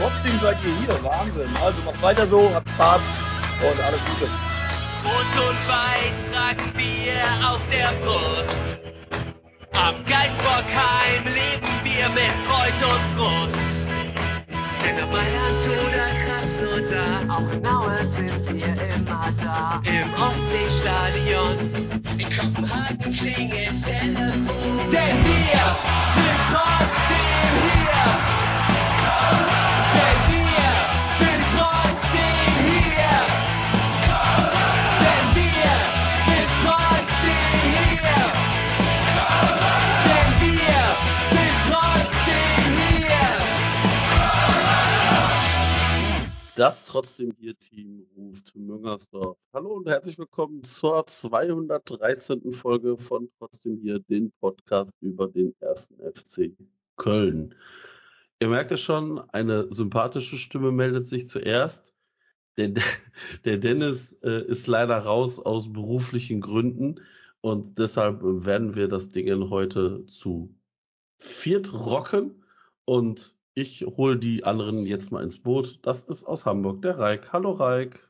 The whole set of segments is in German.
trotzdem seid ihr hier. Wahnsinn. Also macht weiter so, habt Spaß und alles Gute. Rot und Weiß tragen wir auf der Brust. Am Geisbockheim leben wir mit Freud und Frust. Denn ob Mailand oder Krasnodar, auch in Aue sind wir immer da. Im Ostseestadion, Das trotzdem hier Team ruft Müngersdorf. Hallo und herzlich willkommen zur 213. Folge von Trotzdem hier, den Podcast über den ersten FC Köln. Ihr merkt es schon, eine sympathische Stimme meldet sich zuerst. Der, der Dennis äh, ist leider raus aus beruflichen Gründen und deshalb werden wir das Ding heute zu viert rocken und ich hole die anderen jetzt mal ins Boot. Das ist aus Hamburg der Reik. Hallo Reik.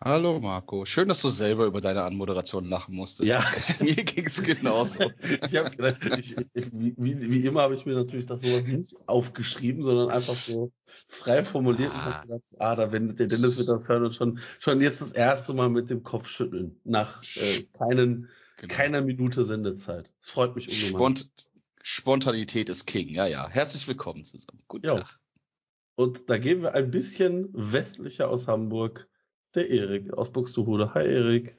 Hallo Marco, schön, dass du selber über deine Anmoderation lachen musstest. Ja. mir ging's genauso. ich gedacht, ich, ich, wie, wie immer habe ich mir natürlich das sowas nicht aufgeschrieben, sondern einfach so frei formuliert und Ah. habe gedacht, ah, da wenn der Dennis wird das hören und schon, schon jetzt das erste Mal mit dem Kopf schütteln nach äh, keinen, Genau. keiner Minute Sendezeit. Es freut mich ungemein. Spont Spontanität ist King, ja, ja. Herzlich willkommen zusammen. Guten Jo. Tag. Und da gehen wir ein bisschen westlicher aus Hamburg. Der Erik aus Buxtehude. Hi Erik.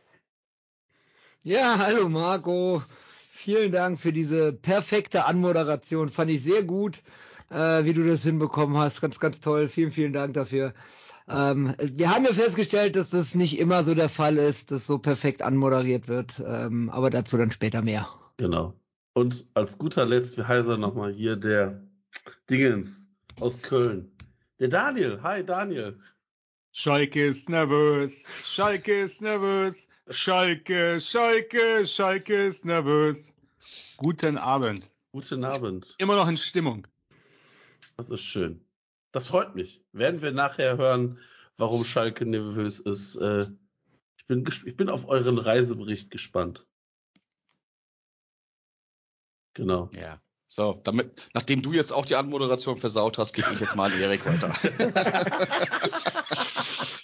Ja, hallo Marco. Vielen Dank für diese perfekte Anmoderation. Fand ich sehr gut, äh, wie du das hinbekommen hast. Ganz, ganz toll. Vielen, vielen Dank dafür. Ähm, wir haben ja festgestellt, dass das nicht immer so der Fall ist, dass so perfekt anmoderiert wird. Ähm, aber dazu dann später mehr. Genau. Und als guter Letzt, wie heißt er nochmal hier, der Dingens aus Köln. Der Daniel. Hi Daniel. Schalke ist nervös, Schalke ist nervös, Schalke, Schalke, Schalke ist nervös. Guten Abend. Guten Abend. Immer noch in Stimmung. Das ist schön. Das freut mich. Werden wir nachher hören, warum Schalke nervös ist. Äh, ich, bin, ich bin auf euren Reisebericht gespannt. Genau. Ja. So, damit, nachdem du jetzt auch die Anmoderation versaut hast, gebe ich jetzt mal an Erik weiter.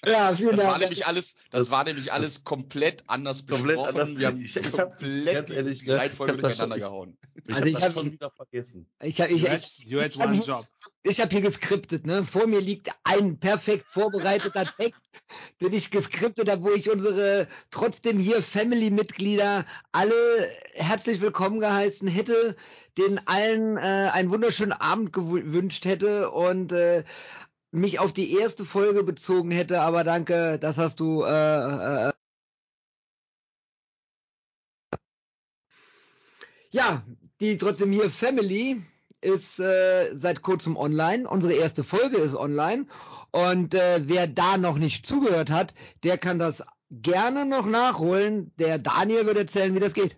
Ja, vielen Das war Dank. nämlich alles, das Das- war nämlich alles komplett anders Komplett besprochen. anders. Wir haben Ich- ich hab- komplett ehrlich, die ne, Reihenfolge ich hab durcheinander gehauen. Ich Also hab ich das hab- schon wieder vergessen. Ich habe ich, You had, ich, you had ich hab job. Ich habe hier geskriptet, ne? Vor mir liegt ein perfekt vorbereiteter Text, den ich geskriptet habe, wo ich unsere trotzdem hier Family-Mitglieder alle herzlich willkommen geheißen hätte, denen allen äh, einen wunderschönen Abend gewünscht hätte und äh, mich auf die erste Folge bezogen hätte, aber danke, das hast du äh, äh, Ja, die trotzdem hier Family ist äh, seit kurzem online. Unsere erste Folge ist online. Und äh, wer da noch nicht zugehört hat, der kann das gerne noch nachholen. Der Daniel wird erzählen, wie das geht.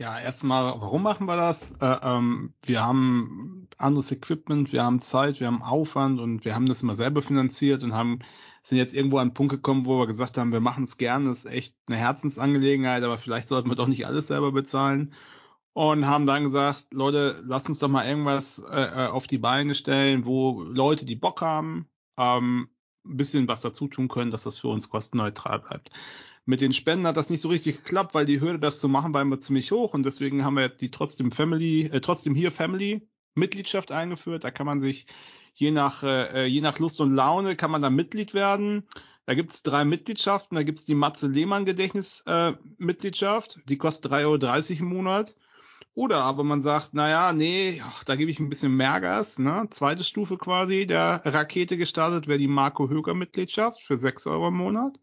Ja, erstmal, warum machen wir das? Äh, ähm, wir haben anderes Equipment, wir haben Zeit, wir haben Aufwand und wir haben das immer selber finanziert und haben sind jetzt irgendwo an einen Punkt gekommen, wo wir gesagt haben, wir machen es gern, das ist echt eine Herzensangelegenheit, aber vielleicht sollten wir doch nicht alles selber bezahlen. Und haben dann gesagt, Leute, lasst uns doch mal irgendwas äh, äh, auf die Beine stellen, wo Leute, die Bock haben, ähm, ein bisschen was dazu tun können, dass das für uns kostenneutral bleibt. Mit den Spenden hat das nicht so richtig geklappt, weil die Hürde, das zu machen, war immer ziemlich hoch und deswegen haben wir jetzt die trotzdem Family, äh, trotzdem hier Family Mitgliedschaft eingeführt. Da kann man sich je nach äh, je nach Lust und Laune kann man da Mitglied werden. Da gibt es drei Mitgliedschaften. Da gibt es die Matze Lehmann Gedächtnis äh, die kostet 3,30 Euro im Monat. Oder aber man sagt, naja, nee, da gebe ich ein bisschen mehr Gas. Ne? Zweite Stufe quasi der Rakete gestartet wäre die Marco Höger Mitgliedschaft für 6 Euro im Monat.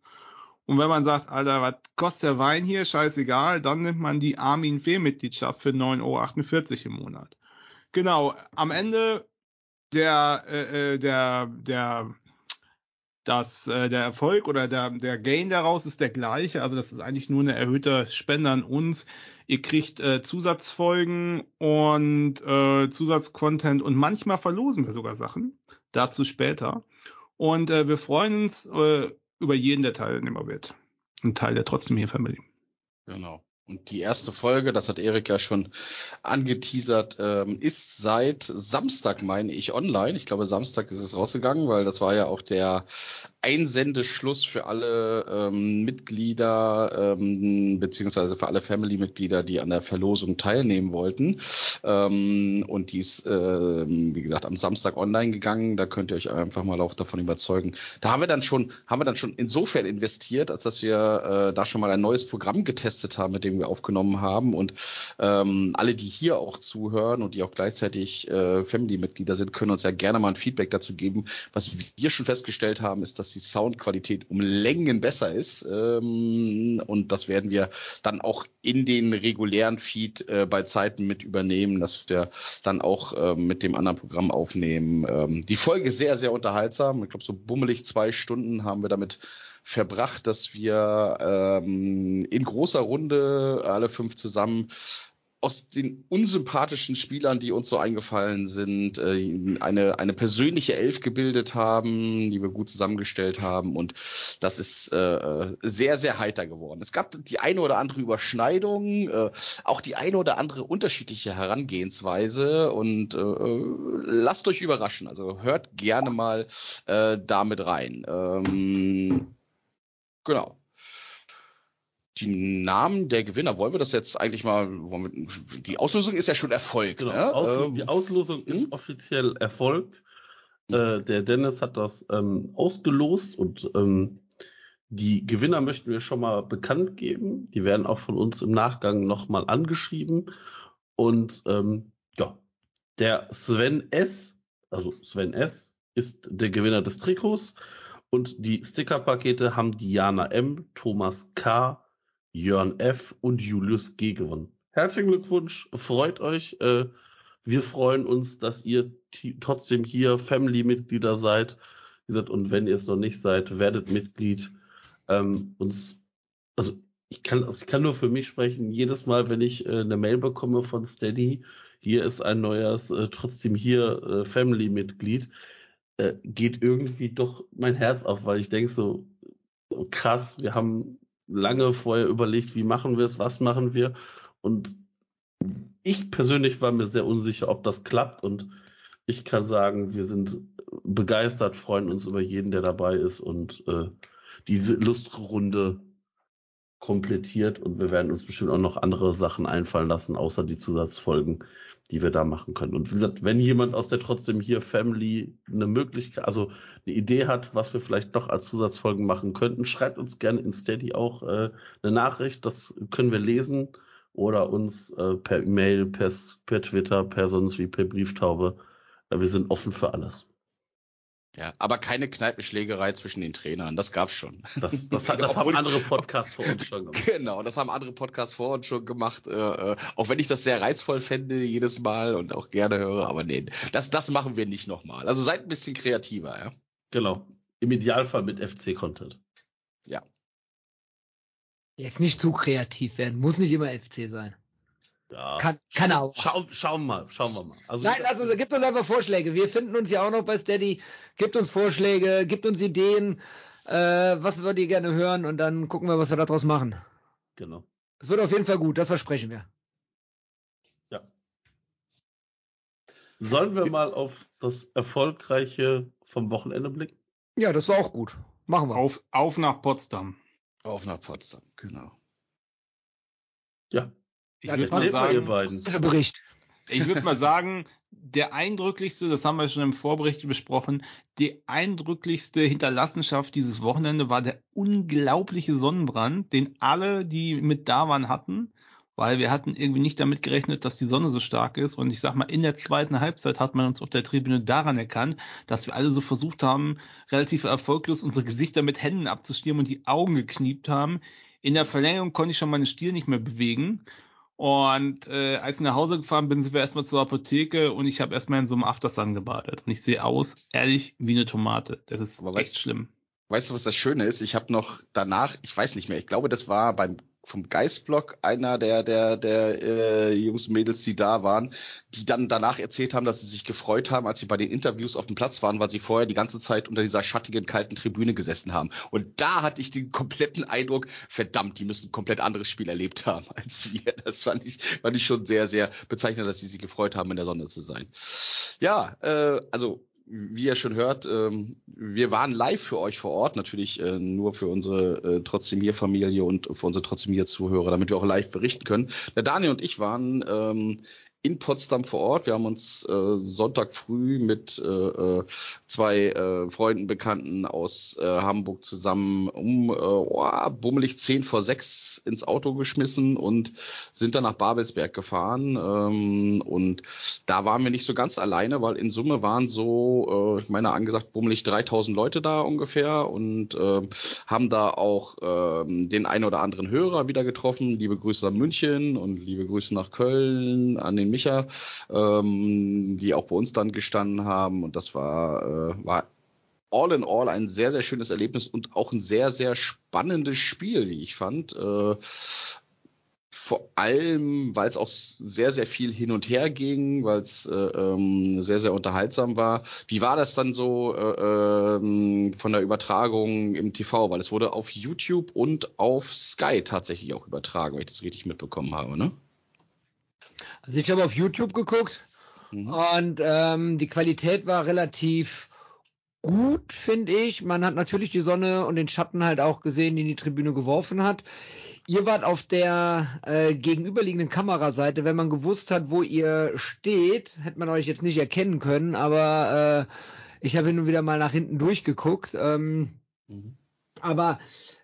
Und wenn man sagt, Alter, was kostet der Wein hier, scheißegal, dann nimmt man die Armin Fee Mitgliedschaft für 9,48 Euro im Monat. Genau, am Ende der, äh, äh, der, der, dass äh, der Erfolg oder der, der Gain daraus ist der gleiche. Also das ist eigentlich nur eine erhöhte Spende an uns. Ihr kriegt äh, Zusatzfolgen und äh, Zusatzcontent und manchmal verlosen wir sogar Sachen. Dazu später. Und äh, wir freuen uns äh, über jeden, der Teilnehmer wird. Ein Teil der trotzdem hier Family. Genau. Und die erste Folge, das hat Erik ja schon angeteasert, ähm, ist seit Samstag, meine ich, online. Ich glaube, Samstag ist es rausgegangen, weil das war ja auch der Einsendeschluss für alle ähm, Mitglieder, ähm, beziehungsweise für alle Family-Mitglieder, die an der Verlosung teilnehmen wollten. Ähm, und die ist, ähm, wie gesagt, am Samstag online gegangen. Da könnt ihr euch einfach mal auch davon überzeugen. Da haben wir dann schon, haben wir dann schon insofern investiert, als dass wir äh, da schon mal ein neues Programm getestet haben, mit dem wir aufgenommen haben. Und ähm, alle, die hier auch zuhören und die auch gleichzeitig äh, Family-Mitglieder sind, können uns ja gerne mal ein Feedback dazu geben. Was wir schon festgestellt haben, ist, dass die Soundqualität um Längen besser ist. Ähm, und das werden wir dann auch in den regulären Feed äh, bei Zeiten mit übernehmen, dass wir dann auch äh, mit dem anderen Programm aufnehmen. Ähm, die Folge ist sehr, sehr unterhaltsam. Ich glaube, so bummelig zwei Stunden haben wir damit verbracht, dass wir ähm, in großer Runde alle fünf zusammen aus den unsympathischen Spielern, die uns so eingefallen sind, äh, eine, eine persönliche Elf gebildet haben, die wir gut zusammengestellt haben. Und das ist äh, sehr, sehr heiter geworden. Es gab die eine oder andere Überschneidung, äh, auch die eine oder andere unterschiedliche Herangehensweise. Und äh, lasst euch überraschen. Also hört gerne mal äh, damit rein. Ähm, Genau. Die Namen der Gewinner, wollen wir das jetzt eigentlich mal, wir, die Auslosung ist ja schon erfolgt. Genau, ne? Aus, Ähm, die Auslosung ist hm? offiziell erfolgt. Äh, der Dennis hat das ähm, ausgelost und ähm, die Gewinner möchten wir schon mal bekannt geben. Die werden auch von uns im Nachgang nochmal angeschrieben. Und ähm, ja, der Sven S., also Sven S., ist der Gewinner des Trikots. Und die Stickerpakete haben Diana M., Thomas K., Jörn F. und Julius G. gewonnen. Herzlichen Glückwunsch, freut euch. Äh, wir freuen uns, dass ihr trotzdem hier Family-Mitglieder seid. Wie gesagt, und wenn ihr es noch nicht seid, werdet Mitglied. Ähm, uns, also ich kann, also ich kann nur für mich sprechen. Jedes Mal, wenn ich äh, eine Mail bekomme von Steady, hier ist ein neues, äh, trotzdem hier äh, Family-Mitglied, äh, geht irgendwie doch mein Herz auf, weil ich denke so, so krass, wir haben lange vorher überlegt, wie machen wir es, was machen wir? Und ich persönlich war mir sehr unsicher, ob das klappt. Und ich kann sagen, wir sind begeistert, freuen uns über jeden, der dabei ist und äh, diese Lustrunde komplettiert und wir werden uns bestimmt auch noch andere Sachen einfallen lassen, außer die Zusatzfolgen, die wir da machen können. Und wie gesagt, wenn jemand aus der trotzdem hier Family eine Möglichkeit, also eine Idee hat, was wir vielleicht noch als Zusatzfolgen machen könnten, schreibt uns gerne in Steady auch äh, eine Nachricht, das können wir lesen oder uns äh, per E-Mail, per, per Twitter, per sonst wie per Brieftaube. Äh, wir sind offen für alles. Ja, aber keine Kneipenschlägerei zwischen den Trainern, das gab's schon. Das, das, hat, das haben andere Podcasts vor uns schon gemacht. Genau, das haben andere Podcasts vor uns schon gemacht. Äh, äh, auch wenn ich das sehr reizvoll fände jedes Mal und auch gerne höre, aber nee, das, das machen wir nicht nochmal. Also seid ein bisschen kreativer, ja. Genau. Im Idealfall mit FC-Content. Ja. Jetzt nicht zu kreativ werden, muss nicht immer FC sein. Ja. Kann, kann auch. Schau, schauen wir mal, schauen wir mal. Also, Nein, uns, gibt uns einfach Vorschläge. Wir finden uns ja auch noch bei Steady. Gibt uns Vorschläge, gibt uns Ideen, äh, was würdet ihr gerne hören und dann gucken wir, was wir daraus machen. Genau. Es wird auf jeden Fall gut, das versprechen wir. Ja. Sollen wir mal auf das Erfolgreiche vom Wochenende blicken? Ja, das war auch gut. Machen wir. Auf, auf nach Potsdam. Auf nach Potsdam, genau. Ja. Ich Ja, würde mal sagen, beiden. Der Bericht. ich würde mal sagen, der eindrücklichste, das haben wir schon im Vorbericht besprochen, die eindrücklichste Hinterlassenschaft dieses Wochenende war der unglaubliche Sonnenbrand, den alle, die mit da waren, hatten, weil wir hatten irgendwie nicht damit gerechnet, dass die Sonne so stark ist. Und ich sag mal, in der zweiten Halbzeit hat man uns auf der Tribüne daran erkannt, dass wir alle so versucht haben, relativ erfolglos unsere Gesichter mit Händen abzuschirmen und die Augen gekniept haben. In der Verlängerung konnte ich schon meine Stirn nicht mehr bewegen. Und äh, als ich nach Hause gefahren bin, sind wir erstmal zur Apotheke und ich habe erstmal in so einem Aftersun gebadet. Und ich sehe aus, ehrlich, wie eine Tomate. Das ist Aber echt weißt- schlimm. weißt du, was das Schöne ist? Ich habe noch danach, ich weiß nicht mehr, ich glaube, das war beim vom Geistblock einer der der der äh, Jungs und Mädels, die da waren, die dann danach erzählt haben, dass sie sich gefreut haben, als sie bei den Interviews auf dem Platz waren, weil sie vorher die ganze Zeit unter dieser schattigen kalten Tribüne gesessen haben. Und da hatte ich den kompletten Eindruck, verdammt, die müssen ein komplett anderes Spiel erlebt haben als wir. Das fand ich fand ich schon sehr sehr bezeichnend, dass sie sich gefreut haben, in der Sonne zu sein. Ja, äh, also wie ihr schon hört, ähm, wir waren live für euch vor Ort, natürlich äh, nur für unsere äh, Trotzdem hier Familie und für unsere Trotzdem hier Zuhörer, damit wir auch live berichten können. Der Daniel und ich waren ähm, in Potsdam vor Ort. Wir haben uns äh, Sonntag früh mit äh, äh, zwei äh, Freunden, Bekannten aus äh, Hamburg zusammen um äh, oh, bummelig zehn vor sechs ins Auto geschmissen und sind dann nach Babelsberg gefahren. Ähm, und da waren wir nicht so ganz alleine, weil in Summe waren so, äh, ich meine angesagt, bummelig 3000 Leute da ungefähr und äh, haben da auch äh, den einen oder anderen Hörer wieder getroffen. Liebe Grüße an München und liebe Grüße nach Köln, an den Micha, ähm, die auch bei uns dann gestanden haben. Und das war, äh, war all in all ein sehr, sehr schönes Erlebnis und auch ein sehr, sehr spannendes Spiel, wie ich fand. Äh, vor allem, weil es auch sehr, sehr viel hin und her ging, weil es äh, ähm, sehr, sehr unterhaltsam war. Wie war das dann so äh, ähm, von der Übertragung im TV? Weil es wurde auf YouTube und auf Sky tatsächlich auch übertragen, wenn ich das richtig mitbekommen habe, ne? Also ich habe auf YouTube geguckt mhm. und ähm, die Qualität war relativ gut, finde ich. Man hat natürlich die Sonne und den Schatten halt auch gesehen, die in die Tribüne geworfen hat. Ihr wart auf der äh, gegenüberliegenden Kameraseite. Wenn man gewusst hat, wo ihr steht, hätte man euch jetzt nicht erkennen können, aber äh, ich habe hin und wieder mal nach hinten durchgeguckt. Ähm, mhm. Aber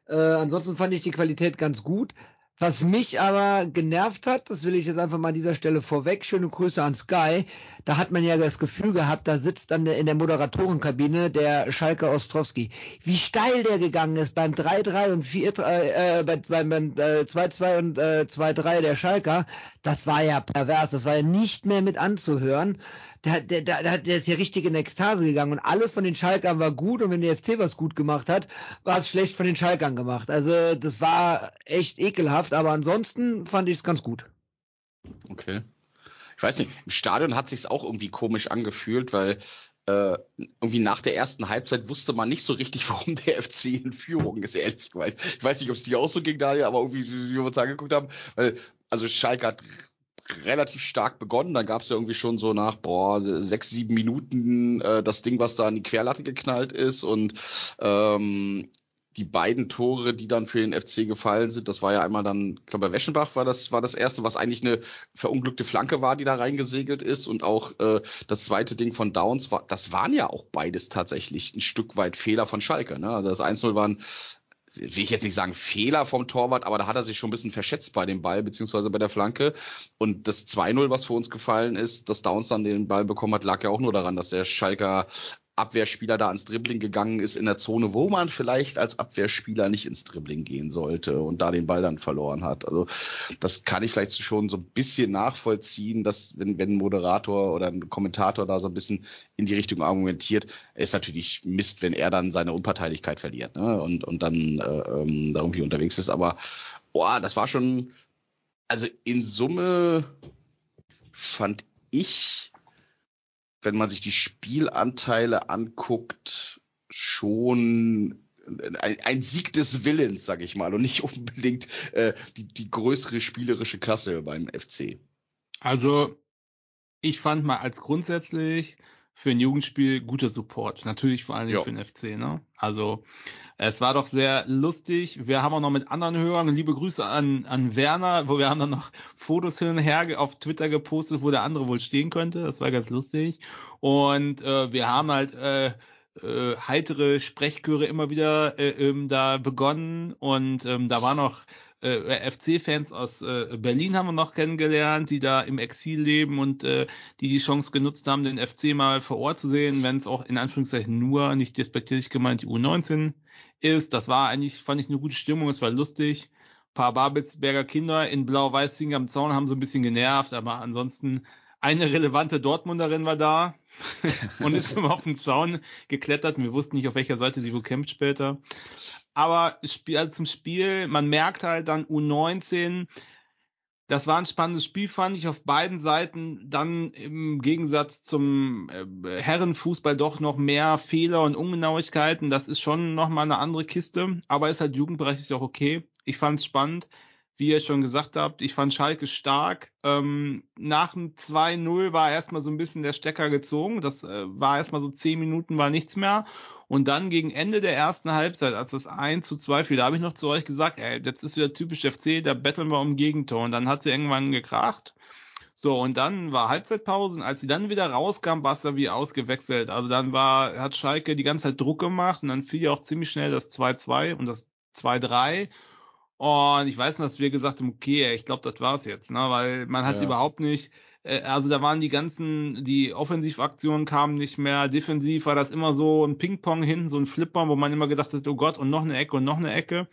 äh, ansonsten fand ich die Qualität ganz gut. Was mich aber genervt hat, das will ich jetzt einfach mal an dieser Stelle vorweg, schöne Grüße an Sky, da hat man ja das Gefühl gehabt, da sitzt dann in der Moderatorenkabine der Schalke Ostrowski. Wie steil der gegangen ist beim 3-3 und 4 äh, beim, beim äh, 2-2 und äh, 2-3 der Schalker, das war ja pervers, das war ja nicht mehr mit anzuhören. Der, der, der, der ist ja richtig in Ekstase gegangen und alles von den Schalkern war gut und wenn der FC was gut gemacht hat, war es schlecht von den Schalkern gemacht. Also das war echt ekelhaft, aber ansonsten fand ich es ganz gut. Okay ich weiß nicht, im Stadion hat sich's auch irgendwie komisch angefühlt, weil äh, irgendwie nach der ersten Halbzeit wusste man nicht so richtig, warum der FC in Führung ist, ehrlich gesagt. Ich weiß nicht, ob es dir auch so ging, Daniel, aber irgendwie, wie wir uns angeguckt haben, weil, also Schalke hat relativ stark begonnen. Dann gab es ja irgendwie schon so nach boah, sechs, sieben Minuten äh, das Ding, was da an die Querlatte geknallt ist. Und ähm, die beiden Tore, die dann für den FC gefallen sind, das war ja einmal dann, ich glaube, bei Weschenbach war das, war das erste, was eigentlich eine verunglückte Flanke war, die da reingesegelt ist. Und auch äh, das zweite Ding von Downs war, das waren ja auch beides tatsächlich ein Stück weit Fehler von Schalke. Ne? Also das 1-0 waren will ich jetzt nicht sagen Fehler vom Torwart, aber da hat er sich schon ein bisschen verschätzt bei dem Ball, beziehungsweise bei der Flanke. Und das 2-0, was für uns gefallen ist, dass Downs dann den Ball bekommen hat, lag ja auch nur daran, dass der Schalker Abwehrspieler da ans Dribbling gegangen ist in der Zone, wo man vielleicht als Abwehrspieler nicht ins Dribbling gehen sollte und da den Ball dann verloren hat. Also das kann ich vielleicht schon so ein bisschen nachvollziehen, dass wenn, wenn ein Moderator oder ein Kommentator da so ein bisschen in die Richtung argumentiert, ist natürlich Mist, wenn er dann seine Unparteilichkeit verliert ne? und, und dann äh, ähm, da irgendwie unterwegs ist. Aber boah, das war schon, also in Summe fand ich wenn man sich die Spielanteile anguckt, schon ein, ein Sieg des Willens, sag ich mal, und nicht unbedingt äh, die, die größere spielerische Klasse beim FC. Also, ich fand mal als grundsätzlich für ein Jugendspiel guter Support. Natürlich vor allem jo. für den FC, ne? Also, es war doch sehr lustig. Wir haben auch noch mit anderen Hörern, liebe Grüße an, an Werner, wo wir haben dann noch Fotos hin und her auf Twitter gepostet, wo der andere wohl stehen könnte. Das war ganz lustig. Und äh, wir haben halt äh, äh, heitere Sprechchöre immer wieder äh, ähm, da begonnen und ähm, da war noch äh, FC-Fans aus äh, Berlin haben wir noch kennengelernt, die da im Exil leben und äh, die die Chance genutzt haben, den FC mal vor Ort zu sehen, wenn es auch in Anführungszeichen nur, nicht despektierlich gemeint, die U19 ist. Das war eigentlich, fand ich eine gute Stimmung, es war lustig. Ein paar Babelsberger Kinder in blau-weiß am Zaun haben so ein bisschen genervt, aber ansonsten eine relevante Dortmunderin war da und ist immer auf den Zaun geklettert. Wir wussten nicht, auf welcher Seite sie wo kämpft später. Aber Spiel, also zum Spiel, man merkt halt dann U19, das war ein spannendes Spiel, fand ich auf beiden Seiten. Dann im Gegensatz zum äh, Herrenfußball doch noch mehr Fehler und Ungenauigkeiten. Das ist schon nochmal eine andere Kiste. Aber ist halt Jugendbereich, ist ja auch okay. Ich fand es spannend wie ihr schon gesagt habt, ich fand Schalke stark. Ähm, nach dem 2-0 war erstmal so ein bisschen der Stecker gezogen. Das äh, war erstmal so zehn Minuten, war nichts mehr. Und dann gegen Ende der ersten Halbzeit, als das 1 zu 2 fiel, da habe ich noch zu euch gesagt, ey, jetzt ist wieder typisch FC, da betteln wir um Gegentor. Und dann hat sie irgendwann gekracht. So, und dann war Halbzeitpause und als sie dann wieder rauskam, war es ja wie ausgewechselt. Also dann war, hat Schalke die ganze Zeit Druck gemacht und dann fiel ja auch ziemlich schnell das 2-2 und das 2-3. Und ich weiß noch, dass wir gesagt haben, okay, ich glaube, das war's jetzt, ne? Weil man hat ja. überhaupt nicht, äh, also da waren die ganzen, die Offensivaktionen kamen nicht mehr, defensiv war das immer so ein Ping-Pong hinten, so ein Flipper, wo man immer gedacht hat, oh Gott, und noch eine Ecke und noch eine Ecke.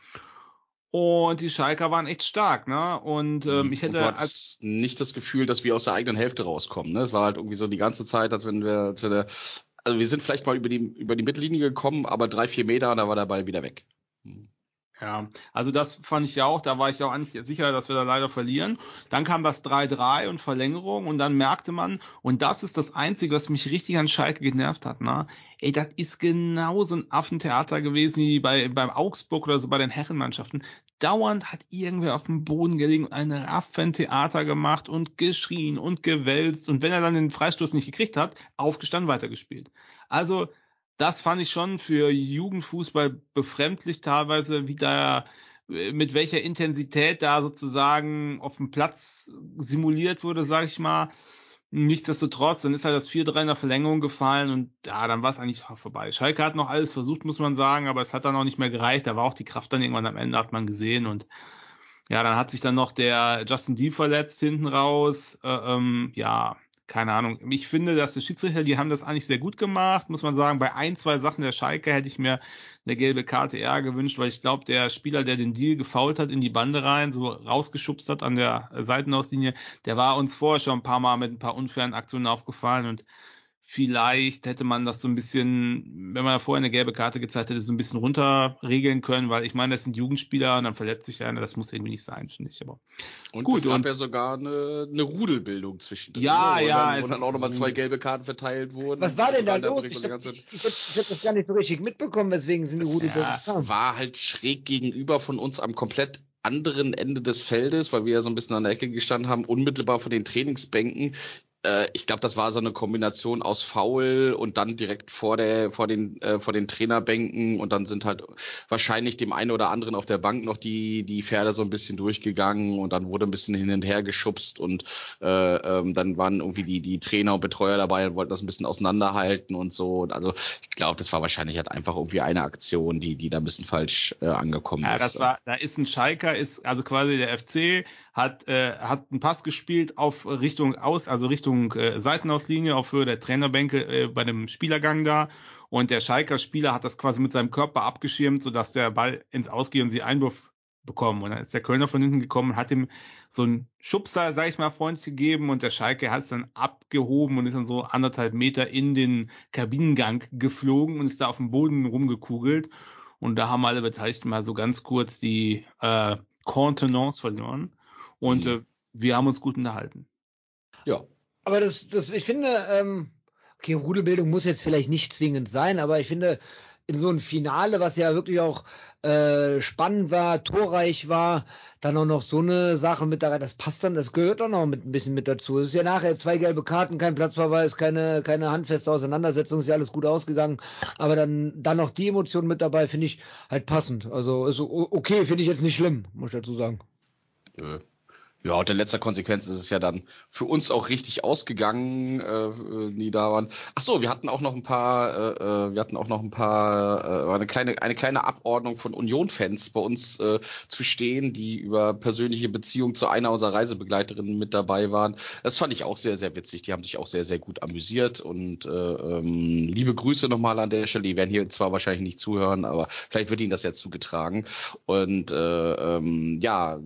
Und die Schalker waren echt stark, ne? Und ähm, mhm. ich hätte als nicht das Gefühl, dass wir aus der eigenen Hälfte rauskommen, ne? Es war halt irgendwie so die ganze Zeit, als wenn wir, als wir also wir sind vielleicht mal über die über die Mittellinie gekommen, aber drei vier Meter und da war der Ball wieder weg. Mhm. Ja, also das fand ich ja auch, da war ich ja auch eigentlich sicher, dass wir da leider verlieren. Dann kam das 3-3 und Verlängerung und dann merkte man, und das ist das Einzige, was mich richtig an Schalke genervt hat, ne? Ey, das ist genau so ein Affentheater gewesen wie bei, beim Augsburg oder so bei den Herrenmannschaften. Dauernd hat irgendwer auf dem Boden gelegen und ein Affentheater gemacht und geschrien und gewälzt und wenn er dann den Freistoß nicht gekriegt hat, aufgestanden weitergespielt. Also, das fand ich schon für Jugendfußball befremdlich teilweise, wie da äh, mit welcher Intensität da sozusagen auf dem Platz simuliert wurde, sag ich mal. Nichtsdestotrotz, dann ist halt das 4-3 in der Verlängerung gefallen und ja, dann war es eigentlich vorbei. Schalke hat noch alles versucht, muss man sagen, aber es hat dann auch nicht mehr gereicht. Da war auch die Kraft dann irgendwann am Ende, hat man gesehen und ja, dann hat sich dann noch der Justin Deal verletzt hinten raus. Äh, ähm, ja, keine Ahnung. Ich finde, dass die Schiedsrichter, die haben das eigentlich sehr gut gemacht, muss man sagen. Bei ein, zwei Sachen der Schalke hätte ich mir eine gelbe Karte eher gewünscht, weil ich glaube, der Spieler, der den Deal gefault hat, in die Bande rein, so rausgeschubst hat an der Seitenauslinie, der war uns vorher schon ein paar Mal mit ein paar unfairen Aktionen aufgefallen und Vielleicht hätte man das so ein bisschen, wenn man vorher eine gelbe Karte gezeigt hätte, so ein bisschen runterregeln können, weil ich meine, das sind Jugendspieler und dann verletzt sich einer, das muss irgendwie nicht sein, finde ich. Aber und gut, es gab und, ja sogar eine, eine Rudelbildung zwischendrin. Ja, ne, ja. Dann, wo dann auch nochmal zwei gelbe Karten verteilt wurden. Was war denn da los? Ich habe hab, hab das gar nicht so richtig mitbekommen, weswegen sind die Rudelbildungen. Ja, es war halt schräg gegenüber von uns am komplett anderen Ende des Feldes, weil wir ja so ein bisschen an der Ecke gestanden haben, unmittelbar vor den Trainingsbänken äh, ich glaube, das war so eine Kombination aus Foul und dann direkt vor der vor den äh, vor den Trainerbänken und dann sind halt wahrscheinlich dem einen oder anderen auf der Bank noch die die Pferde so ein bisschen durchgegangen und dann wurde ein bisschen hin und her geschubst und äh, ähm, dann waren irgendwie die die Trainer und Betreuer dabei und wollten das ein bisschen auseinanderhalten und so. Also ich glaube, das war wahrscheinlich halt einfach irgendwie eine Aktion, die die da ein bisschen falsch äh, angekommen ja, ist. Ja, das war da ist ein Schalker ist also quasi der FC hat, äh, hat einen Pass gespielt auf Richtung aus, also Richtung äh, Seitenauslinie auf Höhe der Trainerbänke äh, bei dem Spielergang da. Und der Schalker Spieler hat das quasi mit seinem Körper abgeschirmt, sodass der Ball ins Ausgehen und sie Einwurf bekommen. Und dann ist der Kölner von hinten gekommen und hat ihm so einen Schubser, sag ich mal, freundlich gegeben und der Schalke hat es dann abgehoben und ist dann so anderthalb Meter in den Kabinengang geflogen und ist da auf dem Boden rumgekugelt. Und da haben alle Beteiligten mal so ganz kurz die äh, Kontenance verloren. Und mhm. äh, wir haben uns gut unterhalten. Ja. Aber das, das, ich finde, ähm, okay, Rudelbildung muss jetzt vielleicht nicht zwingend sein, aber ich finde, in so ein Finale, was ja wirklich auch äh, spannend war, torreich war, dann auch noch so eine Sache mit da rein, das passt dann, das gehört auch noch mit ein bisschen mit dazu. Es ist ja nachher zwei gelbe Karten, kein Platzverweis, keine, keine handfeste Auseinandersetzung, ist ja alles gut ausgegangen. Aber dann, dann noch die Emotionen mit dabei, finde ich halt passend. Also ist okay, finde ich jetzt nicht schlimm, muss ich dazu sagen. Äh, ja, und in letzter Konsequenz ist es ja dann für uns auch richtig ausgegangen, äh, die da waren. Ach so, wir hatten auch noch ein paar, äh, äh, wir hatten auch noch ein paar, äh, eine kleine, eine kleine Abordnung von Union-Fans bei uns äh, zu stehen, die über persönliche Beziehungen zu einer unserer Reisebegleiterinnen mit dabei waren. Das fand ich auch sehr, sehr witzig. Die haben sich auch sehr, sehr gut amüsiert und äh, ähm, liebe Grüße nochmal an der Stelle. Die werden hier zwar wahrscheinlich nicht zuhören, aber vielleicht wird ihnen das ja zugetragen. Und äh, ähm, ja,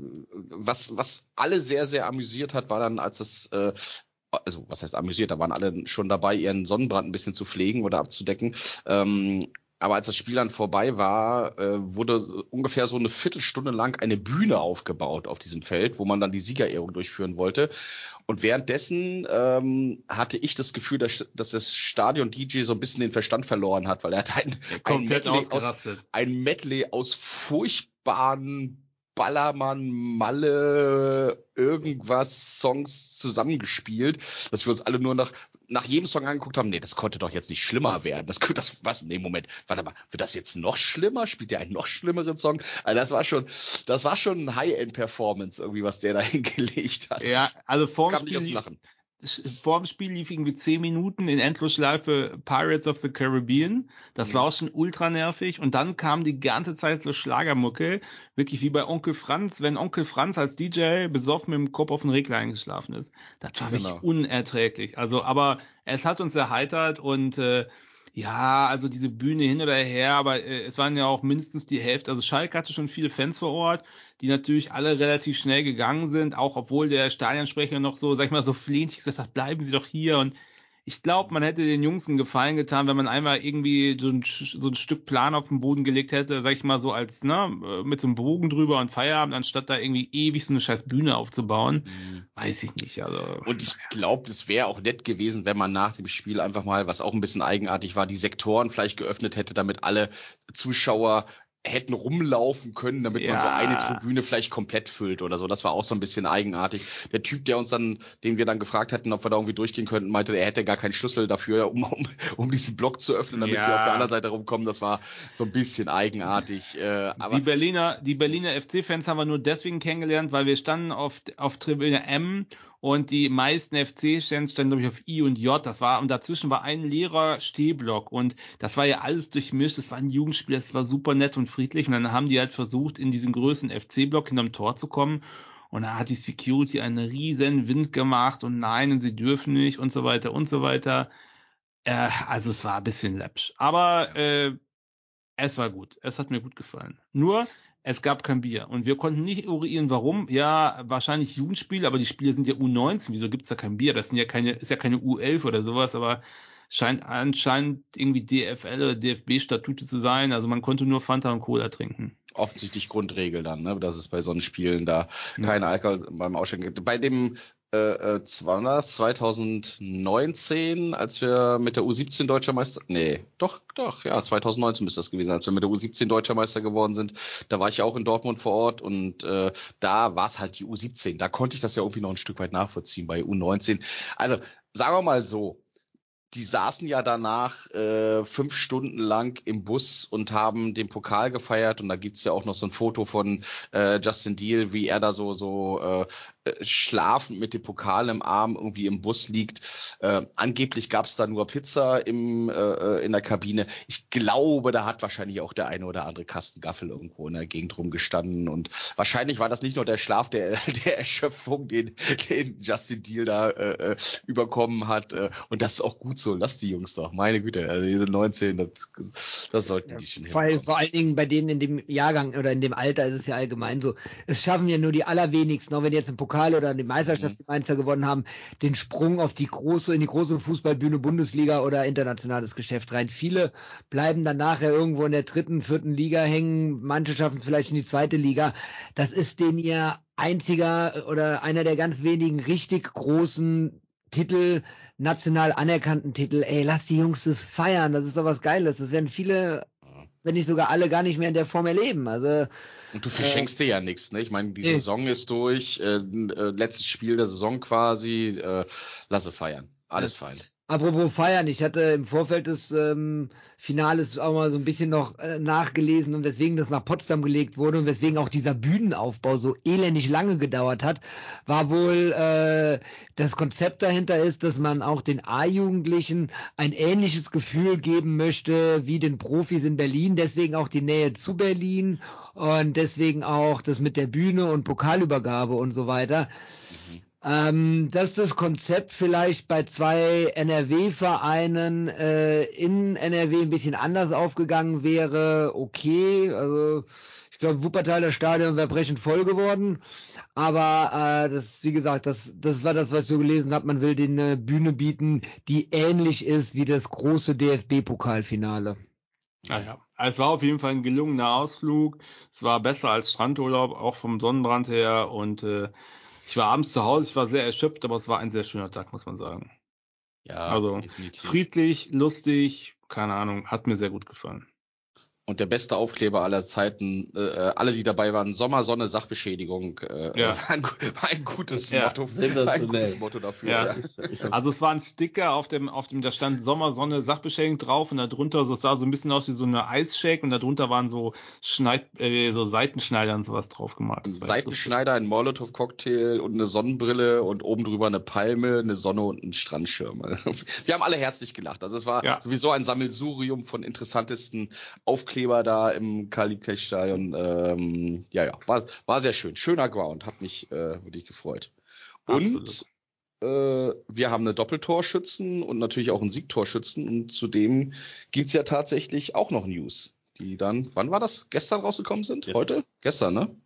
was, was alle sehr, sehr amüsiert hat, war dann, als es äh, also was heißt amüsiert, da waren alle schon dabei, ihren Sonnenbrand ein bisschen zu pflegen oder abzudecken. Ähm, aber als das Spiel dann vorbei war, äh, wurde ungefähr so eine Viertelstunde lang eine Bühne aufgebaut auf diesem Feld, wo man dann die Siegerehrung durchführen wollte. Und währenddessen ähm, hatte ich das Gefühl, dass, dass das Stadion-DJ so ein bisschen den Verstand verloren hat, weil er hat ein, ein, Medley, aus, ein Medley aus furchtbaren Ballermann, Malle, irgendwas Songs zusammengespielt, dass wir uns alle nur nach, nach jedem Song angeguckt haben, nee, das konnte doch jetzt nicht schlimmer werden. Das könnte das, was? Nee, Moment, warte mal, wird das jetzt noch schlimmer? Spielt der einen noch schlimmeren Song? Also das war schon, das war schon ein High-End-Performance irgendwie, was der da hingelegt hat. Ja, also vor Kam nicht aus Lachen vor dem Spiel lief irgendwie zehn Minuten in Endlosschleife Pirates of the Caribbean. Das mhm. war auch schon ultra nervig. Und dann kam die ganze Zeit so Schlagermucke. Wirklich wie bei Onkel Franz, wenn Onkel Franz als DJ besoffen mit dem Kopf auf den Regler eingeschlafen ist. Das war genau. wirklich unerträglich. Also, aber es hat uns erheitert und äh, ja, also diese Bühne hin oder her, aber äh, es waren ja auch mindestens die Hälfte. Also Schalke hatte schon viele Fans vor Ort, die natürlich alle relativ schnell gegangen sind, auch obwohl der Stadionsprecher noch so, sag ich mal, so flehentlich gesagt hat, bleiben Sie doch hier und ich glaube, man hätte den Jungs einen Gefallen getan, wenn man einmal irgendwie so ein, so ein Stück Plan auf den Boden gelegt hätte, sag ich mal so als, ne, mit so einem Bogen drüber und Feierabend, anstatt da irgendwie ewig so eine scheiß Bühne aufzubauen. Mhm. Weiß ich nicht. Also. Und ich glaube, es wäre auch nett gewesen, wenn man nach dem Spiel einfach mal, was auch ein bisschen eigenartig war, die Sektoren vielleicht geöffnet hätte, damit alle Zuschauer hätten rumlaufen können, damit ja. man so eine Tribüne vielleicht komplett füllt oder so. Das war auch so ein bisschen eigenartig. Der Typ, der uns dann, den wir dann gefragt hatten, ob wir da irgendwie durchgehen könnten, meinte, er hätte gar keinen Schlüssel dafür, um, um, um diesen Block zu öffnen, damit ja. wir auf der anderen Seite rumkommen. Das war so ein bisschen eigenartig. Äh, aber die Berliner, die Berliner FC-Fans haben wir nur deswegen kennengelernt, weil wir standen auf, auf Tribüne M und die meisten FC-Fans standen, glaube ich, auf I und J. Das war, und dazwischen war ein leerer Stehblock und das war ja alles durchmischt. Das war ein Jugendspiel, das war super nett und friedlich. Und dann haben die halt versucht, in diesen größten FC-Block hinterm Tor zu kommen. Und da hat die Security einen riesen Wind gemacht und nein, und sie dürfen nicht und so weiter und so weiter. Äh, also es war ein bisschen läppsch. Aber äh, es war gut. Es hat mir gut gefallen. Nur, es gab kein Bier. Und wir konnten nicht eruieren, warum. Ja, wahrscheinlich Jugendspiel, aber die Spiele sind ja U19. Wieso gibt's da kein Bier? Das sind ja keine, ist ja keine U11 oder sowas, aber scheint anscheinend irgendwie DFL oder DFB-Statute zu sein. Also man konnte nur Fanta und Cola trinken. Offensichtlich Grundregel dann, ne? dass es bei so Spielen da ja. kein Alkohol beim Ausschenken gibt. Bei dem äh, äh, war das 2019, als wir mit der U17 Deutscher Meister, nee, doch, doch, ja, 2019 müsste das gewesen sein, als wir mit der U17 Deutscher Meister geworden sind. Da war ich ja auch in Dortmund vor Ort und äh, da war es halt die U17. Da konnte ich das ja irgendwie noch ein Stück weit nachvollziehen bei U19. Also sagen wir mal so, die saßen ja danach äh, fünf Stunden lang im Bus und haben den Pokal gefeiert und da gibt's ja auch noch so ein Foto von äh, Justin Deal, wie er da so so äh, schlafend mit dem Pokal im Arm irgendwie im Bus liegt. Äh, angeblich gab's da nur Pizza im, äh, in der Kabine. Ich glaube, da hat wahrscheinlich auch der eine oder andere Kasten Gaffel irgendwo in der Gegend rumgestanden und wahrscheinlich war das nicht nur der Schlaf der, der Erschöpfung, den, den Justin Deal da äh, äh überkommen hat äh, und das ist auch gut so. Lass die Jungs doch, meine Güte. Also diese 19, das, das sollten ja, die schon vor, vor allen Dingen bei denen in dem Jahrgang oder in dem Alter ist es ja allgemein so. Es schaffen ja nur die allerwenigsten, auch wenn jetzt im Pokal oder die Meisterschaft mhm. Meister gewonnen haben, den Sprung auf die große, in die große Fußballbühne Bundesliga oder internationales Geschäft rein. Viele bleiben dann nachher irgendwo in der dritten, vierten Liga hängen. Manche schaffen es vielleicht in die zweite Liga. Das ist den ihr einziger oder einer der ganz wenigen richtig großen Titel, national anerkannten Titel, ey, lass die Jungs das feiern, das ist doch was Geiles. Das werden viele, wenn nicht sogar alle, gar nicht mehr in der Form erleben. Also und du verschenkst äh, dir ja nichts, ne? Ich meine, die nee. Saison ist durch, äh, äh, letztes Spiel der Saison quasi, äh, lasse feiern. Alles fein. Apropos feiern, ich hatte im Vorfeld des ähm, Finales auch mal so ein bisschen noch äh, nachgelesen und weswegen das nach Potsdam gelegt wurde und weswegen auch dieser Bühnenaufbau so elendig lange gedauert hat, war wohl äh, das Konzept dahinter ist, dass man auch den A-Jugendlichen ein ähnliches Gefühl geben möchte wie den Profis in Berlin, deswegen auch die Nähe zu Berlin und deswegen auch das mit der Bühne und Pokalübergabe und so weiter. Mhm ähm, dass das Konzept vielleicht bei zwei NRW-Vereinen äh, in NRW ein bisschen anders aufgegangen wäre, okay. Also Ich glaube, Wuppertaler Stadion wäre brechend voll geworden. Aber äh, das, wie gesagt, das, das war das, was ich so gelesen habe. Man will den eine Bühne bieten, die ähnlich ist wie das große DFB-Pokalfinale. Naja, es war auf jeden Fall ein gelungener Ausflug. Es war besser als Strandurlaub, auch vom Sonnenbrand her. Und äh, ich war abends zu Hause, ich war sehr erschöpft, aber es war ein sehr schöner Tag, muss man sagen. Ja, also definitiv. friedlich, lustig, keine Ahnung, hat mir sehr gut gefallen. Und der beste Aufkleber aller Zeiten, äh, alle, die dabei waren, Sommer, Sonne, Sachbeschädigung, äh, Ja. war, ein, war ein gutes Ja, Motto, ein gutes Motto dafür. Ja. Ja. Also es war ein Sticker, auf dem, auf dem da stand Sommer, Sonne, Sachbeschädigung drauf und da drunter, so, es sah so ein bisschen aus wie so eine Eisshake und da drunter waren so Schneid, äh, so Seitenschneider und sowas drauf gemalt. Lustig. Seitenschneider, ein Molotow-Cocktail und eine Sonnenbrille und oben drüber eine Palme, eine Sonne und ein Strandschirm. Wir haben alle herzlich gelacht. Also es war Ja. sowieso ein Sammelsurium von interessantesten Aufkleber da im Karl-Liebknecht-Stadion. Ähm, ja, ja, war, war sehr schön. Schöner Ground, hat mich äh, wirklich gefreut. Und äh, wir haben eine Doppeltorschützen und natürlich auch einen Siegtorschützen. Und zudem gibt's ja tatsächlich auch noch News, die dann, wann war das? Gestern rausgekommen sind? Gestern. Heute? Gestern, ne?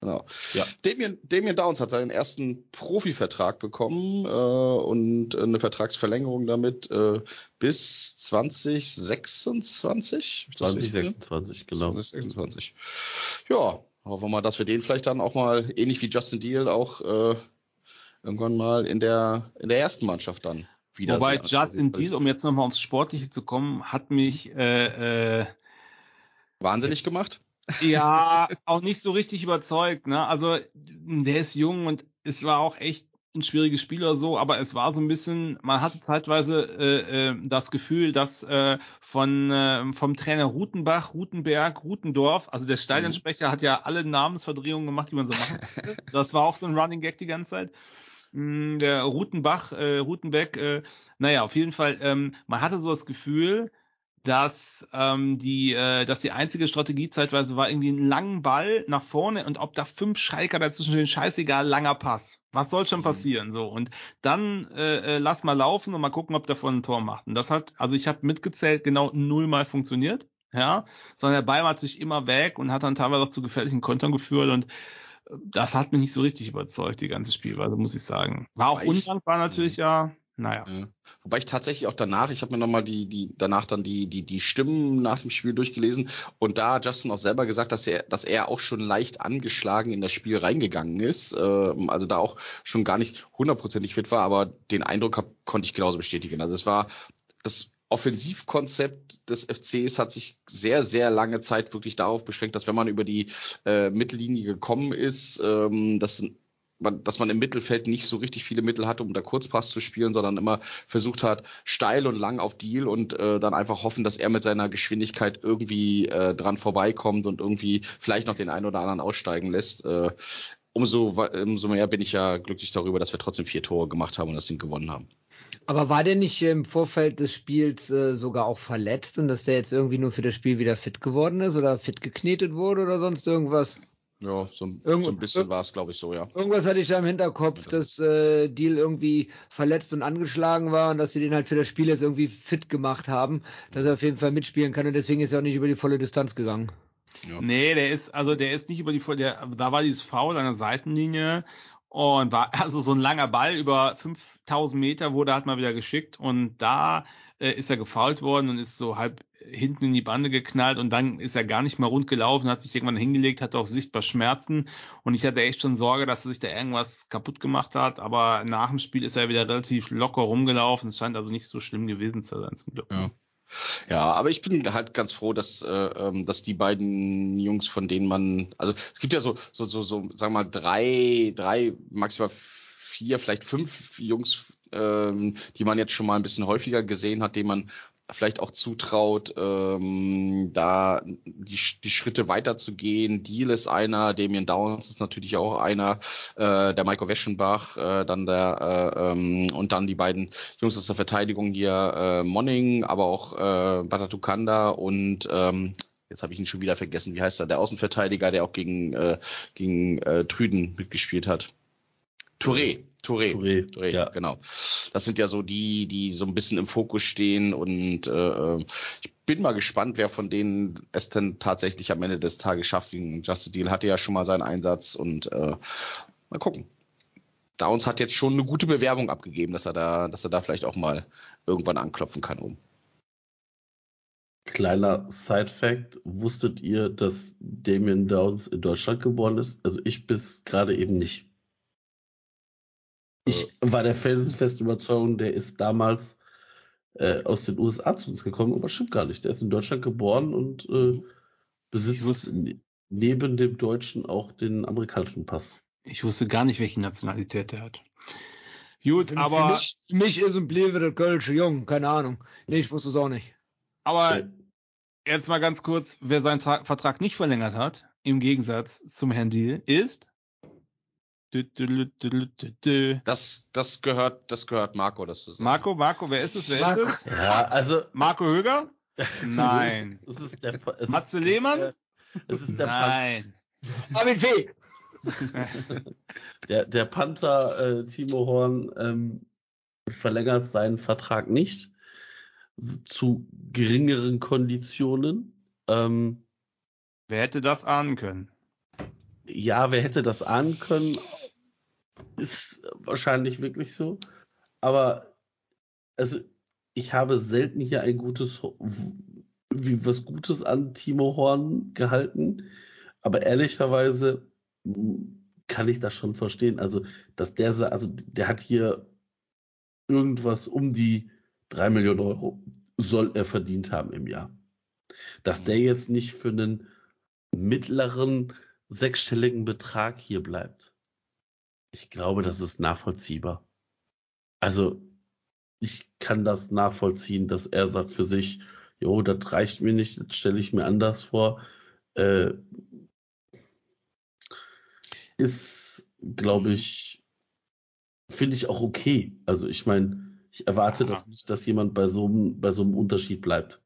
Genau. Ja. Damien, Damien Downs hat seinen ersten Profivertrag bekommen äh, und eine Vertragsverlängerung damit äh, bis 2026. Ist das richtig? 2026, genau. 2026. Ja, hoffen wir mal, dass wir den vielleicht dann auch mal, ähnlich wie Justin Deal, auch äh, irgendwann mal in der in der ersten Mannschaft dann wieder Wobei sehen. Justin Deal, um jetzt nochmal aufs Sportliche zu kommen, hat mich äh, äh, wahnsinnig gemacht. Ja auch nicht so richtig überzeugt. Ne? Also der ist jung und es war auch echt ein schwieriges Spiel oder so, aber es war so ein bisschen, man hatte zeitweise äh, äh, das Gefühl, dass äh, von äh, vom Trainer Rutenbach, Rutenberg, Rutendorf, also der Stadionsprecher hat ja alle Namensverdrehungen gemacht, die man so machen konnte. Das war auch so ein Running Gag die ganze Zeit. Mm, Der Rutenbach, äh, Rutenbeck, äh, naja, auf jeden Fall, ähm, man hatte so das Gefühl, dass ähm, die, äh, dass die einzige Strategie zeitweise war irgendwie einen langen Ball nach vorne und ob da fünf Schalker dazwischen stehen, scheißegal, langer Pass. Was soll schon Mhm. passieren? So und dann äh, äh, lass mal laufen und mal gucken, ob der von ein Tor macht. Und das hat, also ich habe mitgezählt, genau nullmal funktioniert. Ja, sondern der Ball war natürlich immer weg und hat dann teilweise auch zu gefährlichen Kontern geführt und äh, das hat mich nicht so richtig überzeugt, die ganze Spielweise, muss ich sagen. War auch undankbar natürlich, ja. Naja. Ja. Wobei ich tatsächlich auch danach, ich habe mir nochmal die, die, danach dann die, die, die Stimmen nach dem Spiel durchgelesen und da hat Justin auch selber gesagt, dass er, dass er auch schon leicht angeschlagen in das Spiel reingegangen ist. Ähm, also da auch schon gar nicht hundertprozentig fit war, aber den Eindruck hab, konnte ich genauso bestätigen. Also es war das Offensivkonzept des FCs hat sich sehr, sehr lange Zeit wirklich darauf beschränkt, dass wenn man über die äh, Mittellinie gekommen ist, ähm, dass man, dass man im Mittelfeld nicht so richtig viele Mittel hatte, um da Kurzpass zu spielen, sondern immer versucht hat, steil und lang auf Deal und äh, dann einfach hoffen, dass er mit seiner Geschwindigkeit irgendwie äh, dran vorbeikommt und irgendwie vielleicht noch den einen oder anderen aussteigen lässt. Äh, umso, umso mehr bin ich ja glücklich darüber, dass wir trotzdem vier Tore gemacht haben und das Ding gewonnen haben. Aber war der nicht im Vorfeld des Spiels äh, sogar auch verletzt und dass der jetzt irgendwie nur für das Spiel wieder fit geworden ist oder fit geknetet wurde oder sonst irgendwas? Ja, so, ein- Irgendwo- so ein bisschen war es, glaube ich, so, ja. Irgendwas hatte ich da im Hinterkopf, dass äh, Deal irgendwie verletzt und angeschlagen war und dass sie den halt für das Spiel jetzt irgendwie fit gemacht haben, dass er auf jeden Fall mitspielen kann und deswegen ist er auch nicht über die volle Distanz gegangen. ja. Nee, der ist, also der ist nicht über die, der, da war dieses Foul an der Seitenlinie und war, also so ein langer Ball über 5000 Meter wurde halt mal wieder geschickt und da äh, ist er gefoult worden und ist so halb hinten in die Bande geknallt und dann ist er gar nicht mehr rund gelaufen, hat sich irgendwann hingelegt, hatte auch sichtbar Schmerzen und ich hatte echt schon Sorge, dass er sich da irgendwas kaputt gemacht hat, aber nach dem Spiel ist er wieder relativ locker rumgelaufen. Es scheint also nicht so schlimm gewesen zu sein zum Glück. Ja. Ja, aber ich bin halt ganz froh, dass, äh, ähm, dass die beiden Jungs, von denen man, also es gibt ja so, so, so, so, sagen wir mal, drei, drei, maximal vier, vielleicht fünf Jungs, ähm, die man jetzt schon mal ein bisschen häufiger gesehen hat, denen man vielleicht auch zutraut, ähm, da die, die Schritte weiterzugehen. Deal ist einer, Damien Downs ist natürlich auch einer, äh, der Michael Weschenbach, äh, dann der äh, ähm, und dann die beiden Jungs aus der Verteidigung hier, äh, Monning, aber auch äh, Batatukanda und ähm, jetzt habe ich ihn schon wieder vergessen, wie heißt er, der Außenverteidiger, der auch gegen, äh, gegen äh, Trüden mitgespielt hat. Touré, Touré. Touré, Touré, ja. genau. das sind ja so die, die so ein bisschen im Fokus stehen und äh, ich bin mal gespannt, wer von denen es denn tatsächlich am Ende des Tages schafft. Justin Deal hatte ja schon mal seinen Einsatz und äh, mal gucken. Downs hat jetzt schon eine gute Bewerbung abgegeben, dass er da, dass er da vielleicht auch mal irgendwann anklopfen kann oben. Kleiner Side-Fact: Wusstet ihr, dass Damien Downs in Deutschland geboren ist? Also ich bis gerade eben nicht. Ich war der felsenfesten Überzeugung, der ist damals äh, aus den USA zu uns gekommen, aber stimmt gar nicht. Der ist in Deutschland geboren und äh, besitzt ne neben dem Deutschen auch den amerikanischen Pass. Ich wusste gar nicht, welche Nationalität er hat. Gut, aber. Für mich, für mich ist ein Blewe der Kölsche Jung, keine Ahnung. Nee, ich wusste es auch nicht. Aber ja. jetzt mal ganz kurz, wer seinen Tra Vertrag nicht verlängert hat, im Gegensatz zum Herrn Deal, ist. Das, das gehört, das gehört Marco, das zu sagen. Marco, Marco, wer ist es? Wer Marco. ist es? Ja, also. Marco Höger? Nein. es ist der, es Matze Lehmann? Es ist der Nein. Armin Fee. der, der Panther äh, Timo Horn ähm, verlängert seinen Vertrag nicht zu geringeren Konditionen. Ähm, wer hätte das ahnen können? Ja, wer hätte das ahnen können? Ist wahrscheinlich wirklich so. Aber also ich habe selten hier ein gutes, wie was Gutes an Timo Horn gehalten. Aber ehrlicherweise kann ich das schon verstehen. Also, dass der, also der hat hier irgendwas um die drei Millionen Euro soll er verdient haben im Jahr. Dass der jetzt nicht für einen mittleren sechsstelligen Betrag hier bleibt. Ich glaube, das ist nachvollziehbar. Also, ich kann das nachvollziehen, dass er sagt für sich, jo, das reicht mir nicht, das stelle ich mir anders vor. Äh, ist, glaube ich, finde ich auch okay. Also ich meine, ich erwarte ja. das nicht, dass jemand bei so, einem, bei so einem Unterschied bleibt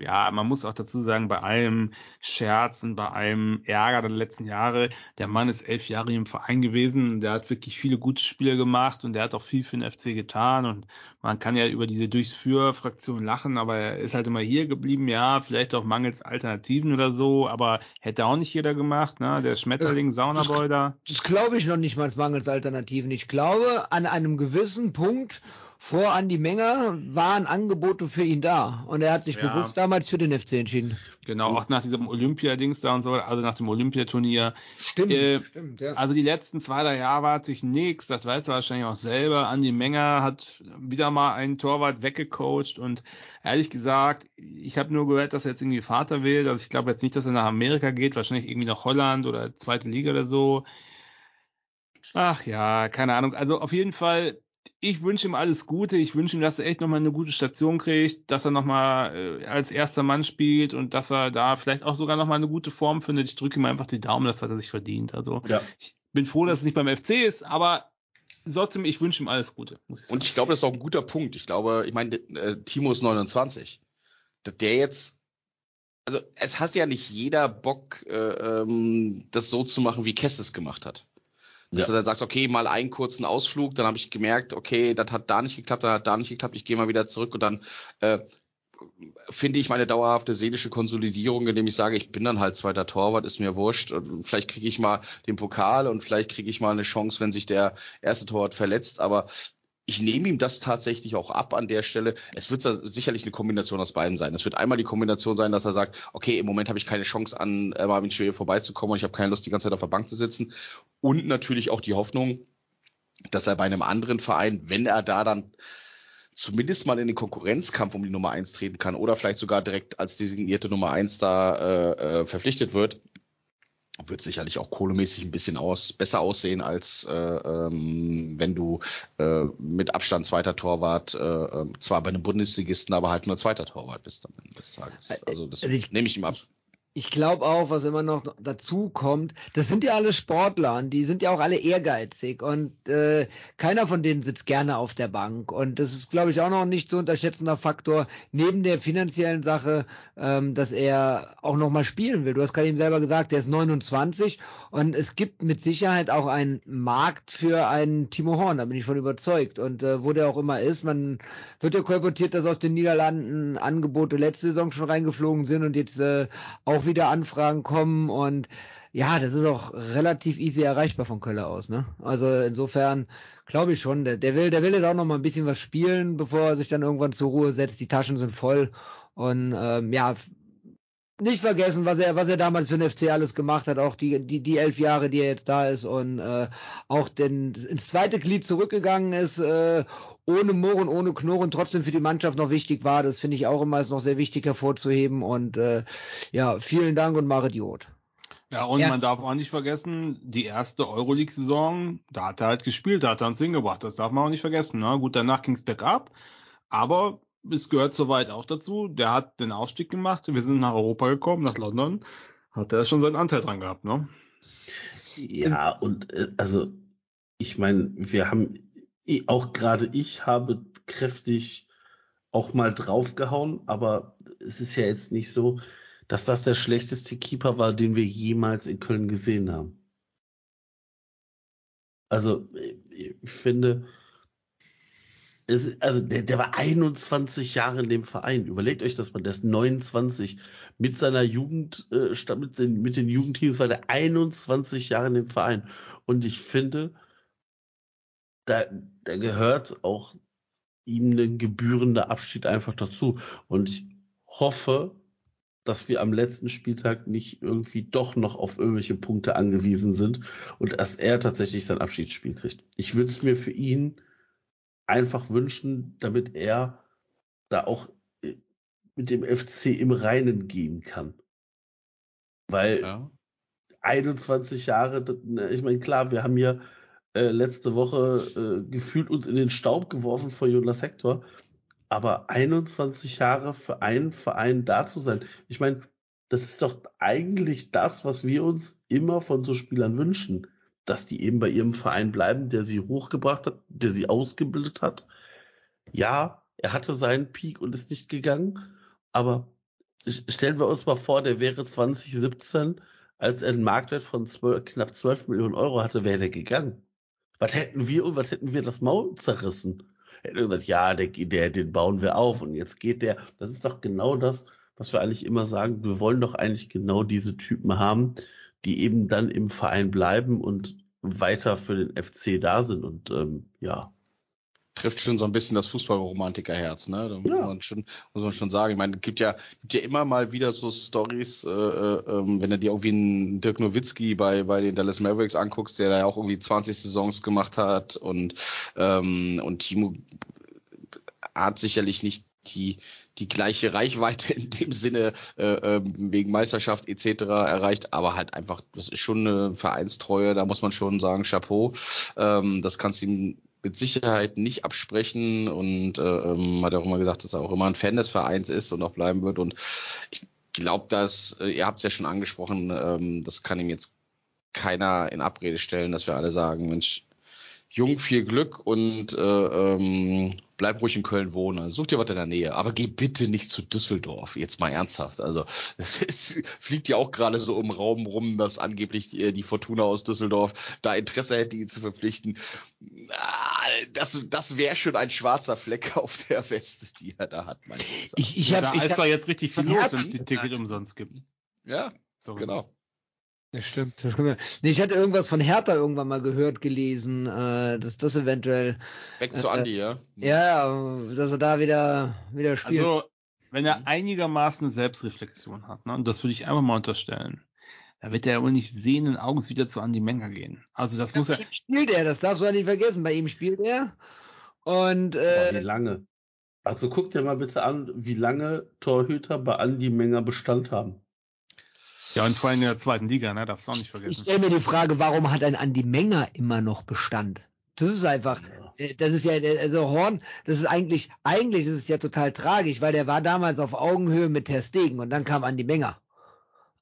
ja, man muss auch dazu sagen, bei allem Scherzen, bei allem Ärger der letzten Jahre, der Mann ist elf Jahre im Verein gewesen, der hat wirklich viele gute Spiele gemacht und der hat auch viel für den FC getan und man kann ja über diese durchs Für-Fraktion lachen, aber er ist halt immer hier geblieben, ja, vielleicht auch mangels Alternativen oder so, aber hätte auch nicht jeder gemacht, ne, der Schmetterling, Saunaboy da. Das glaube ich noch nicht mal mangels Alternativen. Ich glaube, an einem gewissen Punkt vor Andi Menger waren Angebote für ihn da und er hat sich ja. bewusst damals für den FC entschieden. Genau, auch nach diesem Olympia-Dings da und so, also nach dem Olympiaturnier. Stimmt, äh, stimmt, ja. Also die letzten zwei, drei Jahre war sich nichts, das weiß er wahrscheinlich auch selber. Andi Menger hat wieder mal einen Torwart weggecoacht und ehrlich gesagt, ich habe nur gehört, dass er jetzt irgendwie Vater will. Also ich glaube jetzt nicht, dass er nach Amerika geht, wahrscheinlich irgendwie nach Holland oder zweite Liga oder so. Ach ja, keine Ahnung. Also auf jeden Fall ich wünsche ihm alles Gute. Ich wünsche ihm, dass er echt nochmal eine gute Station kriegt, dass er nochmal äh, als erster Mann spielt und dass er da vielleicht auch sogar nochmal eine gute Form findet. Ich drücke ihm einfach die Daumen, dass er sich verdient. Also ja. ich bin froh, dass es nicht beim FC ist, aber trotzdem, ich wünsche ihm alles Gute. Muss ich sagen. Und ich glaube, das ist auch ein guter Punkt. Ich glaube, ich meine, äh, Timo ist 29. Der jetzt also es hat ja nicht jeder Bock, äh, ähm, das so zu machen, wie Kess es gemacht hat. Dass ja. du dann sagst, okay, mal einen kurzen Ausflug, dann habe ich gemerkt, okay, das hat da nicht geklappt, das hat da nicht geklappt, ich gehe mal wieder zurück und dann äh, finde ich meine dauerhafte seelische Konsolidierung, indem ich sage, ich bin dann halt zweiter Torwart, ist mir wurscht. Und vielleicht kriege ich mal den Pokal und vielleicht kriege ich mal eine Chance, wenn sich der erste Torwart verletzt. Aber ich nehme ihm das tatsächlich auch ab an der Stelle. Es wird sicherlich eine Kombination aus beiden sein. Es wird einmal die Kombination sein, dass er sagt, okay, im Moment habe ich keine Chance an äh, Marvin Schwede vorbeizukommen und ich habe keine Lust, die ganze Zeit auf der Bank zu sitzen. Und natürlich auch die Hoffnung, dass er bei einem anderen Verein, wenn er da dann zumindest mal in den Konkurrenzkampf um die Nummer eins treten kann oder vielleicht sogar direkt als designierte Nummer eins da äh, äh verpflichtet wird, wird sicherlich auch kohlemäßig ein bisschen aus, besser aussehen, als äh, ähm, wenn du äh, mit Abstand zweiter Torwart, äh, ähm, zwar bei einem Bundesligisten, aber halt nur zweiter Torwart bist am Ende des Tages. Äh, also das äh, ich, nehme ich ihm ab. Ich glaube auch, was immer noch dazu kommt, das sind ja alle Sportler und die sind ja auch alle ehrgeizig und äh, keiner von denen sitzt gerne auf der Bank. Und das ist, glaube ich, auch noch nicht zu unterschätzender Faktor neben der finanziellen Sache, ähm, dass er auch noch mal spielen will. Du hast gerade eben selber gesagt, der ist 29 und es gibt mit Sicherheit auch einen Markt für einen Timo Horn, da bin ich von überzeugt. Und äh, wo der auch immer ist, man wird ja kolportiert, dass aus den Niederlanden Angebote letzte Saison schon reingeflogen sind und jetzt äh, auch auch wieder Anfragen kommen und ja, das ist auch relativ easy erreichbar von Kölle aus, ne? Also insofern glaube ich schon, der, der will, der will jetzt auch noch mal ein bisschen was spielen, bevor er sich dann irgendwann zur Ruhe setzt. Die Taschen sind voll und ähm, ja, nicht vergessen, was er, was er damals für den FC alles gemacht hat, auch die, die, die elf Jahre, die er jetzt da ist und äh, auch den, ins zweite Glied zurückgegangen ist, äh, ohne Murren, ohne Knurren, trotzdem für die Mannschaft noch wichtig war. Das finde ich auch immer ist noch sehr wichtig hervorzuheben. Und äh, ja, vielen Dank und Mare Idiot. Ja, und Ernst? man darf auch nicht vergessen, die erste Euroleague-Saison, da hat er halt gespielt, da hat er uns hingebracht. Das darf man auch nicht vergessen. Ne? Gut, danach ging's bergab, aber es gehört soweit auch dazu. Der hat den Aufstieg gemacht. Wir sind nach Europa gekommen, nach London. Hat er schon seinen Anteil dran gehabt, ne? Ja, und äh, also ich meine, wir haben auch gerade ich habe kräftig auch mal draufgehauen, aber es ist ja jetzt nicht so, dass das der schlechteste Keeper war, den wir jemals in Köln gesehen haben. Also ich finde, es, also der, der war 21 Jahre in dem Verein. Überlegt euch das mal, der ist 29. Mit seiner Jugend, äh, mit, den, mit den Jugendteams war der 21 Jahre in dem Verein. Und ich finde, da, da gehört auch ihm ein gebührender Abschied einfach dazu. Und ich hoffe, dass wir am letzten Spieltag nicht irgendwie doch noch auf irgendwelche Punkte angewiesen sind und dass er tatsächlich sein Abschiedsspiel kriegt. Ich würde es mir für ihn einfach wünschen, damit er da auch äh, mit dem FC im Reinen gehen kann. Weil ja. 21 Jahre, ich meine, klar, wir haben hier äh, letzte Woche äh, gefühlt uns in den Staub geworfen vor Jonas Hector, aber 21 Jahre für einen Verein da zu sein, ich meine, das ist doch eigentlich das, was wir uns immer von so Spielern wünschen dass die eben bei ihrem Verein bleiben, der sie hochgebracht hat, der sie ausgebildet hat. Ja, er hatte seinen Peak und ist nicht gegangen, aber stellen wir uns mal vor, der wäre 2017, als er einen Marktwert von 12, knapp 12 Millionen Euro hatte, wäre der gegangen. Was hätten wir und was hätten wir das Maul zerrissen? Hätten wir gesagt, ja, der, der, den bauen wir auf und jetzt geht der. Das ist doch genau das, was wir eigentlich immer sagen. Wir wollen doch eigentlich genau diese Typen haben, die eben dann im Verein bleiben und weiter für den FC da sind und ähm, ja. Trifft schon so ein bisschen das Fußballromantikerherz, ne? Da muss ja. man schon, muss man schon sagen. Ich meine, es gibt ja, gibt ja immer mal wieder so Stories, äh, äh, ähm, wenn du dir irgendwie einen Dirk Nowitzki bei, bei den Dallas Mavericks anguckst, der da ja auch irgendwie 20 Saisons gemacht hat und, ähm, und Timo hat sicherlich nicht die die gleiche Reichweite in dem Sinne äh, ähm, wegen Meisterschaft etc. erreicht, aber halt einfach, das ist schon eine Vereinstreue, da muss man schon sagen, Chapeau. Ähm, das kannst du ihm mit Sicherheit nicht absprechen und äh, ähm, hat auch immer gesagt, dass er auch immer ein Fan des Vereins ist und auch bleiben wird. Und ich glaube, dass, äh, ihr habt es ja schon angesprochen, ähm, das kann ihm jetzt keiner in Abrede stellen, dass wir alle sagen, Mensch, Jung, viel Glück und äh, ähm, bleib ruhig in Köln wohnen. Such dir was in der Nähe. Aber geh bitte nicht zu Düsseldorf. Jetzt mal ernsthaft. Also es ist, fliegt ja auch gerade so im Raum rum, dass angeblich die, die Fortuna aus Düsseldorf da Interesse hätte, ihn zu verpflichten. Ah, das, das wäre schon ein schwarzer Fleck auf der Weste, die er da hat. Ich, ich hab, ja, ich hab, jetzt richtig viel los, wenn es die Ticket umsonst gibt. Ja, so genau. Das stimmt. Das stimmt. Nee, ich hatte irgendwas von Hertha irgendwann mal gehört, gelesen, äh, dass das eventuell. Weg zu äh, Andi, ja? Ja, dass er da wieder, wieder spielt. Also, wenn er einigermaßen Selbstreflexion hat, ne, und das würde ich einfach mal unterstellen, da wird er wohl nicht sehenden Augens wieder zu Andi Menger gehen. Also das ja, muss er. Bei ihm spielt er, das darfst du ja nicht vergessen. Bei ihm spielt er. Und äh, wie lange? Also guck dir mal bitte an, wie lange Torhüter bei Andi Menger Bestand haben. Ja, und vor allem in der zweiten Liga, ne? Darfst du auch nicht vergessen. Ich stelle mir die Frage, warum hat ein Andi Menger immer noch Bestand? Das ist einfach, äh, das ist ja, also Horn, das ist eigentlich, eigentlich ist es ja total tragisch, weil der war damals auf Augenhöhe mit Ter Stegen und dann kam Andi Menger.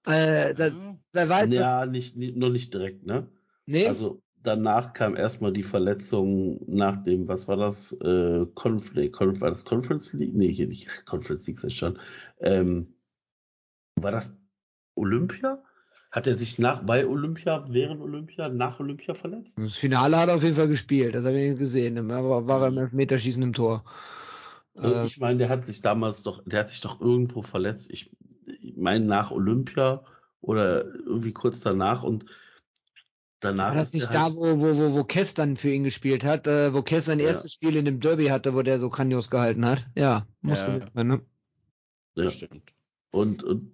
Äh, das, Mhm. das, Ja, nicht, nicht, noch nicht direkt, ne? nee? Also danach kam erstmal die Verletzung nach dem, was war das? Äh, Conf nee, Conf war das Conference League? Nee, hier nicht. Conference League ist schon. Ähm, war das Olympia? Hat er sich nach, bei Olympia, während Olympia, nach Olympia verletzt? das Finale hat er auf jeden Fall gespielt, das habe ich gesehen. Da war, war er im Elfmeterschießen im Tor. Äh, Äh, Ich meine, der hat sich damals doch, der hat sich doch irgendwo verletzt. Ich, ich meine nach Olympia oder irgendwie kurz danach und danach war das ist er nicht halt- da, wo, wo, wo, wo Kess dann für ihn gespielt hat, äh, wo Kess sein Ja. erstes Spiel in dem Derby hatte, wo der so grandios gehalten hat? Ja, muss Ja. gewesen sein, ne? ja. Stimmt. Und, und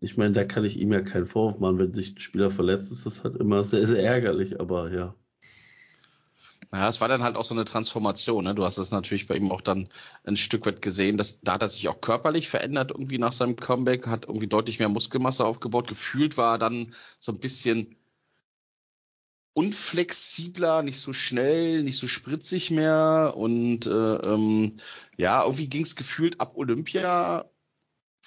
ich meine, da kann ich ihm ja keinen Vorwurf machen, wenn sich ein Spieler verletzt ist, das halt immer sehr, sehr ärgerlich, aber ja. Ja, es war dann halt auch so eine Transformation. Ne? Du hast es natürlich bei ihm auch dann ein Stück weit gesehen, dass da hat er sich auch körperlich verändert irgendwie nach seinem Comeback, hat irgendwie deutlich mehr Muskelmasse aufgebaut. Gefühlt war er dann so ein bisschen unflexibler, nicht so schnell, nicht so spritzig mehr und äh, ähm, ja, irgendwie ging es gefühlt ab Olympia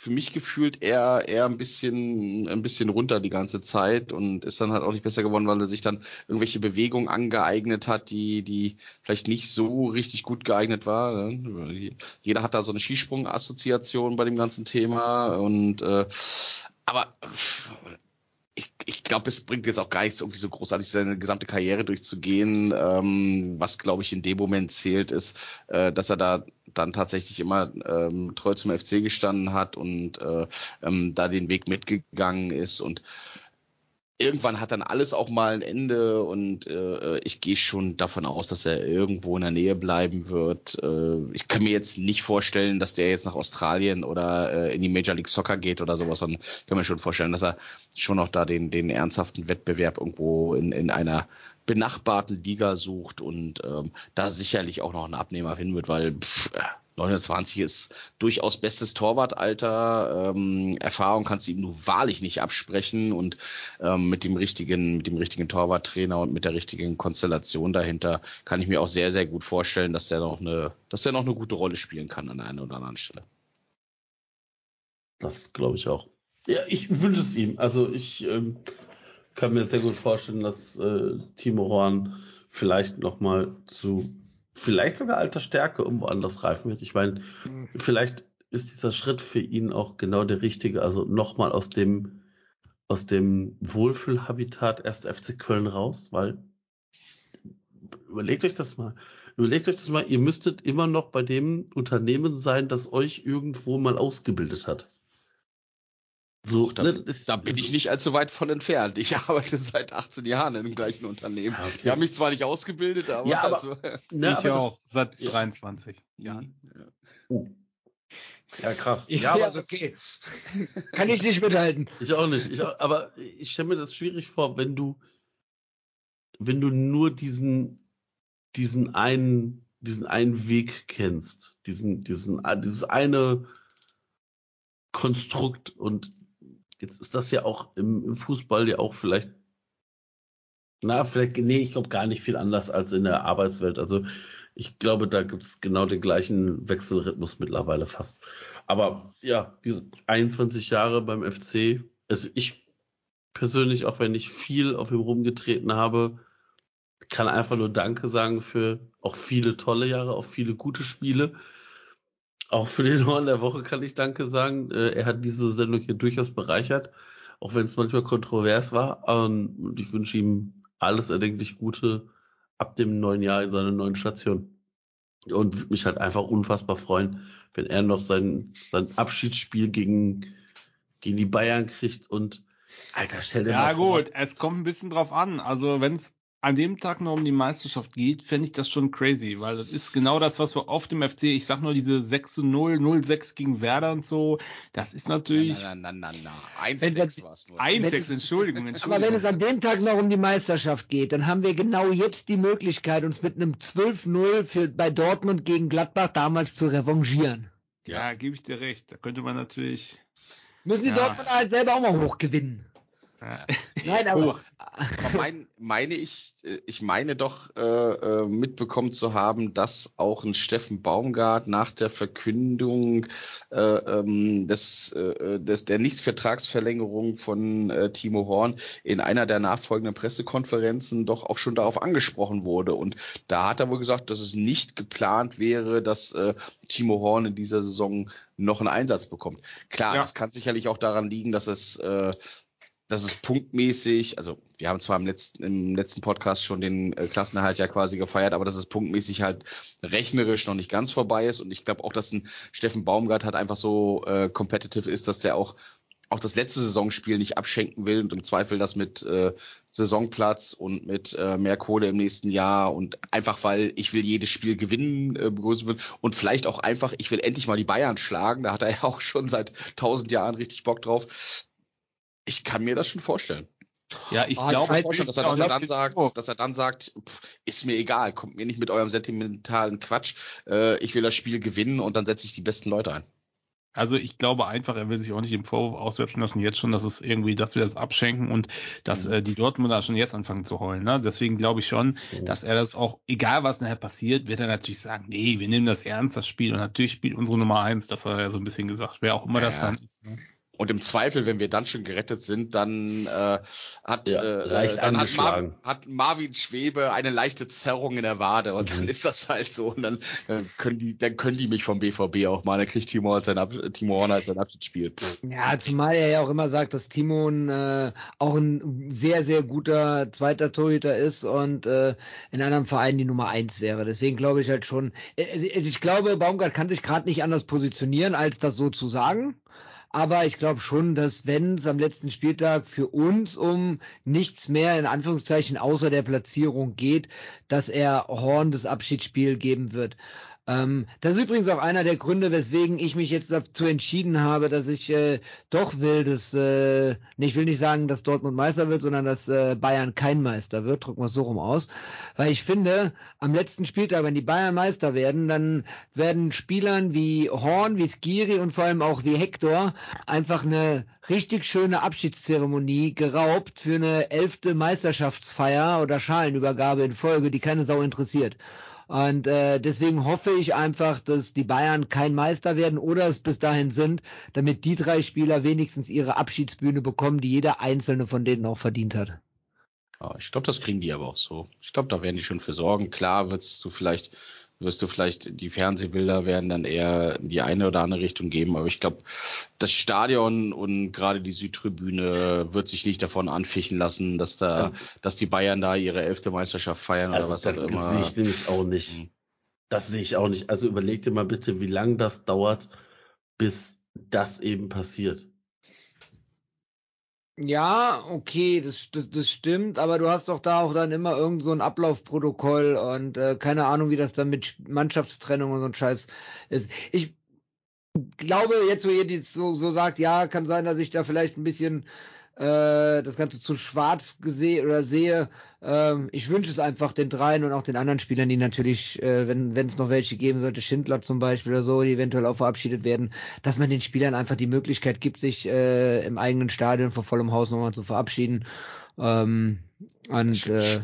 für mich gefühlt eher eher ein bisschen ein bisschen runter die ganze Zeit und ist dann halt auch nicht besser geworden, weil er sich dann irgendwelche Bewegungen angeeignet hat, die die vielleicht nicht so richtig gut geeignet war. ne? Jeder hat da so eine Skisprung-Assoziation bei dem ganzen Thema und äh, aber ich, ich glaube, es bringt jetzt auch gar nichts, irgendwie so großartig seine gesamte Karriere durchzugehen. Ähm, was, glaube ich, in dem Moment zählt, ist, äh, dass er da dann tatsächlich immer ähm, treu zum FC gestanden hat und äh, ähm, da den Weg mitgegangen ist. Und irgendwann hat dann alles auch mal ein Ende und äh, ich gehe schon davon aus, dass er irgendwo in der Nähe bleiben wird. Äh, ich kann mir jetzt nicht vorstellen, dass der jetzt nach Australien oder äh, in die Major League Soccer geht oder sowas, sondern ich kann mir schon vorstellen, dass er schon noch da den, den ernsthaften Wettbewerb irgendwo in, in einer benachbarten Liga sucht und ähm, da sicherlich auch noch ein Abnehmer hin wird, weil pff, 29 ist durchaus bestes Torwartalter. Ähm, Erfahrung kannst du ihm nur wahrlich nicht absprechen und ähm, mit dem richtigen, mit dem richtigen Torwarttrainer und mit der richtigen Konstellation dahinter kann ich mir auch sehr, sehr gut vorstellen, dass der noch eine, dass der noch eine gute Rolle spielen kann an der einen oder anderen Stelle. Das glaube ich auch. Ja, ich wünsche es ihm. Also ich ähm, kann mir sehr gut vorstellen, dass äh, Timo Horn vielleicht nochmal zu, vielleicht sogar alter Stärke irgendwo anders reifen wird. Ich meine, vielleicht ist dieser Schritt für ihn auch genau der richtige. Also nochmal aus dem, aus dem Wohlfühlhabitat erst FC Köln raus, weil überlegt euch das mal. Überlegt euch das mal, ihr müsstet immer noch bei dem Unternehmen sein, das euch irgendwo mal ausgebildet hat. So, Da, ne, das- da bin ich nicht allzu weit von entfernt. Ich arbeite seit 18 Jahren in dem gleichen Unternehmen. Ja, okay. Die haben mich zwar nicht ausgebildet, aber, Ja, aber- also, Ne, ich aber das- auch, seit ja. 23 Jahren. Oh. Ja, krass. Ja, Ja, aber das, okay. Kann ich nicht mithalten. ich auch nicht. Ich auch, aber ich stelle mir das schwierig vor, wenn du, wenn du nur diesen, diesen einen, diesen einen Weg kennst, diesen, diesen, dieses eine Konstrukt und jetzt ist das ja auch im, Fußball ja auch vielleicht, na, vielleicht, nee, ich glaube gar nicht viel anders als in der Arbeitswelt. Also ich glaube, da gibt es genau den gleichen Wechselrhythmus mittlerweile fast. Aber ja, wie gesagt, 21 Jahre beim FC. Also ich persönlich, auch wenn ich viel auf ihm rumgetreten habe, kann einfach nur Danke sagen für auch viele tolle Jahre, auch viele gute Spiele. Auch für den Horn der Woche kann ich Danke sagen. Äh, Er hat diese Sendung hier durchaus bereichert, auch wenn es manchmal kontrovers war. Und ich wünsche ihm alles erdenklich Gute ab dem neuen Jahr in seiner neuen Station. Und würde mich halt einfach unfassbar freuen, wenn er noch sein, sein Abschiedsspiel gegen, gegen die Bayern kriegt und Alter, stell dir Ja mal vor. gut, es kommt ein bisschen drauf an. Also wenn es an dem Tag noch um die Meisterschaft geht, fände ich das schon crazy, weil das ist genau das, was wir auf dem FC, ich sag nur diese 6 zu 0, 0-6 gegen Werder und so, das ist natürlich na, na, na, na, na. Wenn das- 1-6 war es nur. 1-6, Entschuldigung, Aber Entschuldigung. wenn es an dem Tag noch um die Meisterschaft geht, dann haben wir genau jetzt die Möglichkeit, uns mit einem 12-0 für, bei Dortmund gegen Gladbach damals zu revanchieren. ja, gebe ich dir recht. Da könnte man natürlich. Müssen die Ja. Dortmunder halt selber auch mal hochgewinnen. Nein, aber. Aber mein, meine ich, äh, ich meine doch äh, äh, mitbekommen zu haben, dass auch ein Steffen Baumgart nach der Verkündung äh, ähm, des, äh, des der Nichtvertragsverlängerung von äh, Timo Horn in einer der nachfolgenden Pressekonferenzen doch auch schon darauf angesprochen wurde. Und da hat er wohl gesagt, dass es nicht geplant wäre, dass äh, Timo Horn in dieser Saison noch einen Einsatz bekommt. Klar, Ja. das kann sicherlich auch daran liegen, dass es äh, das ist punktmäßig, also wir haben zwar im letzten, im letzten Podcast schon den äh, Klassenerhalt ja quasi gefeiert, aber dass es punktmäßig halt rechnerisch noch nicht ganz vorbei ist. Und ich glaube auch, dass ein Steffen Baumgart halt einfach so äh, competitive ist, dass der auch auch das letzte Saisonspiel nicht abschenken will und im Zweifel das mit äh, Saisonplatz und mit äh, mehr Kohle im nächsten Jahr und einfach weil ich will jedes Spiel gewinnen äh, begrüßen will. Und vielleicht auch einfach ich will endlich mal die Bayern schlagen, da hat er ja auch schon seit tausend Jahren richtig Bock drauf. Ich kann mir das schon vorstellen. Ja, ich Ah, glaube, vorstellen, dass er, dass er dann sagt, Oh, dass er dann sagt, pff, ist mir egal, kommt mir nicht mit eurem sentimentalen Quatsch. Äh, ich will das Spiel gewinnen und dann setze ich die besten Leute ein. Also ich glaube einfach, er will sich auch nicht im Vorwurf aussetzen lassen, jetzt schon, dass es irgendwie, dass wir das abschenken und dass Mhm. äh, die Dortmunder schon jetzt anfangen zu heulen. Ne? Deswegen glaube ich schon, dass er das auch, egal was nachher passiert, wird er natürlich sagen, nee, wir nehmen das ernst, das Spiel. Und natürlich spielt unsere Nummer eins, das hat er ja so ein bisschen gesagt, wer auch immer das Ja. dann ist. Ne? Und im Zweifel, wenn wir dann schon gerettet sind, dann äh, hat, Ja, äh, leicht dann hat, Mar hat Marvin Schwebe eine leichte Zerrung in der Wade und Mhm. dann ist das halt so. Und dann äh, können die, dann können die mich vom BVB auch mal. Dann kriegt Timo, halt sein Ab Timo Horner als sein Abschiedsspiel. Ja, zumal er ja auch immer sagt, dass Timo ein, äh, auch ein sehr, sehr guter zweiter Torhüter ist und äh, in einem Verein die Nummer eins wäre. Deswegen glaube ich halt schon, äh, also ich glaube, Baumgart kann sich gerade nicht anders positionieren, als das so zu sagen. Aber ich glaube schon, dass wenn es am letzten Spieltag für uns um nichts mehr in Anführungszeichen außer der Platzierung geht, dass er Horn das Abschiedsspiel geben wird. Ähm, das ist übrigens auch einer der Gründe, weswegen ich mich jetzt dazu entschieden habe, dass ich äh, doch will, dass, äh, ich will nicht sagen, dass Dortmund Meister wird, sondern dass äh, Bayern kein Meister wird, drücken wir es so rum aus. Weil ich finde, am letzten Spieltag, wenn die Bayern Meister werden, dann werden Spielern wie Horn, wie Skiri und vor allem auch wie Hector einfach eine richtig schöne Abschiedszeremonie geraubt für eine elfte Meisterschaftsfeier oder Schalenübergabe in Folge, die keine Sau interessiert. Und äh, deswegen hoffe ich einfach, dass die Bayern kein Meister werden oder es bis dahin sind, damit die drei Spieler wenigstens ihre Abschiedsbühne bekommen, die jeder einzelne von denen auch verdient hat. Ich glaube, das kriegen die aber auch so. Ich glaube, da werden die schon für sorgen. Klar wirst du vielleicht, wirst du vielleicht, die Fernsehbilder werden dann eher in die eine oder andere Richtung geben, aber ich glaube, das Stadion und gerade die Südtribüne wird sich nicht davon anfischen lassen, dass da, dass die Bayern da ihre elfte Meisterschaft feiern oder Also was das auch immer. sehe ich nämlich auch nicht. Mhm. Das sehe ich auch nicht. Also überleg dir mal bitte, wie lange das dauert, bis das eben passiert. Ja, okay, das, das, das stimmt, aber du hast doch da auch dann immer irgend so ein Ablaufprotokoll und äh, keine Ahnung, wie das dann mit Sch- Mannschaftstrennung und so ein Scheiß ist. Ich glaube, jetzt wo ihr dies so, so sagt, ja, kann sein, dass ich da vielleicht ein bisschen äh, das Ganze zu schwarz gesehen oder sehe. Ähm, ich wünsche es einfach den dreien und auch den anderen Spielern, die natürlich, äh, wenn wenn es noch welche geben sollte, Schindler zum Beispiel oder so, die eventuell auch verabschiedet werden, dass man den Spielern einfach die Möglichkeit gibt, sich äh, im eigenen Stadion vor vollem Haus nochmal zu verabschieden. Ähm, und äh,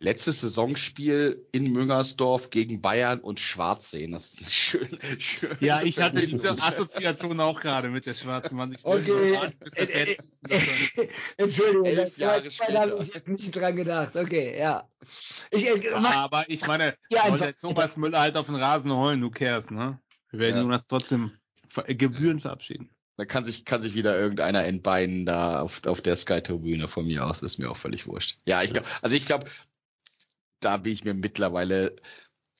Letztes Saisonspiel in Müngersdorf gegen Bayern und Schwarz sehen. Das ist eine schöne, schöne Ja, ich hatte diese Assoziation auch gerade mit der schwarzen Wand. Ich Okay. Äh, äh. Entschuldigung, Elf Jahre später. habe ich jetzt nicht dran gedacht. Okay, ja. Ich, äh, mach, Aber ich meine, Ja, der Thomas Müller halt auf den Rasen heulen, du cares, ne? Wir werden Ja. Jonas trotzdem äh, Gebühren verabschieden. Da kann sich, kann sich wieder irgendeiner entbeinen da auf, auf der Sky-Tribüne von mir aus. Ist mir auch völlig wurscht. Ja, ich glaube, also ich glaube, da bin ich mir mittlerweile,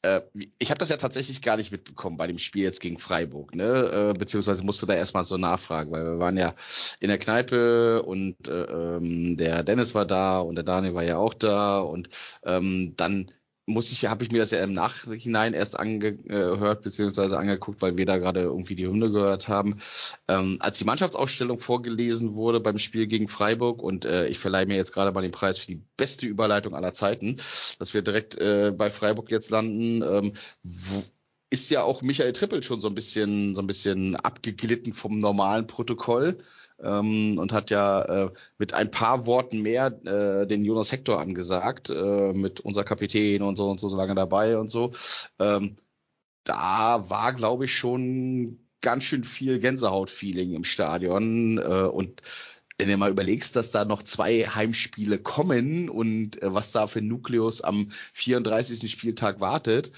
äh, ich habe das ja tatsächlich gar nicht mitbekommen bei dem Spiel jetzt gegen Freiburg, ne? Äh, beziehungsweise musste da erstmal so nachfragen, weil wir waren ja in der Kneipe und äh, ähm, der Dennis war da und der Daniel war ja auch da und ähm, dann muss ich, habe ich mir das ja im Nachhinein erst angehört beziehungsweise angeguckt, weil wir da gerade irgendwie die Hymne gehört haben. Ähm, als die Mannschaftsausstellung vorgelesen wurde beim Spiel gegen Freiburg und äh, ich verleihe mir jetzt gerade mal den Preis für die beste Überleitung aller Zeiten, dass wir direkt äh, bei Freiburg jetzt landen, ähm, wo, ist ja auch Michael Trippel schon so ein bisschen, so ein bisschen abgeglitten vom normalen Protokoll. Ähm, und hat ja äh, mit ein paar Worten mehr äh, den Jonas Hector angesagt, äh, mit unser Kapitän und so und so, so lange dabei und so. Ähm, da war, glaube ich, schon ganz schön viel Gänsehaut-Feeling im Stadion äh, und wenn du mal überlegst, dass da noch zwei Heimspiele kommen und äh, was da für Nukleus am 34. Spieltag wartet,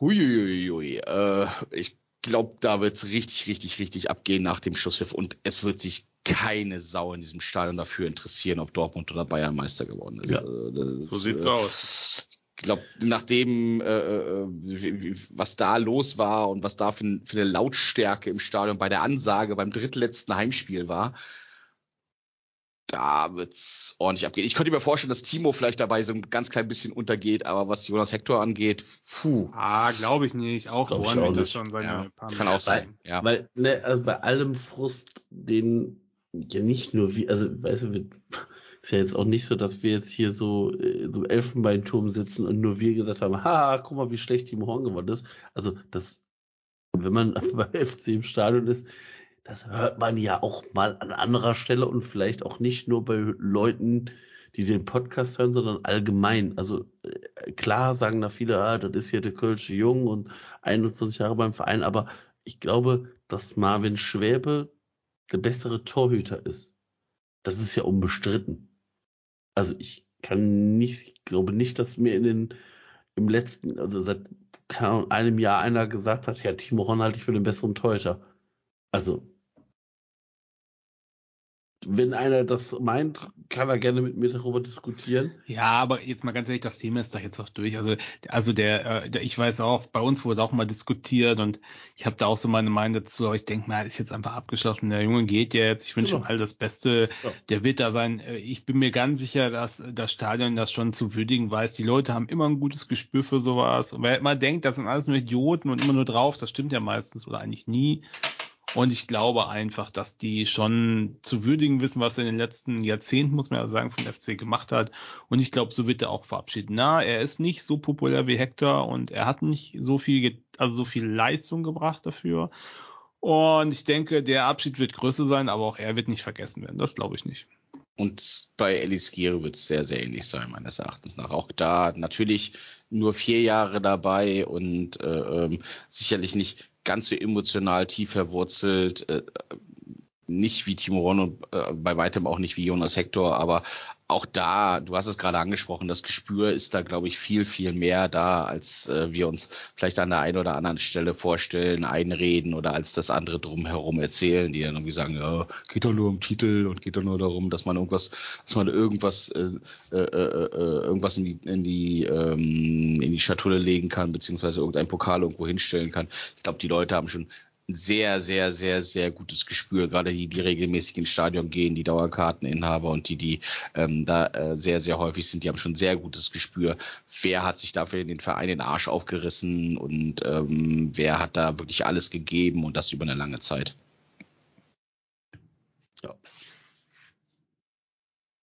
huiuiui, äh, ich glaube, da wird's richtig, richtig, richtig abgehen nach dem Schlusspfiff und es wird sich keine Sau in diesem Stadion dafür interessieren, ob Dortmund oder Bayern Meister geworden ist. Ja, Äh, das so sieht's äh, aus. Ich glaube, nachdem, äh, äh, was da los war und was da für, für eine Lautstärke im Stadion bei der Ansage beim drittletzten Heimspiel war, da wird's ordentlich abgehen. Ich könnte mir vorstellen, dass Timo vielleicht dabei so ein ganz klein bisschen untergeht, aber was Jonas Hector angeht, puh, Ah, glaube ich nicht. Auch auch wird das schon seine Ja, paar kann auch sein. Minuten. Ja. Weil, ne, also bei allem Frust, den ja nicht nur wir, also weißt du, wir, ist ja jetzt auch nicht so, dass wir jetzt hier so, äh, so im Elfenbeinturm sitzen und nur wir gesagt haben, ha, guck mal, wie schlecht Timo Horn geworden ist. Also das, wenn man beim FC im Stadion ist, das hört man ja auch mal an anderer Stelle und vielleicht auch nicht nur bei Leuten, die den Podcast hören, sondern allgemein. Also äh, klar sagen da viele, ah, das ist hier der Kölsche Jung und 21 Jahre beim Verein, aber ich glaube, dass Marvin Schwäbe der bessere Torhüter ist. Das ist ja unbestritten. Also ich kann nicht, ich glaube nicht, dass mir in den im letzten, also seit einem Jahr einer gesagt hat, ja, Timo Horn halte ich für den besseren Torhüter. Also wenn einer das meint, kann er gerne mit mir darüber diskutieren. Ja, aber jetzt mal ganz ehrlich, das Thema ist doch jetzt auch durch. Also, also der, äh, der ich weiß auch, bei uns wurde auch mal diskutiert und ich habe da auch so meine Meinung dazu, aber ich denke mal, ist jetzt einfach abgeschlossen. Der Junge geht jetzt, ich wünsche Genau. ihm all das Beste. Ja. Der wird da sein. Äh, Ich bin mir ganz sicher, dass das Stadion das schon zu würdigen weiß. Die Leute haben immer ein gutes Gespür für sowas. Und wer immer denkt, das sind alles nur Idioten und immer nur drauf, das stimmt ja meistens oder eigentlich nie. Und ich glaube einfach, dass die schon zu würdigen wissen, was er in den letzten Jahrzehnten, muss man ja sagen, von FC gemacht hat. Und ich glaube, so wird er auch verabschieden. Na, er ist nicht so populär wie Hector und er hat nicht so viel, also so viel Leistung gebracht dafür. Und ich denke, der Abschied wird größer sein, aber auch er wird nicht vergessen werden. Das glaube ich nicht. Und bei Elis Giere wird es sehr, sehr ähnlich sein, meines Erachtens nach. Auch da natürlich nur vier Jahre dabei und äh, ähm, sicherlich nicht ganz so emotional tief verwurzelt. Äh, nicht wie Timo Ron und äh, bei weitem auch nicht wie Jonas Hector, aber auch da, du hast es gerade angesprochen, das Gespür ist da, glaube ich, viel, viel mehr da, als äh, wir uns vielleicht an der einen oder anderen Stelle vorstellen, einreden oder als das andere drumherum erzählen, die dann irgendwie sagen, ja, geht doch nur um Titel und geht doch nur darum, dass man irgendwas, dass man irgendwas, äh, äh, äh, äh, irgendwas in die, in die, ähm, in die Schatulle legen kann, beziehungsweise irgendein Pokal irgendwo hinstellen kann. Ich glaube, die Leute haben schon ein sehr, sehr, sehr, sehr gutes Gespür, gerade die, die regelmäßig ins Stadion gehen, die Dauerkarteninhaber und die, die ähm, da äh, sehr, sehr häufig sind, die haben schon sehr gutes Gespür. Wer hat sich dafür in den Verein den Arsch aufgerissen und ähm, wer hat da wirklich alles gegeben und das über eine lange Zeit.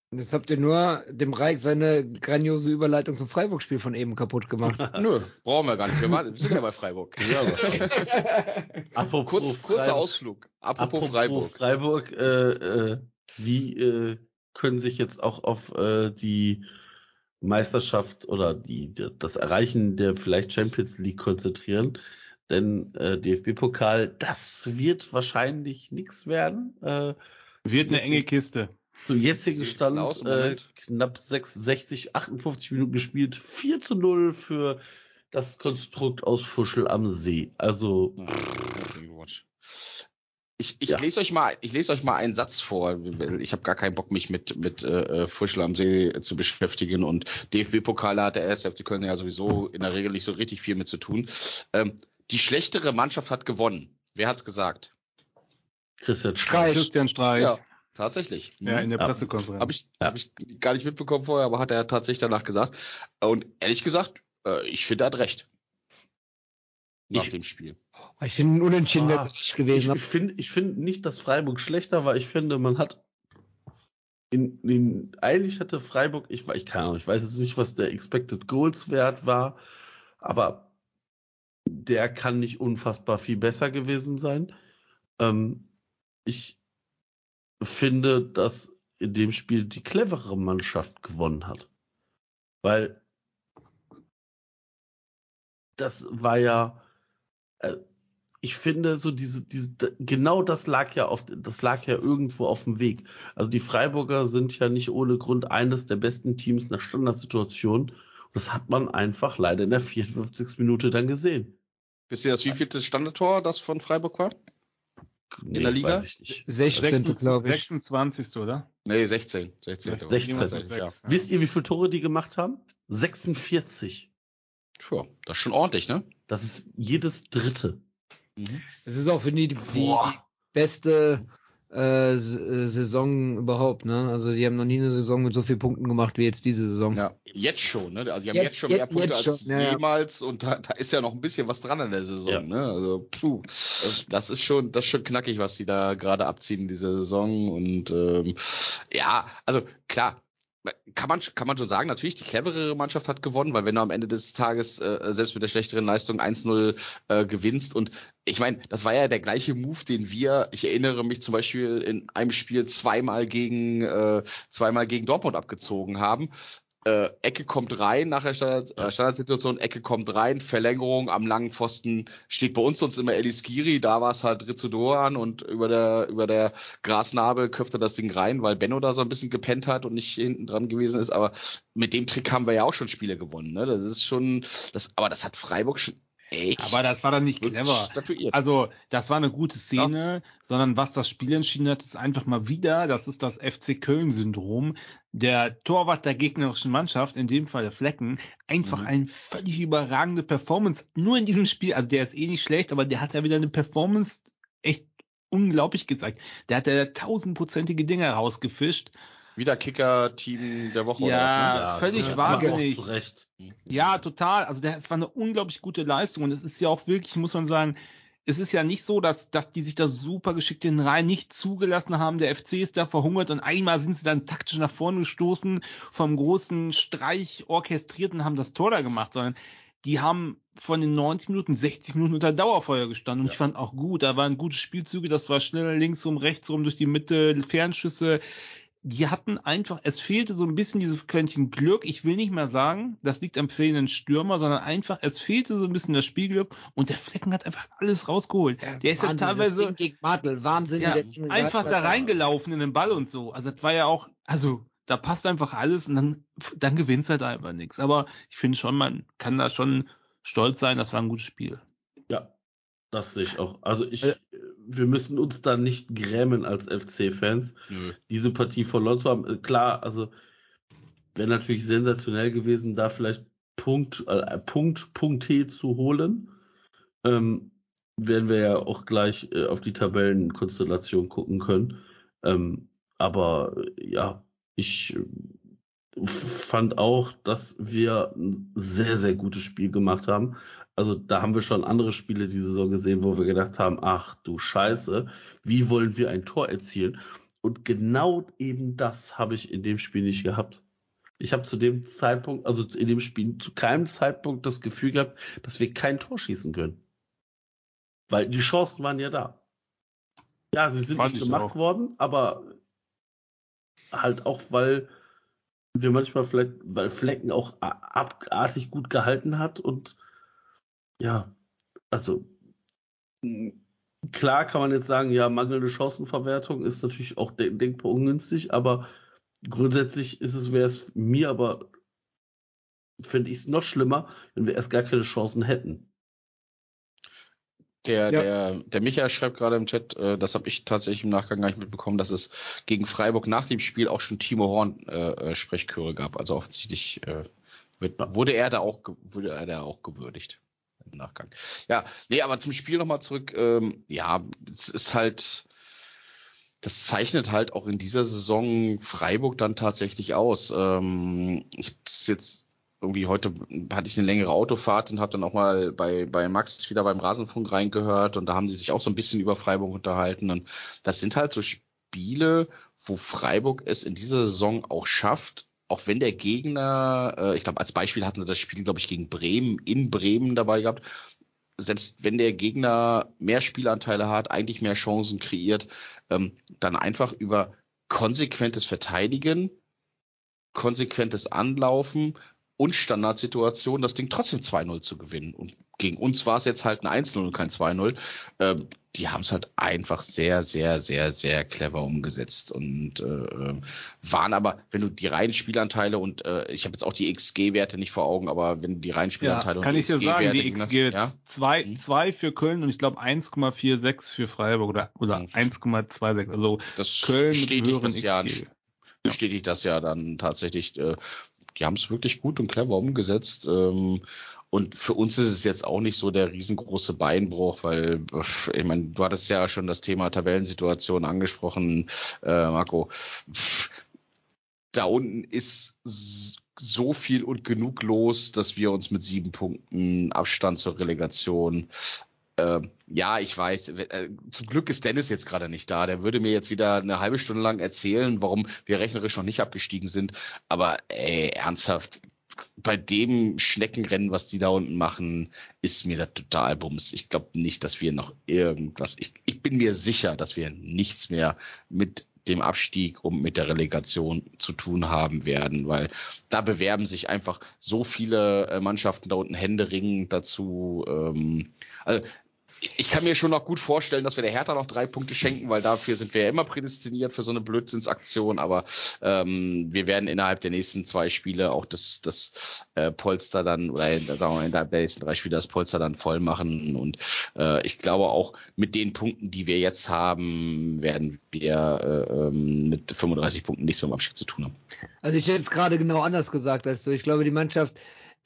Und jetzt habt ihr nur dem Reich seine grandiose Überleitung zum Freiburg-Spiel von eben kaputt gemacht. Nö, brauchen wir gar nicht. Wir, waren, wir sind ja bei Freiburg. Ja, aber Kurz, apropos kurzer Freiburg- Ausflug. Apropos, Apropos Freiburg. Freiburg, äh, äh, die äh, können sich jetzt auch auf äh, die Meisterschaft oder die, das Erreichen der vielleicht Champions League konzentrieren. Denn äh, DFB-Pokal, das wird wahrscheinlich nichts werden. Äh, Wird eine enge Kiste. Zum jetzigen Stand aus äh, knapp 6, 60, 58 Minuten gespielt, 4 zu 0 für das Konstrukt aus Fuschel am See. Also Ja, Glückwunsch. Ich, ich Ja. lese euch mal, ich lese euch mal einen Satz vor. Ich habe gar keinen Bock, mich mit mit äh, Fuschel am See zu beschäftigen und DFB-Pokale hat der 1. FC Köln ja sowieso in der Regel nicht so richtig viel mit zu tun. Ähm, die schlechtere Mannschaft hat gewonnen. Wer hat's gesagt? Christian Streich. Christian Streich. Ja, tatsächlich. Ja, in der Ja. Pressekonferenz. Habe ich, hab ich gar nicht mitbekommen vorher, aber hat er tatsächlich danach gesagt. Und ehrlich gesagt, äh, ich finde, er hat recht. Nach Ich- dem Spiel. Ich finde unentschieden Ah, ah, Ich, gewesen. ich finde ich finde nicht, dass Freiburg schlechter war. Ich finde, man hat in, in eigentlich hatte Freiburg, ich, ich keine Ahnung, ich weiß jetzt nicht, was der Expected Goals Wert war, aber der kann nicht unfassbar viel besser gewesen sein. Ähm, ich finde, dass in dem Spiel die clevere Mannschaft gewonnen hat. Weil das war ja, äh, ich finde so diese, diese, genau das lag ja auf, das lag ja irgendwo auf dem Weg. Also die Freiburger sind ja nicht ohne Grund eines der besten Teams nach Standardsituationen. Das hat man einfach leider in der 54. Minute dann gesehen. Wisst ihr das wievielte Standardtor das von Freiburg war? Nee, in der Liga? Weiß ich nicht. 16. glaube ich. 26. oder? Nee, 16. 16. 16. Ja. Wisst ihr, wie viele Tore die gemacht haben? 46. Tja, das ist schon ordentlich, ne? Das ist jedes dritte. Mhm. Es ist auch für die, die beste äh, äh, Saison überhaupt, ne? Also die haben noch nie eine Saison mit so vielen Punkten gemacht wie jetzt diese Saison. Ja, jetzt schon, ne? Also die haben Jetzt- jetzt, schon jetzt- mehr Punkte jetzt als schon, ja, ja. jemals und da, da ist ja noch ein bisschen was dran in der Saison, Ja. ne? Also, puh, das ist schon, das ist schon knackig, was die da gerade abziehen in dieser Saison und ähm, ja, also klar. Kann man, kann man schon sagen, natürlich, die cleverere Mannschaft hat gewonnen, weil wenn du am Ende des Tages äh, selbst mit der schlechteren Leistung 1-0 äh, gewinnst und ich meine, das war ja der gleiche Move, den wir, ich erinnere mich zum Beispiel in einem Spiel zweimal gegen, äh, zweimal gegen Dortmund abgezogen haben. Äh, Ecke kommt rein nach der Standard, äh, Standardsituation, Ecke kommt rein, Verlängerung am langen Pfosten steht bei uns sonst immer Elis Giri, da war es halt Rizzo Doan und über der, über der Grasnarbe köpfte das Ding rein, weil Benno da so ein bisschen gepennt hat und nicht hinten dran gewesen ist, aber mit dem Trick haben wir ja auch schon Spiele gewonnen, ne? Das ist schon, das, aber das hat Freiburg schon echt. Aber das war dann nicht clever. Statuiert. Also, das war eine gute Szene, sondern was das Spiel entschieden hat, ist einfach mal wieder, das ist das FC Köln-Syndrom, der Torwart der gegnerischen Mannschaft, in dem Fall der Flecken, einfach Mhm. eine völlig überragende Performance, nur in diesem Spiel, also der ist eh nicht schlecht, aber der hat ja wieder eine Performance echt unglaublich gezeigt. Der hat ja tausendprozentige Dinge rausgefischt. Wieder Kicker-Team der Woche Ja, oder völlig zu- aber wahnsinnig. Auch zu Recht. Ja, total. Also es war eine unglaublich gute Leistung und es ist ja auch wirklich, muss man sagen, es ist ja nicht so, dass, dass die sich da super geschickt in den Reihen nicht zugelassen haben. Der FC ist da verhungert und einmal sind sie dann taktisch nach vorne gestoßen, vom großen Streich orchestriert und haben das Tor da gemacht, sondern die haben von den 90 Minuten 60 Minuten unter Dauerfeuer gestanden und Ja. ich fand auch gut, da waren gute Spielzüge, das war schnell links rum, rechts rum durch die Mitte, Fernschüsse, die hatten einfach, es fehlte so ein bisschen dieses Quäntchen Glück. Ich will nicht mehr sagen, das liegt am fehlenden Stürmer, sondern einfach, es fehlte so ein bisschen das Spielglück und der Flecken hat einfach alles rausgeholt. der ist ja Wahnsinn, das teilweise gegen Martel, Wahnsinn. ja, einfach da reingelaufen in den Ball und so. Also das war ja auch, also da passt einfach alles und dann, dann gewinnst halt einfach nichts. Aber ich finde schon, man kann da schon stolz sein, das war ein gutes Spiel. Ja, das sehe ich auch. Also ich, Äh. Wir müssen uns da nicht grämen als FC-Fans, diese Partie verloren zu haben. Äh, Klar, also wäre natürlich sensationell gewesen, da vielleicht Punkt, äh, Punkt, Punkt T zu holen. Ähm, werden wir ja auch gleich äh, auf die Tabellenkonstellation gucken können. Ähm, aber äh, ja, ich äh, fand auch, dass wir ein sehr, sehr gutes Spiel gemacht haben. Also da haben wir schon andere Spiele diese Saison gesehen, wo wir gedacht haben, ach du Scheiße, wie wollen wir ein Tor erzielen? Und genau eben das habe ich in dem Spiel nicht gehabt. Ich habe zu dem Zeitpunkt, also in dem Spiel zu keinem Zeitpunkt das Gefühl gehabt, dass wir kein Tor schießen können. Weil die Chancen waren ja da. Ja, sie sind Fand nicht ich gemacht auch. worden, aber halt auch, weil wir manchmal vielleicht, weil Flecken auch abartig gut gehalten hat und ja, also klar kann man jetzt sagen, ja, mangelnde Chancenverwertung ist natürlich auch de denkbar ungünstig, aber grundsätzlich ist es, wäre es mir aber, finde ich es noch schlimmer, wenn wir erst gar keine Chancen hätten. Der, Ja. der, der Michael schreibt gerade im Chat, äh, das habe ich tatsächlich im Nachgang gar nicht mitbekommen, dass es gegen Freiburg nach dem Spiel auch schon Timo Horn äh, äh, Sprechchöre gab. Also offensichtlich äh, wird, wurde er da auch wurde er da auch gewürdigt im Nachgang. Ja, nee, aber zum Spiel nochmal zurück. Ähm, ja, es ist halt, das zeichnet halt auch in dieser Saison Freiburg dann tatsächlich aus. Ähm, ich jetzt irgendwie heute hatte ich eine längere Autofahrt und habe dann auch mal bei, bei Max wieder beim Rasenfunk reingehört und da haben die sich auch so ein bisschen über Freiburg unterhalten und das sind halt so Spiele, wo Freiburg es in dieser Saison auch schafft, auch wenn der Gegner, äh, ich glaube als Beispiel hatten sie das Spiel, glaube ich, gegen Bremen in Bremen dabei gehabt, selbst wenn der Gegner mehr Spielanteile hat, eigentlich mehr Chancen kreiert, ähm, dann einfach über konsequentes Verteidigen, konsequentes Anlaufen und Standardsituation das Ding trotzdem 2-0 zu gewinnen. Und gegen uns war es jetzt halt ein 1-0 und kein 2-0. Ähm, die haben es halt einfach sehr, sehr, sehr, sehr clever umgesetzt und äh, waren aber, wenn du die reinen Spielanteile und äh, ich habe jetzt auch die XG-Werte nicht vor Augen, aber wenn du die reinen Spielanteile ja, kann und ich dir sagen, die XG ja? 2 mhm. Zwei für Köln und ich glaube 1,46 für Freiburg oder oder mhm. 1,26. Also das Köln das ja, XG. bestätigt das ja dann tatsächlich. Äh, die haben es wirklich gut und clever umgesetzt. Ähm, und für uns ist es jetzt auch nicht so der riesengroße Beinbruch, weil, ich meine, du hattest ja schon das Thema Tabellensituation angesprochen, äh, Marco. Da unten ist so viel und genug los, dass wir uns mit sieben Punkten Abstand zur Relegation ähm, ja, ich weiß. Äh, zum Glück ist Dennis jetzt gerade nicht da. Der würde mir jetzt wieder eine halbe Stunde lang erzählen, warum wir rechnerisch noch nicht abgestiegen sind. Aber ey, ernsthaft, bei dem Schneckenrennen, was die da unten machen, ist mir das total bums. Ich glaube nicht, dass wir noch irgendwas. Ich, ich bin mir sicher, dass wir nichts mehr mit dem Abstieg und mit der Relegation zu tun haben werden, weil da bewerben sich einfach so viele äh, Mannschaften da unten händeringend dazu. Ähm, also ich kann mir schon noch gut vorstellen, dass wir der Hertha noch drei Punkte schenken, weil dafür sind wir ja immer prädestiniert für so eine Blödsinnsaktion. Aber ähm, wir werden innerhalb der nächsten zwei Spiele auch das, das äh, Polster dann, oder sagen wir innerhalb der nächsten drei Spiele das Polster dann voll machen. Und äh, ich glaube auch mit den Punkten, die wir jetzt haben, werden wir äh, ähm, mit 35 Punkten nichts mehr im Abstieg zu tun haben. Also ich hätte es gerade genau anders gesagt als du. Ich glaube, die Mannschaft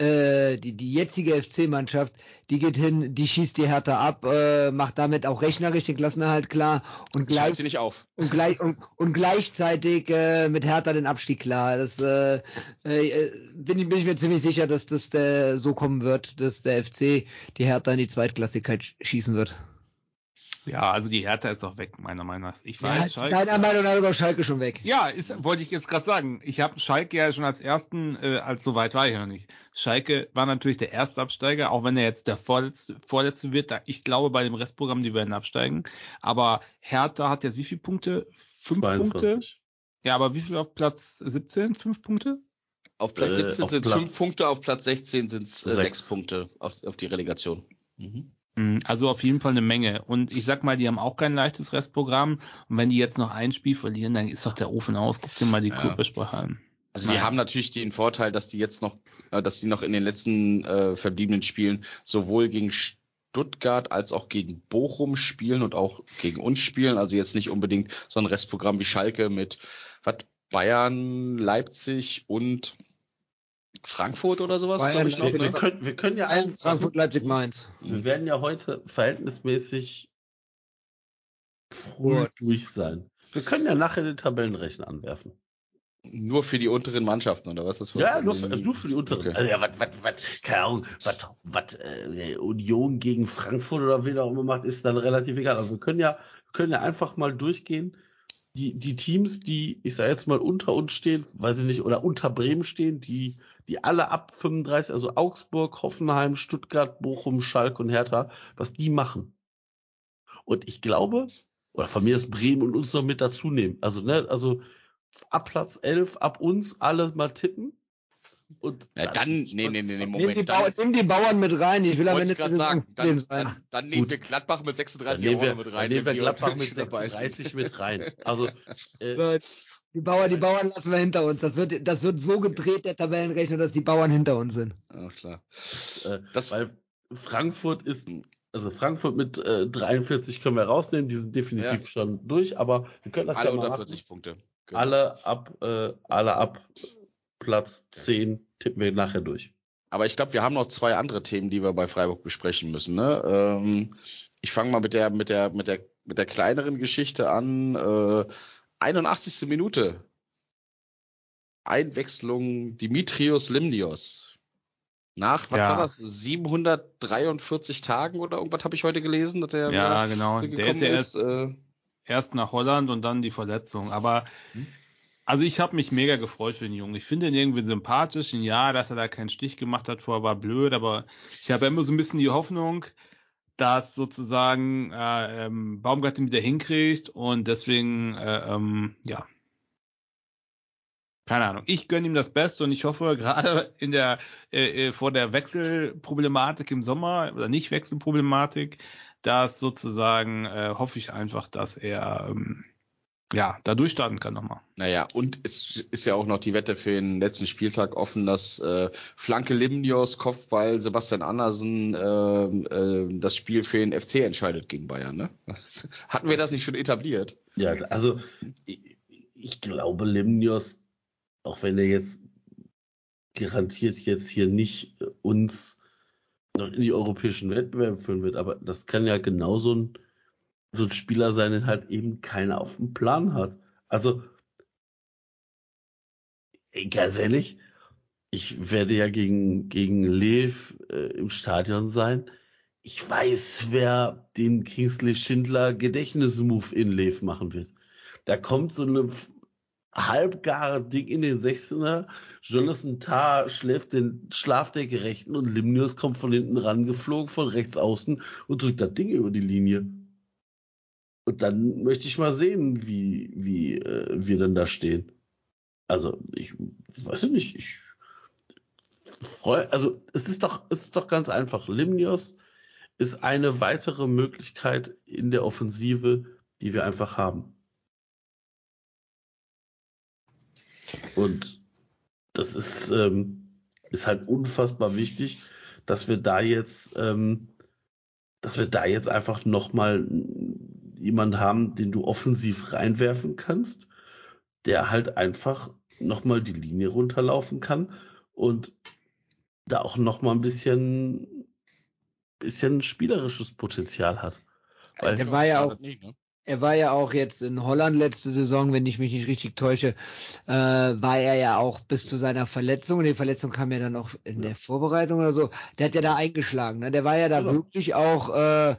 äh, die, die jetzige FC-Mannschaft, die geht hin, die schießt die Hertha ab, äh, macht damit auch rechnerisch den Klassenerhalt klar und gleich sie nicht auf. Und, gleich, und, und gleichzeitig äh, mit Hertha den Abstieg klar. Das äh, äh, bin, ich, bin ich mir ziemlich sicher, dass das äh, so kommen wird, dass der FC die Hertha in die Zweitklassigkeit schießen wird. Ja, also die Hertha ist auch weg, meiner Meinung nach. Ich weiß, ja, Schalke. Deiner Meinung nach ist auch Schalke schon weg. Ja, ist, wollte ich jetzt gerade sagen. Ich habe Schalke ja schon als ersten, äh, als so weit war ich noch nicht. Schalke war natürlich der erste Absteiger, auch wenn er jetzt der vorletzte, vorletzte wird. Da, ich glaube, bei dem Restprogramm, die werden absteigen. Aber Hertha hat jetzt wie viele Punkte? Fünf 22. Punkte? Ja, aber wie viel auf Platz 17? Fünf Punkte? Auf Platz 17 sind es fünf Punkte, auf Platz 16 sind es äh, sechs Punkte auf, auf die Relegation. Mhm. Mhm, also auf jeden Fall eine Menge. Und ich sag mal, die haben auch kein leichtes Restprogramm. Und wenn die jetzt noch ein Spiel verlieren, dann ist doch der Ofen aus. Guck dir mal die ja. An. Also die haben natürlich den Vorteil, dass die jetzt noch, äh, dass die noch in den letzten äh, verbliebenen Spielen sowohl gegen Stuttgart als auch gegen Bochum spielen und auch gegen uns spielen. Also jetzt nicht unbedingt so ein Restprogramm wie Schalke mit was Bayern, Leipzig und Frankfurt oder sowas, glaube ich noch. Ne? Wir, können, wir können ja ein Frankfurt, Leipzig, Mainz. Wir werden ja heute verhältnismäßig früh durch sein. Wir können ja nachher den Tabellenrechner anwerfen. Nur für die unteren Mannschaften, oder was das Ja, nur für, also nur für die unteren. Okay. Also ja, was, was, was, keine Ahnung, was, was äh, Union gegen Frankfurt oder wen auch immer macht, ist dann relativ egal. Also wir können ja, können ja einfach mal durchgehen, die, die Teams, die, ich sag jetzt mal, unter uns stehen, weiß ich nicht, oder unter Bremen stehen, die, die alle ab 35, also Augsburg, Hoffenheim, Stuttgart, Bochum, Schalke und Hertha, was die machen. Und ich glaube, oder von mir ist Bremen und uns noch mit dazu nehmen. Also, ne, also ab Platz 11, ab uns alle mal tippen und ja, dann, nee, nee, nee, nee, Moment. Nimm die, Bauern, nimm die Bauern mit rein. Ich will am Ende gerade sagen, dann, dann, dann nehmen wir Gladbach mit 36 Euro wir, mit rein. Dann nehmen wir Gladbach mit 36 mit rein. Also, äh, die Bauern, die Bauern lassen wir hinter uns. Das wird, das wird so gedreht, der Tabellenrechner, dass die Bauern hinter uns sind. Alles klar. Äh, das, weil Frankfurt ist, also Frankfurt mit äh, 43 können wir rausnehmen, die sind definitiv ja. schon durch, aber wir können das alle ja mal unter 40 Punkte. Genau. Alle ab, äh, alle ab Platz 10 tippen wir nachher durch. Aber ich glaube, wir haben noch zwei andere Themen, die wir bei Freiburg besprechen müssen. Ne? Ähm, ich fange mal mit der, mit der, mit der, mit der kleineren Geschichte an. Äh, 81. Minute. Einwechslung Dimitrios Limnios. Nach, was ja. war das, 743 Tagen oder irgendwas habe ich heute gelesen, dass der Ja, genau. Der ist ja erst, äh, erst nach Holland und dann die Verletzung. Aber hm? Also ich habe mich mega gefreut für den Jungen. Ich finde ihn irgendwie sympathisch. Und ja, dass er da keinen Stich gemacht hat vorher war blöd, aber ich habe immer so ein bisschen die Hoffnung, dass sozusagen äh, ähm, Baumgarten wieder hinkriegt und deswegen, äh, ähm, ja, keine Ahnung. Ich gönne ihm das Beste und ich hoffe gerade in der äh, äh, vor der Wechselproblematik im Sommer oder nicht Wechselproblematik, dass sozusagen äh, hoffe ich einfach, dass er ähm, ja, da durchstarten kann nochmal. Naja, und es ist ja auch noch die Wette für den letzten Spieltag offen, dass äh, Flanke Limnios, Kopfball Sebastian Andersen äh, äh, das Spiel für den FC entscheidet gegen Bayern. Ne? Hatten wir das nicht schon etabliert? Ja, also ich, ich glaube, Limnios, auch wenn er jetzt garantiert jetzt hier nicht uns noch in die europäischen Wettbewerbe führen wird, aber das kann ja genauso ein so ein Spieler sein, den halt eben keiner auf dem Plan hat. Also, ganz ehrlich, ich werde ja gegen, gegen Lev äh, im Stadion sein. Ich weiß, wer den Kingsley Schindler Gedächtnismove in Lev machen wird. Da kommt so eine halbgare Ding in den 16er. Jonathan Tarr schläft den Schlafdecke rechten und Limnius kommt von hinten rangeflogen, von rechts außen und drückt das Ding über die Linie. Und dann möchte ich mal sehen, wie, wie äh, wir dann da stehen. Also, ich weiß nicht, ich freue, also es ist doch, es ist doch ganz einfach. Limnios ist eine weitere Möglichkeit in der Offensive, die wir einfach haben. Und das ist, ähm, ist halt unfassbar wichtig, dass wir da jetzt, ähm, dass wir da jetzt einfach nochmal jemand haben, den du offensiv reinwerfen kannst, der halt einfach nochmal die Linie runterlaufen kann und da auch nochmal ein bisschen, bisschen spielerisches Potenzial hat. Weil der war ja auch, nicht, ne? er war ja auch jetzt in Holland letzte Saison, wenn ich mich nicht richtig täusche, äh, war er ja auch bis zu seiner Verletzung. Und die Verletzung kam ja dann auch in ja. der Vorbereitung oder so. Der hat ja da eingeschlagen. Ne? Der war ja da genau. wirklich auch äh,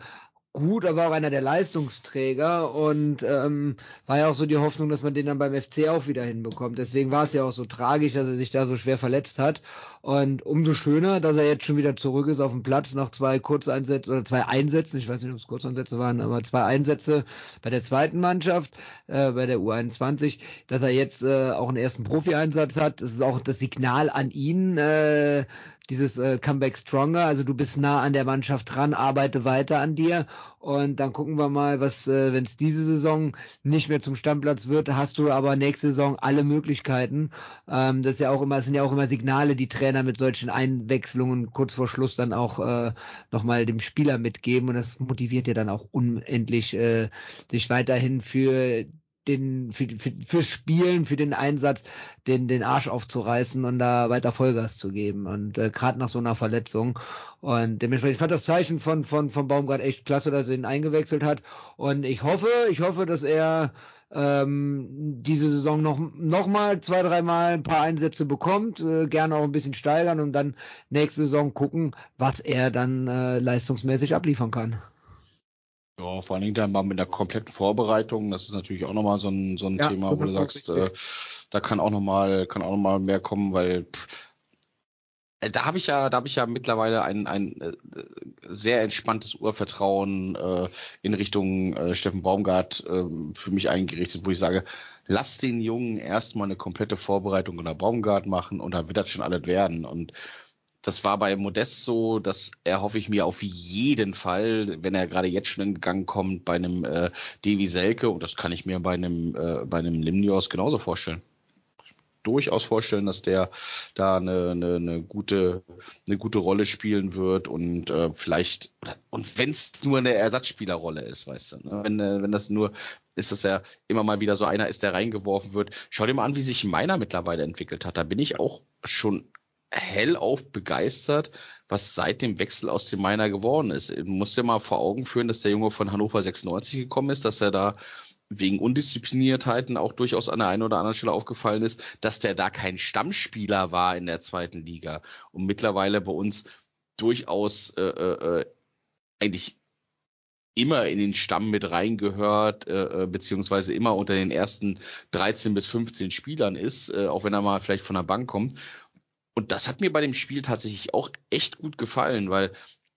gut, aber auch einer der Leistungsträger und ähm, war ja auch so die Hoffnung, dass man den dann beim FC auch wieder hinbekommt. Deswegen war es ja auch so tragisch, dass er sich da so schwer verletzt hat und umso schöner, dass er jetzt schon wieder zurück ist auf dem Platz nach zwei Kurzeinsätzen oder zwei Einsätzen, ich weiß nicht, ob es Kurzeinsätze waren, aber zwei Einsätze bei der zweiten Mannschaft, äh, bei der U21, dass er jetzt äh, auch einen ersten Profi-Einsatz hat. Das ist auch das Signal an ihn, äh, dieses äh, Comeback Stronger, also du bist nah an der Mannschaft dran, arbeite weiter an dir. Und dann gucken wir mal, was, äh, wenn es diese Saison nicht mehr zum Stammplatz wird, hast du aber nächste Saison alle Möglichkeiten. Ähm, das ist ja auch immer, sind ja auch immer Signale, die Trainer mit solchen Einwechslungen kurz vor Schluss dann auch äh, nochmal dem Spieler mitgeben. Und das motiviert ja dann auch unendlich, äh, sich weiterhin für den für, für, fürs Spielen, für den Einsatz, den den Arsch aufzureißen und da weiter Vollgas zu geben. Und äh, gerade nach so einer Verletzung. Und dementsprechend fand das Zeichen von von von Baumgart echt klasse, dass er ihn eingewechselt hat. Und ich hoffe, ich hoffe, dass er ähm, diese Saison noch noch mal zwei dreimal ein paar Einsätze bekommt, äh, gerne auch ein bisschen steigern und dann nächste Saison gucken, was er dann äh, leistungsmäßig abliefern kann. Ja, vor allen Dingen dann mal mit der kompletten Vorbereitung. Das ist natürlich auch nochmal so ein, so ein ja, Thema, wo du sagst, äh, da kann auch nochmal, kann auch noch mal mehr kommen, weil pff, äh, da habe ich ja, da habe ich ja mittlerweile ein, ein äh, sehr entspanntes Urvertrauen äh, in Richtung äh, Steffen Baumgart äh, für mich eingerichtet, wo ich sage, lass den Jungen erstmal eine komplette Vorbereitung unter Baumgart machen und dann wird das schon alles werden. Und das war bei Modest so, das erhoffe ich mir auf jeden Fall, wenn er gerade jetzt schon in Gang kommt, bei einem äh, Devi Selke, und das kann ich mir bei einem, äh, bei einem Limnios genauso vorstellen. Durchaus vorstellen, dass der da eine, eine, eine gute eine gute Rolle spielen wird und äh, vielleicht und wenn es nur eine Ersatzspielerrolle ist, weißt du, ne? wenn äh, wenn das nur ist, dass er immer mal wieder so einer ist, der reingeworfen wird. Schau dir mal an, wie sich meiner mittlerweile entwickelt hat. Da bin ich auch schon hellauf begeistert, was seit dem Wechsel aus dem Miner geworden ist. Du musst dir mal vor Augen führen, dass der Junge von Hannover 96 gekommen ist, dass er da wegen Undiszipliniertheiten auch durchaus an der einen oder anderen Stelle aufgefallen ist, dass der da kein Stammspieler war in der zweiten Liga und mittlerweile bei uns durchaus äh, äh, äh eigentlich immer in den Stamm mit reingehört, äh, äh beziehungsweise immer unter den ersten 13 bis 15 Spielern ist, äh, auch wenn er mal vielleicht von der Bank kommt. Und das hat mir bei dem Spiel tatsächlich auch echt gut gefallen, weil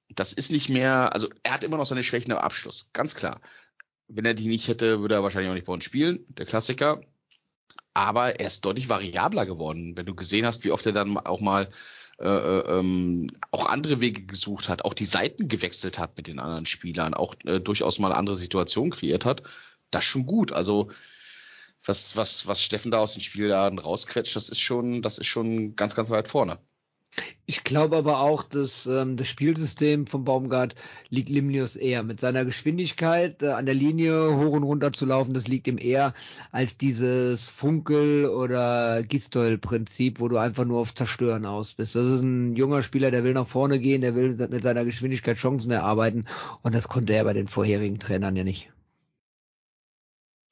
das ist nicht mehr, also er hat immer noch seine Schwächen im Abschluss, ganz klar. Wenn er die nicht hätte, würde er wahrscheinlich auch nicht bei uns spielen, der Klassiker. Aber er ist deutlich variabler geworden. Wenn du gesehen hast, wie oft er dann auch mal äh, äh, ähm, auch andere Wege gesucht hat, auch die Seiten gewechselt hat mit den anderen Spielern, auch äh, durchaus mal andere Situationen kreiert hat, das schon gut. Also was, was, was Steffen da aus den Spielladen rausquetscht, das ist schon, das ist schon ganz, ganz weit vorne. Ich glaube aber auch, dass ähm, das Spielsystem von Baumgart liegt Limnius eher. Mit seiner Geschwindigkeit äh, an der Linie hoch und runter zu laufen, das liegt ihm eher als dieses Funkel- oder Gistol-Prinzip, wo du einfach nur auf Zerstören aus bist. Das ist ein junger Spieler, der will nach vorne gehen, der will mit seiner Geschwindigkeit Chancen erarbeiten und das konnte er bei den vorherigen Trainern ja nicht.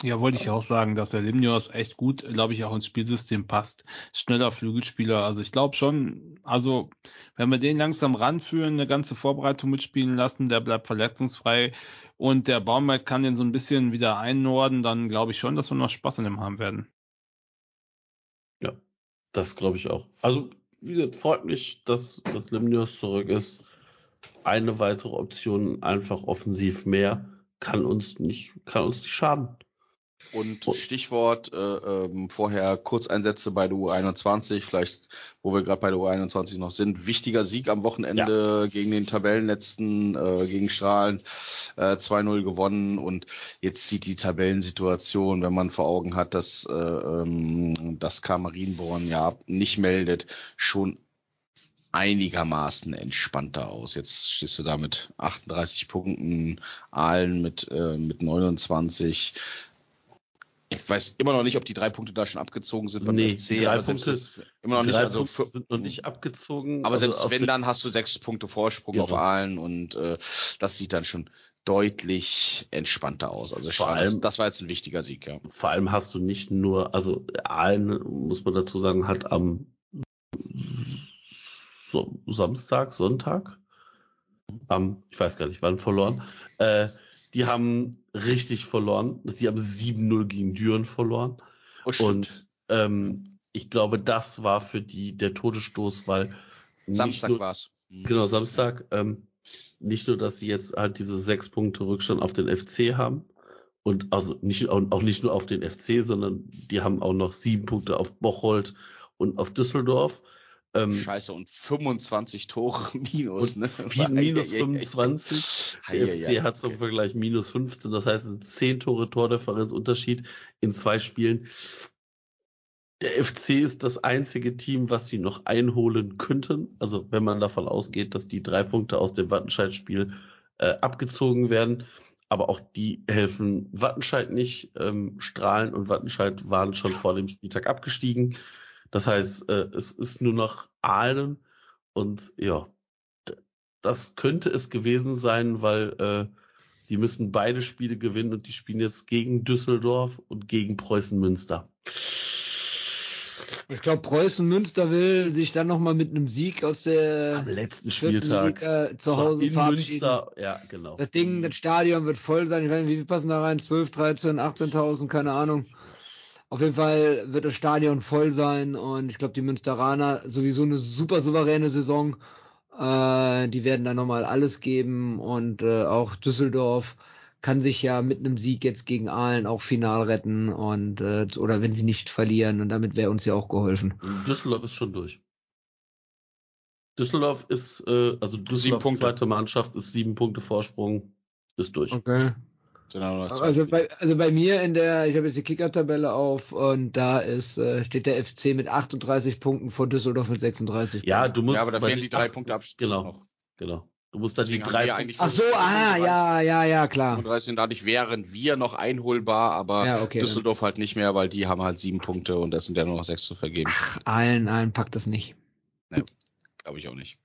Ja, wollte ich auch sagen, dass der Limnios echt gut, glaube ich, auch ins Spielsystem passt. Schneller Flügelspieler. Also ich glaube schon, also wenn wir den langsam ranführen, eine ganze Vorbereitung mitspielen lassen, der bleibt verletzungsfrei und der Baumwelt kann den so ein bisschen wieder einnorden, dann glaube ich schon, dass wir noch Spaß an dem haben werden. Ja, das glaube ich auch. Also, wie gesagt, freut mich, dass, dass Limnios zurück ist. Eine weitere Option, einfach offensiv mehr, kann uns nicht, kann uns nicht schaden. Und Stichwort äh, ähm, vorher Kurzeinsätze bei der U21, vielleicht, wo wir gerade bei der U21 noch sind. Wichtiger Sieg am Wochenende ja. gegen den Tabellenletzten, äh, gegen Strahlen, äh, 2-0 gewonnen. Und jetzt sieht die Tabellensituation, wenn man vor Augen hat, dass äh, ähm, das Kamerinborn ja nicht meldet, schon einigermaßen entspannter aus. Jetzt stehst du da mit 38 Punkten, Aalen mit, äh, mit 29. Ich weiß immer noch nicht, ob die drei Punkte da schon abgezogen sind beim nee, FC. Die drei Punkte, immer noch nicht, also Punkte sind noch nicht abgezogen. Aber also selbst wenn, dann hast du sechs Punkte Vorsprung genau. auf allen und äh, das sieht dann schon deutlich entspannter aus. Also vor allem, das war jetzt ein wichtiger Sieg, ja. Vor allem hast du nicht nur, also Aalen, muss man dazu sagen, hat am so, Samstag, Sonntag, am, ich weiß gar nicht wann verloren, äh, die haben richtig verloren. Die haben 7-0 gegen Düren verloren. Oh, und ähm, ich glaube, das war für die der Todesstoß, weil Samstag war es. Mhm. Genau, Samstag. Ähm, nicht nur, dass sie jetzt halt diese sechs Punkte Rückstand auf den FC haben und also nicht auch nicht nur auf den FC, sondern die haben auch noch sieben Punkte auf Bocholt und auf Düsseldorf. Ähm, Scheiße, und 25 Tore minus, ne? minus 25. Der FC hat zum Vergleich minus 15, das heißt, ein 10 Tore Tordifferenz Unterschied in zwei Spielen. Der FC ist das einzige Team, was sie noch einholen könnten. Also, wenn man davon ausgeht, dass die drei Punkte aus dem Wattenscheid-Spiel äh, abgezogen werden. Aber auch die helfen Wattenscheid nicht. Ähm, Strahlen und Wattenscheid waren schon vor dem Spieltag abgestiegen. Das heißt, äh, es ist nur noch Aalen und ja, das könnte es gewesen sein, weil äh, die müssen beide Spiele gewinnen und die spielen jetzt gegen Düsseldorf und gegen Preußen Münster. Ich glaube, Preußen Münster will sich dann nochmal mit einem Sieg aus der am letzten Spieltag Liga zu Hause in. Münster, ja, genau. Das Ding, das Stadion wird voll sein. Ich weiß nicht, wie viel passen da rein? 12, 13, 18.000, keine Ahnung. Auf jeden Fall wird das Stadion voll sein und ich glaube, die Münsteraner sowieso eine super souveräne Saison. Äh, die werden da nochmal alles geben und äh, auch Düsseldorf kann sich ja mit einem Sieg jetzt gegen Aalen auch final retten und äh, oder wenn sie nicht verlieren und damit wäre uns ja auch geholfen. Düsseldorf ist schon durch. Düsseldorf ist, äh, also Düsseldorf zweite Mannschaft ist sieben Punkte Vorsprung, ist durch. Okay. Also bei, also bei mir in der, ich habe jetzt die Kicker-Tabelle auf und da ist, äh, steht der FC mit 38 Punkten vor Düsseldorf mit 36. Ja, du musst. Ja, aber da fehlen die drei Punkte ab. Genau. Noch. Genau. Du musst dann die drei Punkte. Ach so, ah, ja, ja, ja, klar. 35 dadurch wären wir noch einholbar, aber ja, okay, Düsseldorf dann. halt nicht mehr, weil die haben halt sieben Punkte und das sind ja nur noch sechs zu vergeben. Ach, allen, allen packt das nicht. Nee, glaube ich auch nicht.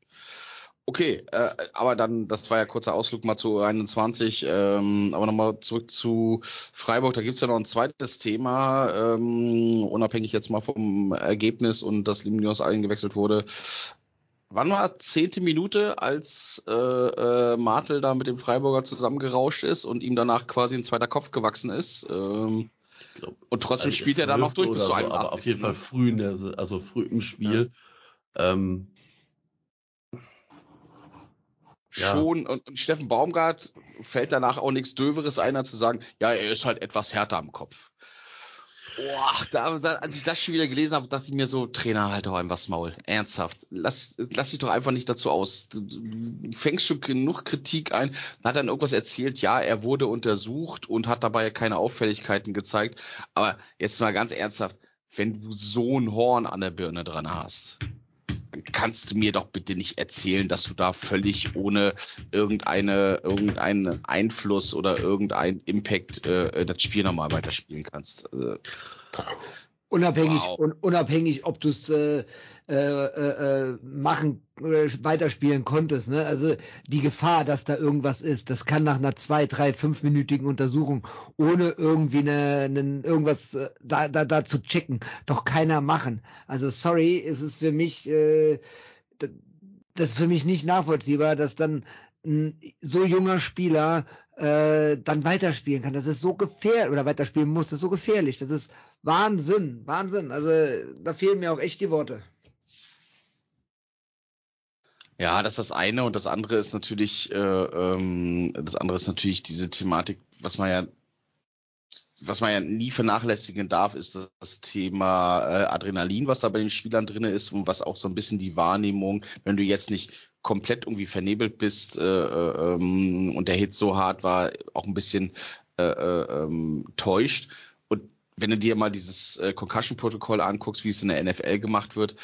Okay, äh, aber dann, das war ja kurzer Ausflug mal zu 21, ähm, aber nochmal zurück zu Freiburg, da gibt's ja noch ein zweites Thema, ähm, unabhängig jetzt mal vom Ergebnis und dass Limnios eingewechselt wurde. Wann war zehnte Minute, als äh, äh, Martel da mit dem Freiburger zusammengerauscht ist und ihm danach quasi ein zweiter Kopf gewachsen ist? Ähm, glaub, und trotzdem also spielt er dann noch durch bis zu 81. So, aber auf jeden Fall früh in der, also früh im Spiel. Ja. Ähm, ja. schon, und, und Steffen Baumgart fällt danach auch nichts Döveres ein, als zu sagen, ja, er ist halt etwas härter am Kopf. Boah, da, da, als ich das schon wieder gelesen habe, dachte ich mir so, Trainer, halt doch einfach das Maul. Ernsthaft. Lass, lass dich doch einfach nicht dazu aus. Du, du fängst schon genug Kritik ein. Hat dann irgendwas erzählt, ja, er wurde untersucht und hat dabei keine Auffälligkeiten gezeigt. Aber jetzt mal ganz ernsthaft, wenn du so ein Horn an der Birne dran hast, kannst du mir doch bitte nicht erzählen, dass du da völlig ohne irgendeine, irgendeinen Einfluss oder irgendeinen Impact äh, das Spiel nochmal weiterspielen kannst. Also, Unabhängig, wow. un, unabhängig, ob du es äh, äh, äh, machen, äh, weiterspielen konntest. Ne? Also die Gefahr, dass da irgendwas ist, das kann nach einer zwei, drei, fünfminütigen Untersuchung ohne irgendwie eine, eine, irgendwas äh, da, da, da zu checken, doch keiner machen. Also sorry, es ist für mich, äh, das ist für mich nicht nachvollziehbar, dass dann ein so junger Spieler äh, dann weiterspielen kann. Das ist so gefährlich oder weiterspielen muss, das ist so gefährlich. Das ist Wahnsinn, Wahnsinn. Also da fehlen mir auch echt die Worte. Ja, das ist das eine und das andere ist natürlich, äh, ähm, das andere ist natürlich diese Thematik, was man ja, was man ja nie vernachlässigen darf, ist das Thema äh, Adrenalin, was da bei den Spielern drin ist und was auch so ein bisschen die Wahrnehmung, wenn du jetzt nicht komplett irgendwie vernebelt bist äh, äh, ähm, und der Hit so hart war, auch ein bisschen äh, äh, ähm, täuscht. Und wenn du dir mal dieses äh, Concussion-Protokoll anguckst, wie es in der NFL gemacht wird,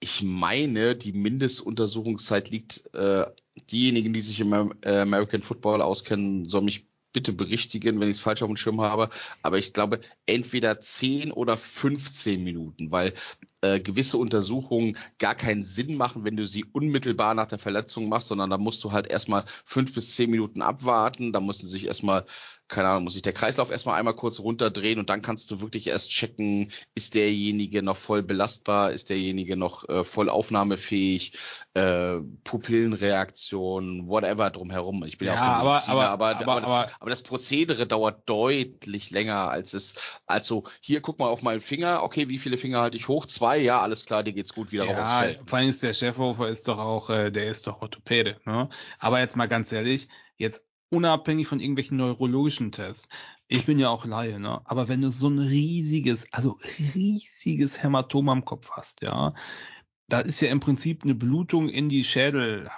ich meine, die Mindestuntersuchungszeit liegt, äh, diejenigen, die sich im äh, American Football auskennen, soll mich bitte berichtigen, wenn ich es falsch auf dem Schirm habe, aber ich glaube entweder 10 oder 15 Minuten, weil äh, gewisse Untersuchungen gar keinen Sinn machen, wenn du sie unmittelbar nach der Verletzung machst, sondern da musst du halt erstmal fünf bis zehn Minuten abwarten, da musst du sich erstmal keine Ahnung, muss sich der Kreislauf erstmal einmal kurz runterdrehen und dann kannst du wirklich erst checken, ist derjenige noch voll belastbar, ist derjenige noch äh, voll aufnahmefähig, äh, Pupillenreaktion, whatever drumherum. Ich bin ja, ja auch aber, aber, aber, aber, aber, das, aber das Prozedere dauert deutlich länger als es, also hier guck mal auf meinen Finger, okay, wie viele Finger halte ich hoch? Zwei, ja, alles klar, dir geht's gut wieder ja, raus. Vor allem ist der Chefhofer ist doch auch, äh, der ist doch Orthopäde, ne? Aber jetzt mal ganz ehrlich, jetzt unabhängig von irgendwelchen neurologischen Tests. Ich bin ja auch Laie, ne? Aber wenn du so ein riesiges, also riesiges Hämatom am Kopf hast, ja, da ist ja im Prinzip eine Blutung in die Schädel,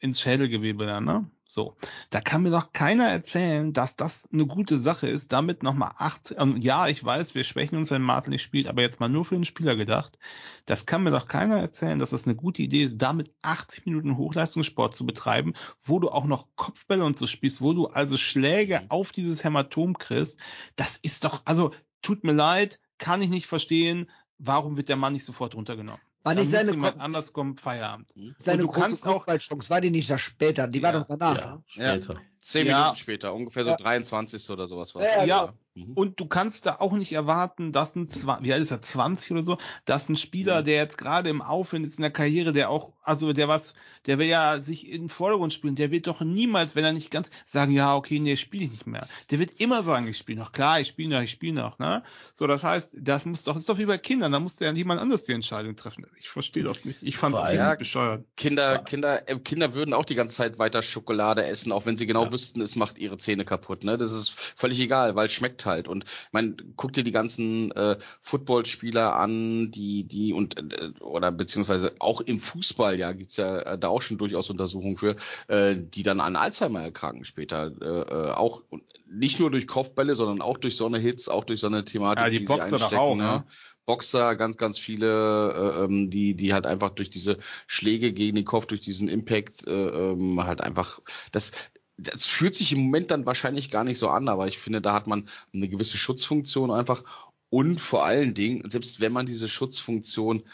ins Schädelgewebe ne? So, da kann mir doch keiner erzählen, dass das eine gute Sache ist, damit nochmal 80, ähm, ja, ich weiß, wir schwächen uns, wenn Martin nicht spielt, aber jetzt mal nur für den Spieler gedacht, das kann mir doch keiner erzählen, dass das eine gute Idee ist, damit 80 Minuten Hochleistungssport zu betreiben, wo du auch noch Kopfbälle und so spielst, wo du also Schläge mhm. auf dieses Hämatom kriegst, das ist doch, also, tut mir leid, kann ich nicht verstehen, warum wird der Mann nicht sofort runtergenommen? War nicht seine jemand anders kommt Feierabend. Hm? Seine und du kannst auch war die nicht da später, die ja, war doch danach. Ja, später. Ja, zehn ja. Minuten später, ungefähr so ja. 23 oder sowas war. Ja, ja. Mhm. und du kannst da auch nicht erwarten, dass ein wie alt ist er 20 oder so, dass ein Spieler, mhm. der jetzt gerade im Aufwind ist in der Karriere, der auch also der was, der will ja sich in den Vordergrund spielen, der wird doch niemals, wenn er nicht ganz sagen, ja, okay, nee, spiele ich nicht mehr. Der wird immer sagen, ich spiele noch. Klar, ich spiele noch, ich spiele noch, ne? So, das heißt, das muss doch, das ist doch wie bei Kindern, da muss ja jemand anders die Entscheidung treffen. Ich verstehe das nicht. Ich fand es ja, bescheuert. Kinder, Kinder, äh, Kinder würden auch die ganze Zeit weiter Schokolade essen, auch wenn sie genau ja. Wüssten, es macht ihre Zähne kaputt, ne? Das ist völlig egal, weil es schmeckt halt. Und man guck dir die ganzen äh, Footballspieler an, die, die und äh, oder beziehungsweise auch im Fußball ja, gibt's ja äh, da auch schon durchaus Untersuchungen für, äh, die dann an Alzheimer erkranken später. Äh, äh, auch nicht nur durch Kopfbälle, sondern auch durch so eine Hits, auch durch so eine Thematik. Ja, die, die Boxer doch auch, ne? ne? Boxer, ganz, ganz viele, äh, ähm, die, die halt einfach durch diese Schläge gegen den Kopf, durch diesen Impact äh, ähm, halt einfach, das, das fühlt sich im Moment dann wahrscheinlich gar nicht so an, aber ich finde, da hat man eine gewisse Schutzfunktion einfach und vor allen Dingen, selbst wenn man diese Schutzfunktion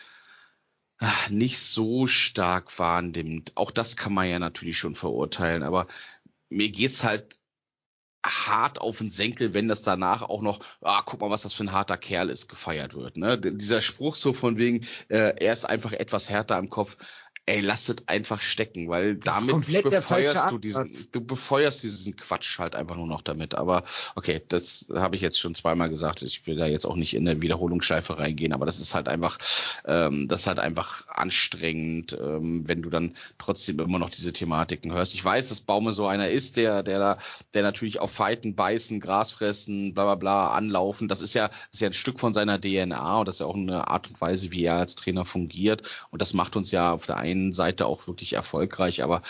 nicht so stark wahrnimmt. Auch das kann man ja natürlich schon verurteilen, aber mir geht's halt hart auf den Senkel, wenn das danach auch noch, ah, guck mal, was das für ein harter Kerl ist, gefeiert wird. Ne? Dieser Spruch so von wegen, äh, er ist einfach etwas härter im Kopf. Ey, lass es einfach stecken, weil Das damit befeuerst du diesen, du befeuerst diesen Quatsch halt einfach nur noch damit. Aber okay, das habe ich jetzt schon zweimal gesagt. Ich will da jetzt auch nicht in eine Wiederholungsschleife reingehen, aber das ist halt einfach, ähm, das ist halt einfach anstrengend, ähm, wenn du dann trotzdem immer noch diese Thematiken hörst. Ich weiß, dass Baume so einer ist, der, der da, der natürlich auf Fighten, Beißen, Gras fressen, bla bla bla, anlaufen. Das ist ja, das ist ja ein Stück von seiner DNA und das ist ja auch eine Art und Weise, wie er als Trainer fungiert. Und das macht uns ja auf der einen Seite auch wirklich erfolgreich, aber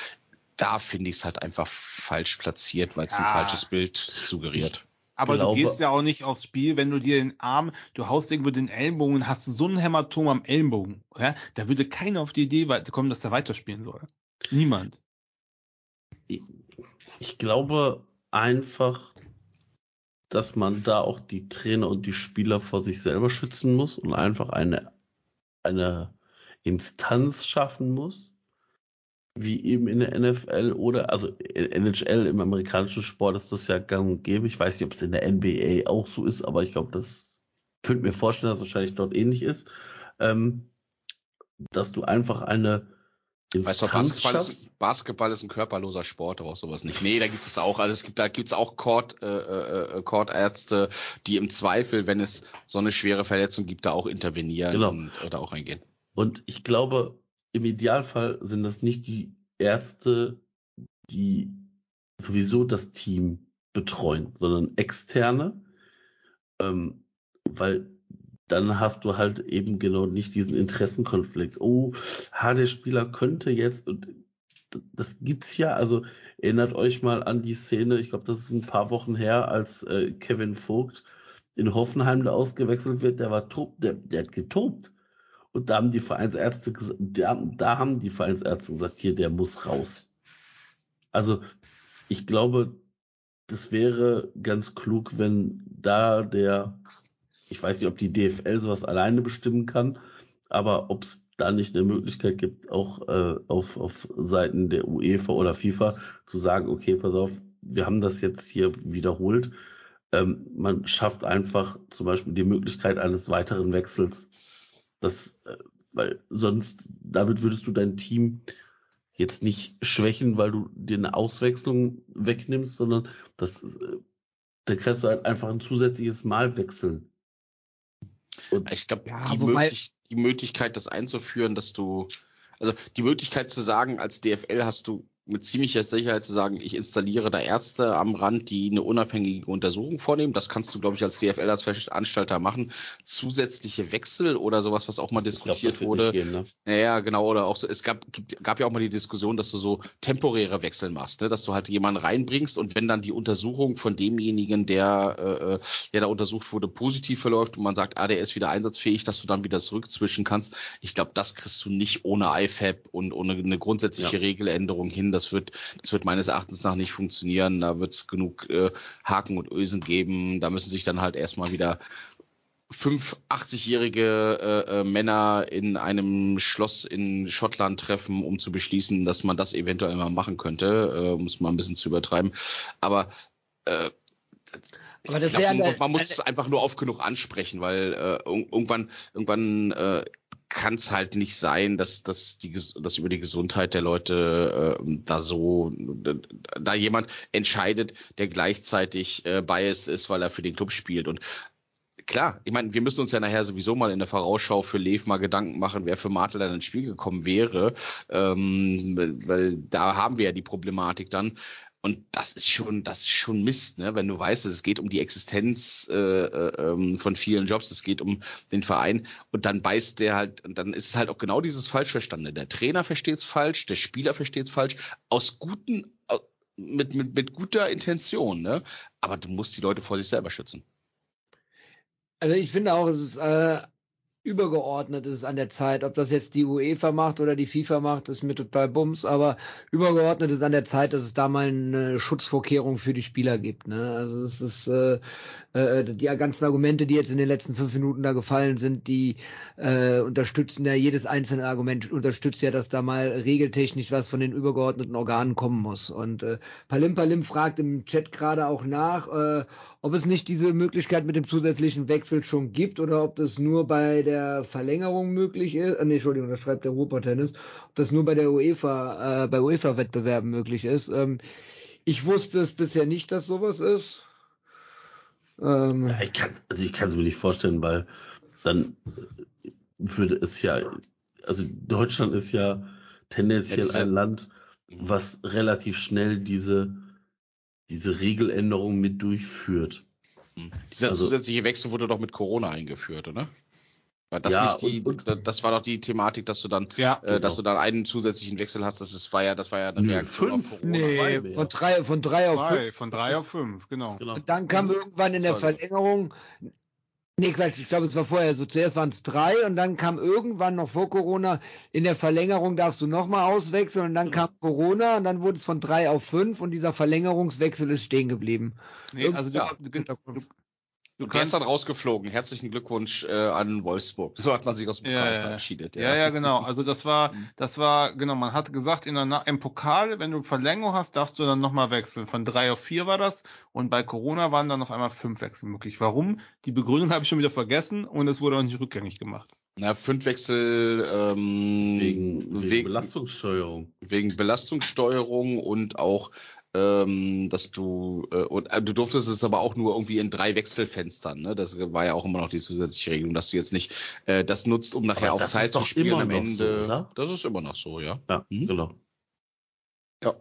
da finde ich es halt einfach falsch platziert, weil es ein Ja. falsches Bild suggeriert. Aber glaube- du gehst ja auch nicht aufs Spiel, wenn du dir den Arm, du haust irgendwo den Ellenbogen und hast so ein Hämatom am Ellenbogen. Ja? Da würde keiner auf die Idee kommen, dass der weiterspielen soll. Niemand. Ich glaube einfach, dass man da auch die Trainer und die Spieler vor sich selber schützen muss und einfach eine, eine Instanz schaffen muss, wie eben in der NFL oder, also NHL im amerikanischen Sport ist das ja gang und gäbe. Ich weiß nicht, ob es in der NBA auch so ist, aber ich glaube, das könnte mir vorstellen, dass es wahrscheinlich dort ähnlich ist, ähm, dass du einfach eine Weißt du, Instanz Basketball ist, Basketball ist ein körperloser Sport, aber auch sowas nicht. Nee, da gibt es auch. Also es gibt, da gibt es auch Court, äh, äh, Court-Ärzte, die im Zweifel, wenn es so eine schwere Verletzung gibt, da auch intervenieren Genau. und oder auch reingehen. Und ich glaube, im Idealfall sind das nicht die Ärzte, die sowieso das Team betreuen, sondern externe, ähm, weil dann hast du halt eben genau nicht diesen Interessenkonflikt. Oh, ha, der Spieler könnte jetzt und das gibt's ja. Also erinnert euch mal an die Szene. Ich glaube, das ist ein paar Wochen her, als äh, Kevin Vogt in Hoffenheim da ausgewechselt wird. Der war tob, der, der hat getobt. Und da haben die Vereinsärzte gesagt, da, haben die Vereinsärzte gesagt, hier, der muss raus. Also, ich glaube, das wäre ganz klug, wenn da der, ich weiß nicht, ob die DFL sowas alleine bestimmen kann, aber ob es da nicht eine Möglichkeit gibt, auch äh, auf, auf Seiten der UEFA oder FIFA zu sagen, okay, pass auf, wir haben das jetzt hier wiederholt. Ähm, man schafft einfach zum Beispiel die Möglichkeit eines weiteren Wechsels. Das, äh, weil sonst, damit würdest du dein Team jetzt nicht schwächen, weil du dir eine Auswechslung wegnimmst, sondern das, äh, da kannst du halt einfach ein zusätzliches Mal wechseln. Und Ich glaube, Ja, die, möglich, die Möglichkeit, das einzuführen, dass du, also die Möglichkeit zu sagen, als DFL hast du mit ziemlicher Sicherheit zu sagen, ich installiere da Ärzte am Rand, die eine unabhängige Untersuchung vornehmen. Das kannst du, glaube ich, als DFL als Veranstalter machen. Zusätzliche Wechsel oder sowas, was auch mal glaub, diskutiert wird wurde. gehen, ne? Naja, genau, oder auch so, es gab, gab ja auch mal die Diskussion, dass du so temporäre Wechsel machst, ne? dass du halt jemanden reinbringst und wenn dann die Untersuchung von demjenigen, der, äh, äh, der da untersucht wurde, positiv verläuft und man sagt, ah, der ist wieder einsatzfähig, dass du dann wieder zurückzwischen kannst. Ich glaube, das kriegst du nicht ohne IFAB und ohne eine grundsätzliche Ja. Regeländerung hin. Das wird, das wird meines Erachtens nach nicht funktionieren. Da wird es genug äh, Haken und Ösen geben. Da müssen sich dann halt erstmal wieder fünf 80-jährige äh, äh, Männer in einem Schloss in Schottland treffen, um zu beschließen, dass man das eventuell mal machen könnte, äh, um es mal ein bisschen zu übertreiben. Aber äh, Aber das glaub, man, man muss es einfach nur oft genug ansprechen, weil äh, ir- irgendwann, irgendwann äh, kann es halt nicht sein, dass, dass, die, dass über die Gesundheit der Leute äh, da so, da jemand entscheidet, der gleichzeitig äh, biased ist, weil er für den Club spielt. Und klar, ich meine, wir müssen uns ja nachher sowieso mal in der Vorausschau für Lev mal Gedanken machen, wer für Martel dann ins Spiel gekommen wäre, ähm, weil da haben wir ja die Problematik dann. Und das ist schon, das ist schon Mist, ne? Wenn du weißt, es geht um die Existenz äh, äh, ähm, von vielen Jobs, es geht um den Verein und dann beißt der halt, und dann ist es halt auch genau dieses Falschverstandene. Der Trainer versteht es falsch, der Spieler versteht es falsch, aus guten, mit, mit, mit guter Intention, ne? Aber du musst die Leute vor sich selber schützen. Also ich finde auch, es ist äh, übergeordnet ist es an der Zeit, ob das jetzt die UEFA macht oder die FIFA macht, ist mir total bums, aber übergeordnet ist an der Zeit, dass es da mal eine Schutzvorkehrung für die Spieler gibt. Ne? Also es ist äh, äh, die ganzen Argumente, die jetzt in den letzten fünf Minuten da gefallen sind, die äh, unterstützen ja jedes einzelne Argument unterstützt ja, dass da mal regeltechnisch was von den übergeordneten Organen kommen muss. Und äh, Palim Palim fragt im Chat gerade auch nach, äh, ob es nicht diese Möglichkeit mit dem zusätzlichen Wechsel schon gibt oder ob das nur bei der der Verlängerung möglich ist. Äh, nee, Entschuldigung, das schreibt der Ruhrpott-Tennis. Ob das nur bei der UEFA, äh, bei UEFA-Wettbewerben möglich ist. Ähm, ich wusste es bisher nicht, dass sowas ist. Ähm, ja, ich kann, also ich kann es mir nicht vorstellen, weil dann würde es ja, also Deutschland ist ja tendenziell ja, ein Land, was relativ schnell diese, diese Regeländerung mit durchführt. Dieser also, zusätzliche Wechsel wurde doch mit Corona eingeführt, oder? War das ja, nicht die, und, und, das war doch die Thematik, dass du dann, ja, äh, genau. dass du dann einen zusätzlichen Wechsel hast. Das, das war ja, das war ja eine Reaktion fünf, auf Corona. Nee, von drei, von drei auf fünf. Von drei auf fünf, genau. genau. Und dann kam irgendwann in der Verlängerung Nee, Quatsch, ich glaube, es war vorher so. Zuerst waren es drei und dann kam irgendwann noch vor Corona, in der Verlängerung darfst du nochmal auswechseln und dann kam Corona und dann wurde es von drei auf fünf und dieser Verlängerungswechsel ist stehen geblieben. Nee, also du, ja. du, du, Du ist dann rausgeflogen. Herzlichen Glückwunsch äh, an Wolfsburg. So hat man sich aus dem Pokal ja, verabschiedet. Ja. ja, ja, genau. Also das war, mhm. das war, genau, man hat gesagt, in der, im Pokal, wenn du Verlängerung hast, darfst du dann nochmal wechseln. Von drei auf vier war das und bei Corona waren dann noch einmal fünf Wechsel möglich. Warum? Die Begründung habe ich schon wieder vergessen und es wurde auch nicht rückgängig gemacht. Na, fünf Wechsel ähm, wegen, wegen, wegen Belastungssteuerung. Wegen Belastungssteuerung und auch ähm, dass du äh, und äh, du durftest es aber auch nur irgendwie in drei Wechselfenstern. Ne? Das war ja auch immer noch die zusätzliche Regelung, dass du jetzt nicht äh, das nutzt, um nachher auf Zeit zu spielen am Ende. So, das ist immer noch so, ja. Ja, mhm. genau. Ja.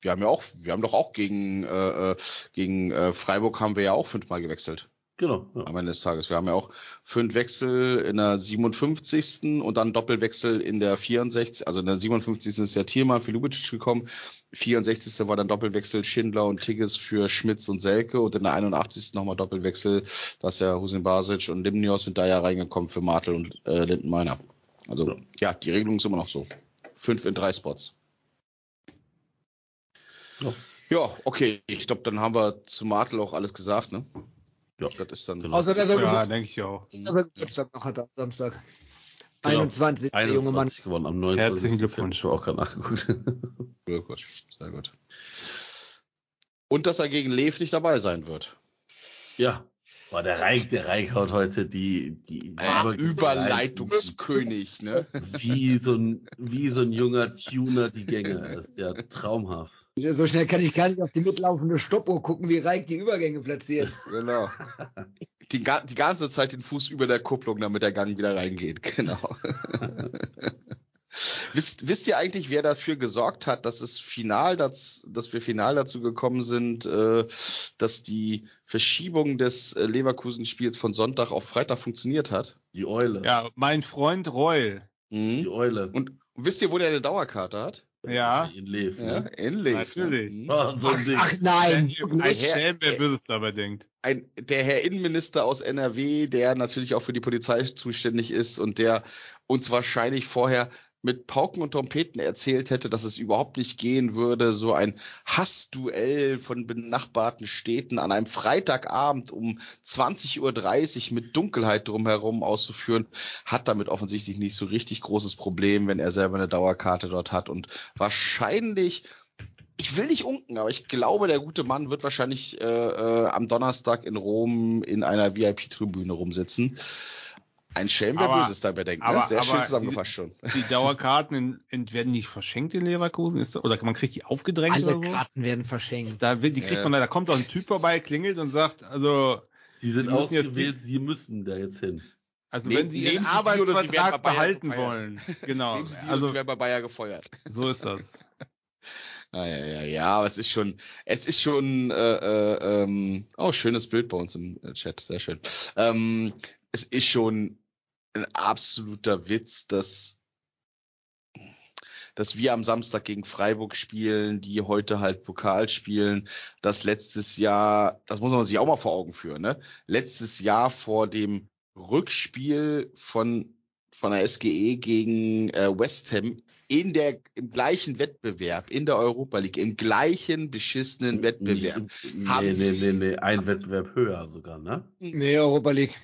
Wir haben ja auch, wir haben doch auch gegen äh, äh gegen äh, Freiburg haben wir ja auch fünfmal gewechselt. Genau. Ja. Am Ende des Tages. Wir haben ja auch fünf Wechsel in der 57. und dann Doppelwechsel in der 64. Also in der 57. ist ja Thielmann für Lubicic gekommen. 64. war dann Doppelwechsel Schindler und Tigges für Schmitz und Selke und in der 81. nochmal Doppelwechsel, dass ja Husin Basic und Limnios sind da ja reingekommen für Martel und äh, Lindenmeiner. Also ja. ja, die Regelung ist immer noch so. Fünf in drei Spots. Ja, ja okay. Ich glaube, dann haben wir zu Martel auch alles gesagt, ne? Ja, das ist dann. Genau. Außer dass er ja, denke ich auch. Dass er Geburtstag noch hat am Samstag. Genau. 21, der junge Mann. geworden am 29. Herzlichen Glückwunsch. Ich habe auch gerade nachgeguckt. Sehr gut. Sehr gut. Und dass er gegen Lev nicht dabei sein wird. Ja, Boah, der Reik, der Reik haut heute die, die äh, Überleitungskönig, ne? Wie so ein, wie so ein junger Tuner die Gänge. Das ist ja traumhaft. So schnell kann ich gar nicht auf die mitlaufende Stoppuhr gucken, wie Reik die Übergänge platziert. Genau. Die, die ganze Zeit den Fuß über der Kupplung, damit der Gang wieder reingeht. Genau. Wisst, wisst ihr eigentlich, wer dafür gesorgt hat, dass es final, dass, dass wir final dazu gekommen sind, äh, dass die Verschiebung des äh, Leverkusen-Spiels von Sonntag auf Freitag funktioniert hat? Die Eule. Ja, mein Freund Reul. Mhm. Die Eule. Und, und wisst ihr, wo der eine Dauerkarte hat? Ja. In Lev, ne? Ja, in Lev. Natürlich. Ne? Oh, so ein ach, ach, nein. Ein Herr, wer Böses dabei denkt. Ein, der Herr Innenminister aus NRW, der natürlich auch für die Polizei zuständig ist und der uns wahrscheinlich vorher mit Pauken und Trompeten erzählt hätte, dass es überhaupt nicht gehen würde, so ein Hassduell von benachbarten Städten an einem Freitagabend um 20.30 Uhr mit Dunkelheit drumherum auszuführen, hat damit offensichtlich nicht so richtig großes Problem, wenn er selber eine Dauerkarte dort hat und wahrscheinlich ich will nicht unken, aber ich glaube, der gute Mann wird wahrscheinlich äh, äh, am Donnerstag in Rom in einer VIP-Tribüne rumsitzen. Ein Schelm, wer Böses dabei denkt. Aber, ne? Sehr schön zusammengefasst die, schon. Die Dauerkarten in, in, werden nicht verschenkt in Leverkusen? Ist, oder man kriegt die aufgedrängt Alle oder so? Karten werden verschenkt. Da, will, die kriegt ja. man, da kommt doch ein Typ vorbei, klingelt und sagt, also. Sie sind ausgewählt, Sie müssen da jetzt hin. Also wenn Sie Ihren Arbeitsvertrag behalten wollen. Genau. Nehmen Sie die also, Sie werden bei Bayer gefeuert. So ist das. Ah, ja, ja, ja, aber es ist schon, es ist schon, äh, äh, ähm, oh, schönes Bild bei uns im äh, Chat, sehr schön. Ähm, es ist schon ein absoluter Witz, dass dass wir am Samstag gegen Freiburg spielen, die heute halt Pokal spielen, das letztes Jahr, das muss man sich auch mal vor Augen führen, ne? Letztes Jahr vor dem Rückspiel von von der SGE gegen äh, West Ham in der im gleichen Wettbewerb in der Europa League im gleichen beschissenen Wettbewerb. Nee, nee, nee, nee, ein Wettbewerb höher sogar, ne? Nee, Europa League.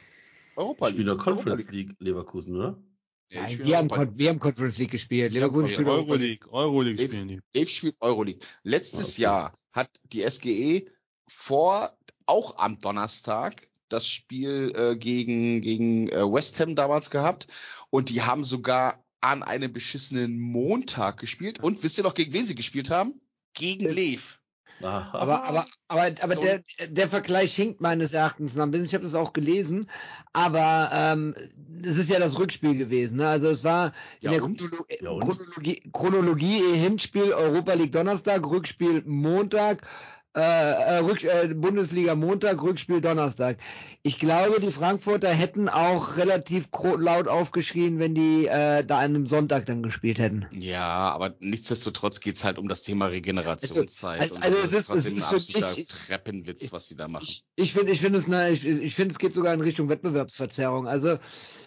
Europa League. Wieder Conference League. Leverkusen, oder? Ja, Nein, wir haben, wir haben Conference League gespielt. Leverkusen spielt Euro League. Euro League spielen die. Dave spielt Euro League. Letztes okay. Jahr hat die SGE vor, auch am Donnerstag, das Spiel äh, gegen, gegen äh, West Ham damals gehabt und die haben sogar an einem beschissenen Montag gespielt. Und wisst ihr noch, gegen wen sie gespielt haben? Gegen Lev. Aber, aber, aber, aber so der, der Vergleich hinkt meines Erachtens nach. Ich habe das auch gelesen, aber ähm, es ist ja das Rückspiel gewesen. Ne? Also es war in ja, der Chronolo ja, Chronologie, Chronologie Hinspiel Europa League Donnerstag, Rückspiel Montag äh, äh, Rück, äh, Bundesliga Montag, Rückspiel Donnerstag. Ich glaube, die Frankfurter hätten auch relativ laut aufgeschrien, wenn die äh, da an einem Sonntag dann gespielt hätten. Ja, aber nichtsdestotrotz geht's halt um das Thema Regenerationszeit. Also, also, also es ist, es ist für mich Treppenwitz, was sie da machen. Ich, ich finde, ich finde es, ne, ich, ich finde, es geht sogar in Richtung Wettbewerbsverzerrung. Also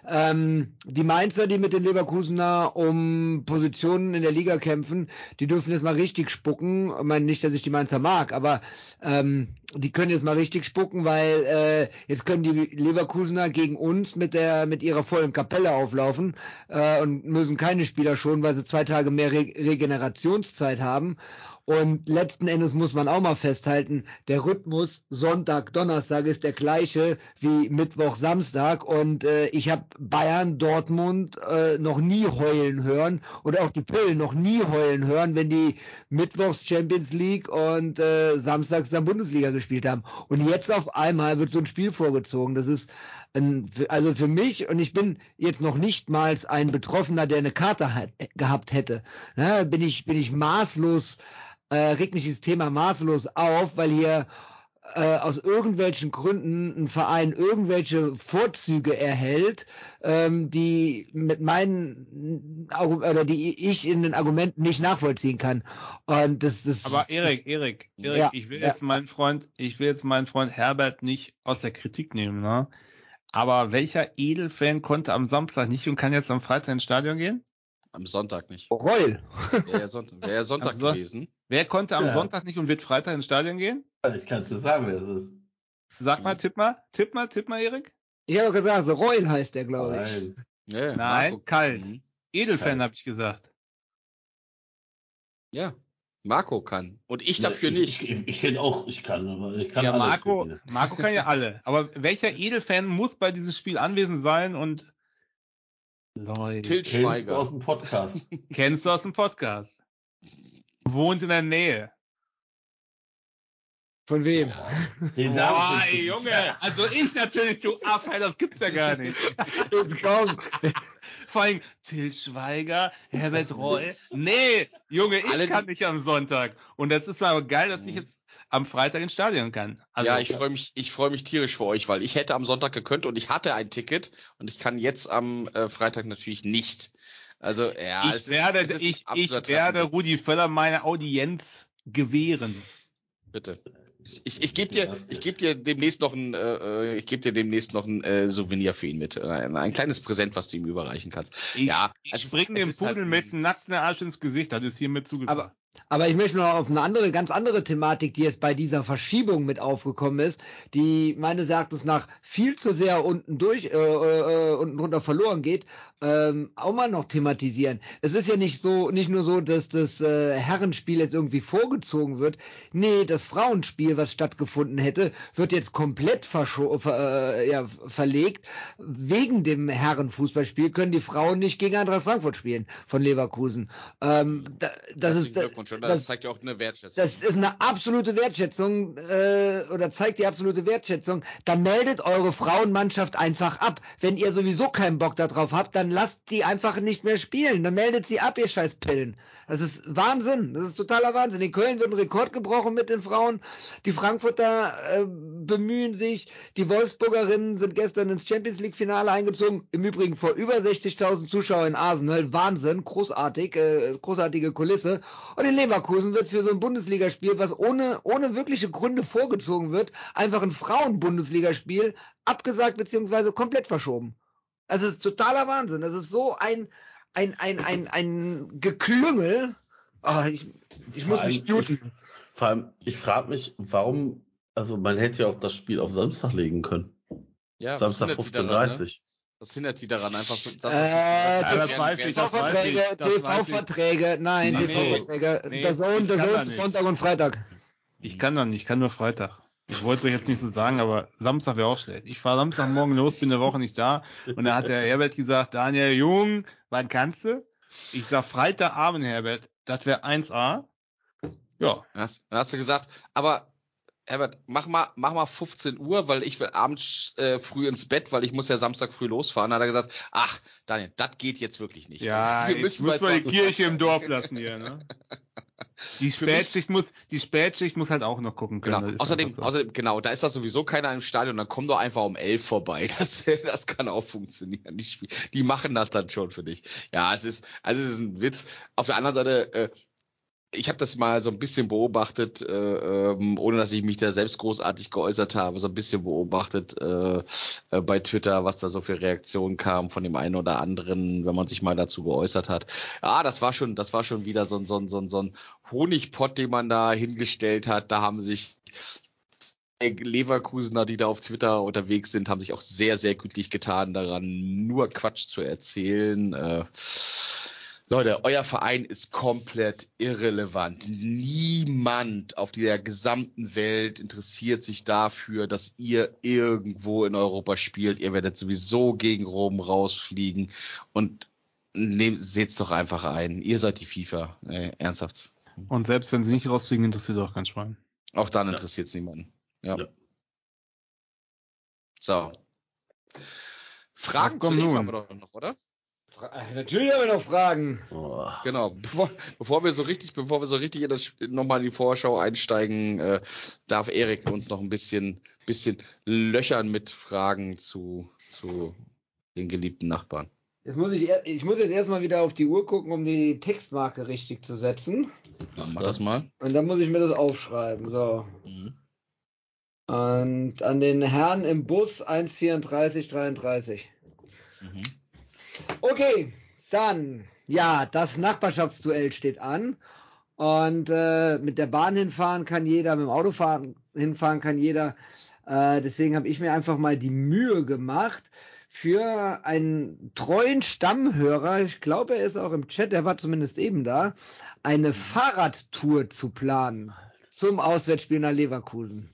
ähm, die Mainzer, die mit den Leverkusener um Positionen in der Liga kämpfen, die dürfen jetzt mal richtig spucken. Ich meine nicht, dass ich die Mainzer mag, aber ähm, die können jetzt mal richtig spucken, weil äh, jetzt können die Leverkusener gegen uns mit der mit ihrer vollen Kapelle auflaufen äh, und müssen keine Spieler schonen, weil sie zwei Tage mehr Re Regenerationszeit haben. Und letzten Endes muss man auch mal festhalten, der Rhythmus Sonntag, Donnerstag ist der gleiche wie Mittwoch, Samstag. Und äh, ich habe Bayern, Dortmund äh, noch nie heulen hören und auch die Pillen noch nie heulen hören, wenn die Mittwochs Champions League und äh, Samstags dann Bundesliga gespielt haben. Und jetzt auf einmal wird so ein Spiel vorgezogen. Das ist ein, also für mich, und ich bin jetzt noch nicht mal ein Betroffener, der eine Karte hat, gehabt hätte, ne, bin ich, bin ich maßlos äh, regt mich dieses Thema maßlos auf, weil hier äh, aus irgendwelchen Gründen ein Verein irgendwelche Vorzüge erhält, ähm, die mit meinen oder die ich in den Argumenten nicht nachvollziehen kann. Und das, das Aber Erik, Erik, Erik, ja, ich will ja. jetzt meinen Freund, ich will jetzt meinen Freund Herbert nicht aus der Kritik nehmen, ne? Aber welcher Edelfan konnte am Samstag nicht und kann jetzt am Freitag ins Stadion gehen? Am Sonntag nicht. Reul. Wäre ja Sonntag, wär ja Sonntag so gewesen. Wer konnte am ja. Sonntag nicht und wird Freitag ins Stadion gehen? Also ich kann es dir sagen, wer es ist. Sag mal, tipp mal, tipp mal, tipp mal, Erik. Ich habe gesagt, so Reul heißt der, glaube ich. Nein, Nein Marco. kalt. Mhm. Edelfan habe ich gesagt. Ja, Marco kann. Und ich dafür nicht. Ich, ich, ich kenne auch, ich kann, aber ich kann Ja, Marco, Marco kann ja alle. Aber welcher Edelfan muss bei diesem Spiel anwesend sein und Leute. Til Schweiger. Kennst du aus dem Podcast. Kennst du aus dem Podcast. Wohnt in der Nähe. Von wem? Den Boah, ey, Junge. Also ich natürlich, du Affe, das gibt's ja gar nicht. Jetzt komm. Vor allem Till Schweiger, Herbert Roy. Nee, Junge, ich Alle kann nicht am Sonntag. Und das ist aber geil, dass ich jetzt am Freitag ins Stadion kann. Also, ja, ich freue mich, ich freue mich tierisch für euch, weil ich hätte am Sonntag gekönnt und ich hatte ein Ticket und ich kann jetzt am äh, Freitag natürlich nicht. Also ja, ich werde, ist, ich, ich werde Rudi Völler meine Audienz gewähren. Bitte. Ich, ich gebe dir, ich gebe dir demnächst noch ein, äh, ich gebe dir demnächst noch ein äh, Souvenir für ihn mit, äh, ein, ein, kleines Präsent, was du ihm überreichen kannst. Ich, ja, ich bringe dem Pudel halt, mit nackten Arsch ins Gesicht, das ist hiermit zugesagt. Aber aber ich möchte noch auf eine andere, ganz andere Thematik, die jetzt bei dieser Verschiebung mit aufgekommen ist, die meines Erachtens nach viel zu sehr unten durch, äh, äh, unten drunter verloren geht, ähm, auch mal noch thematisieren. Es ist ja nicht so, nicht nur so, dass das äh, Herrenspiel jetzt irgendwie vorgezogen wird. Nee, das Frauenspiel, was stattgefunden hätte, wird jetzt komplett ver äh, ja, verlegt. Wegen dem Herrenfußballspiel können die Frauen nicht gegen Eintracht Frankfurt spielen von Leverkusen. Ähm, da, das ist Glückwunsch, das, das, zeigt ja auch eine Wertschätzung. Das ist eine absolute Wertschätzung äh, oder zeigt die absolute Wertschätzung. Dann meldet eure Frauenmannschaft einfach ab. Wenn ihr sowieso keinen Bock darauf habt, dann lasst die einfach nicht mehr spielen. Dann meldet sie ab, ihr Scheißpillen. Das ist Wahnsinn. Das ist totaler Wahnsinn. In Köln wird ein Rekord gebrochen mit den Frauen. Die Frankfurter äh, bemühen sich. Die Wolfsburgerinnen sind gestern ins Champions League Finale eingezogen. Im Übrigen vor über 60.000 Zuschauern in Arsenal. Wahnsinn. Großartig. Äh, großartige Kulisse. Und in Leverkusen wird für so ein Bundesligaspiel, was ohne, ohne wirkliche Gründe vorgezogen wird, einfach ein Frauen-Bundesligaspiel abgesagt bzw. komplett verschoben. Also es ist totaler Wahnsinn. Das ist so ein, ein, ein, ein, ein Geklüngel. Oh, ich, ich muss mich muten. Vor allem, ich frage mich, warum, also man hätte ja auch das Spiel auf Samstag legen können. Ja, Samstag 15.30 ne? Was hindert sie daran? Einfach so, das, äh, das, das weiß ich, TV-Verträge, TV-Verträge, nein, TV-Verträge. Nee, der Sohn, der Sohn, Sonntag und Freitag. Ich kann dann nicht, ich kann nur Freitag. ich wollte euch jetzt nicht so sagen, aber Samstag wäre auch schlecht. Ich fahre Samstagmorgen los, bin eine Woche nicht da. Und da hat der Herbert gesagt, Daniel Jung, wann kannst du? Ich sag Freitagabend, Herbert, das wäre 1A. Ja. Hast, dann hast du gesagt, aber Herbert, mach mal, mach mal 15 Uhr, weil ich will abends äh, früh ins Bett, weil ich muss ja Samstag früh losfahren. Dann hat er gesagt, ach, Daniel, das geht jetzt wirklich nicht. Ja, wir müssen muss bei mal die 20 Kirche im Dorf lassen hier, ne? Die Spätschicht muss, die Spätschicht muss halt auch noch gucken können. Genau. das Außerdem, so. außerdem, genau, da ist doch sowieso keiner im Stadion, dann komm doch einfach um elf vorbei. Das, das kann auch funktionieren. Die, die machen das dann schon für dich. Ja, es ist, also es ist ein Witz. Auf der anderen Seite, äh, ich habe das mal so ein bisschen beobachtet, äh, ähm, ohne dass ich mich da selbst großartig geäußert habe, so ein bisschen beobachtet äh, äh, bei Twitter, was da so für Reaktionen kam von dem einen oder anderen, wenn man sich mal dazu geäußert hat. Ja, das war schon, das war schon wieder so ein, so ein, so ein, so ein Honigpott, den man da hingestellt hat. Da haben sich Leverkusener, die da auf Twitter unterwegs sind, haben sich auch sehr, sehr gütlich getan daran, nur Quatsch zu erzählen. Äh, Leute, euer Verein ist komplett irrelevant. Niemand auf dieser gesamten Welt interessiert sich dafür, dass ihr irgendwo in Europa spielt. Ihr werdet sowieso gegen Rom rausfliegen und seht's doch einfach ein. Ihr seid die FIFA. Äh, ernsthaft. Und selbst wenn sie nicht rausfliegen, interessiert auch kein Schwein. Auch dann Ja. interessiert's niemanden. Ja. Ja. So. Fragen zu nun? haben wir doch noch, oder? Fra- Natürlich haben wir noch Fragen. Oh. Genau. Bevor, bevor wir so richtig, bevor wir so richtig in das nochmal in die Vorschau einsteigen, äh, darf Erik uns noch ein bisschen, bisschen löchern mit Fragen zu, zu den geliebten Nachbarn. Jetzt muss ich, ich muss jetzt erstmal wieder auf die Uhr gucken, um die Textmarke richtig zu setzen. Dann mach das mal. Und dann muss ich mir das aufschreiben. So. Mhm. Und an den Herrn im Bus 1,34,33. Mhm. Okay, dann, ja, das Nachbarschaftsduell steht an. Und äh, mit der Bahn hinfahren kann jeder, mit dem Auto fahren, hinfahren kann jeder. Äh, deswegen habe ich mir einfach mal die Mühe gemacht, für einen treuen Stammhörer, ich glaube, er ist auch im Chat, er war zumindest eben da, eine Fahrradtour zu planen zum Auswärtsspiel nach Leverkusen.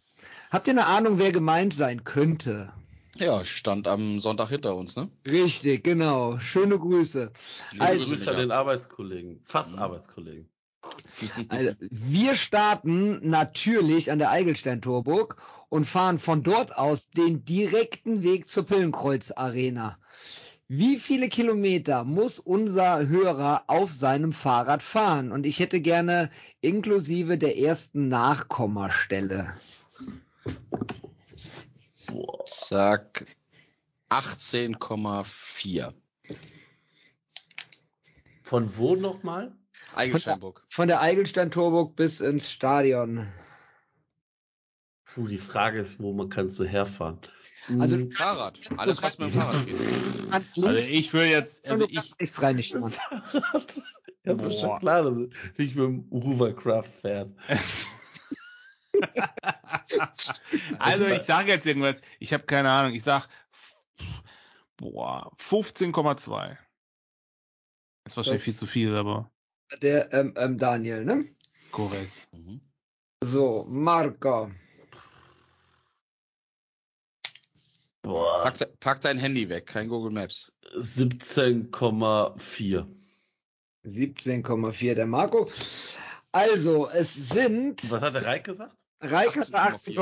Habt ihr eine Ahnung, wer gemeint sein könnte? Ja, stand am Sonntag hinter uns, ne? Richtig, genau. Schöne Grüße. Liebe Also- Grüße, an den Arbeitskollegen, fast Mhm. Arbeitskollegen. Also, wir starten natürlich an der Eigelstein-Torburg und fahren von dort aus den direkten Weg zur Pillenkreuz Arena. Wie viele Kilometer muss unser Hörer auf seinem Fahrrad fahren? Und ich hätte gerne inklusive der ersten Nachkommastelle. Sag 18,4. Von wo nochmal? Eigelsteinburg. Von der Eigelstein-Torburg bis ins Stadion. Puh, die Frage ist, wo man kannst du herfahren? Also- Hm, Fahrrad. Alles, was mit dem Fahrrad geht. Also ich will jetzt, also ich, rechts rein nicht ja, das ist schon klar, dass nicht mit dem Hovercraft fährt. also ich sage jetzt irgendwas, ich habe keine Ahnung, ich sag, boah, 15,2. Ist wahrscheinlich Das- viel zu viel, aber Der ähm, ähm, Daniel, ne? korrekt. Mhm. So, Marco. Boah, Pack, pack dein Handy weg, kein Google Maps. 17,4. 17,4 der Marco. Also, es sind, Was hat der Reik gesagt? Reik hatte 18,4.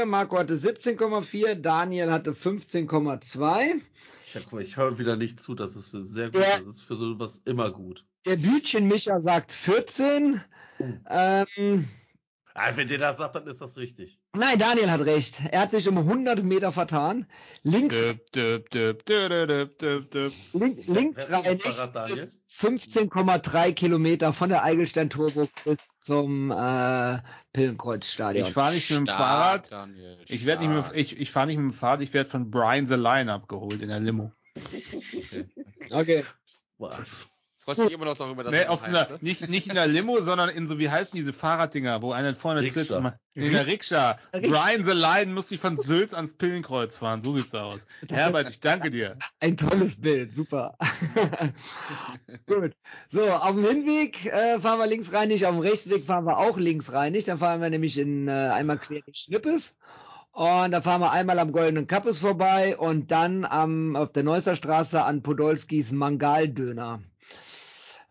18,4, Marco hatte 17,4, Daniel hatte 15,2. Ich, hab, ich höre wieder nicht zu, das ist sehr gut, Ja. das ist für sowas immer gut. Der Bütchen Micha sagt 14. Ähm, Ah, wenn der das sagt, dann ist das richtig. nein, Daniel hat recht. Er hat sich um 100 Meter vertan. Links, düb, düb, düb. link, links ist 15,3 Kilometer von der Eigelstein-Turburg bis zum äh, Pillenkreuzstadion. Ich fahre nicht mit dem Fahrrad. Daniel, Ich werde nicht mit, ich, ich fahre nicht mit dem Fahrrad, ich werde von Brian the Line abgeholt in der Limo. Okay. Okay. Boah. Freust dich immer noch darüber, dass Nee, das auf so einer, heißt, ne? nicht, nicht in der Limo, sondern in so, wie heißen diese Fahrraddinger, wo einer vorne tritt. Rikscha. und man- In der Rikscha. Rikscha. Brian the Lion muss sich von Sülz ans Pillenkreuz fahren. So sieht's aus. Herbert, ich danke dir. Ein tolles Bild, super. Gut. So, auf dem Hinweg äh, fahren wir linksreinig, auf dem Rechtsweg fahren wir auch linksreinig. Dann fahren wir nämlich in äh, einmal quer in Schnippes. Und da fahren wir einmal am Goldenen Kappes vorbei und dann am, auf der Neusser Straße an Podolskis Mangaldöner.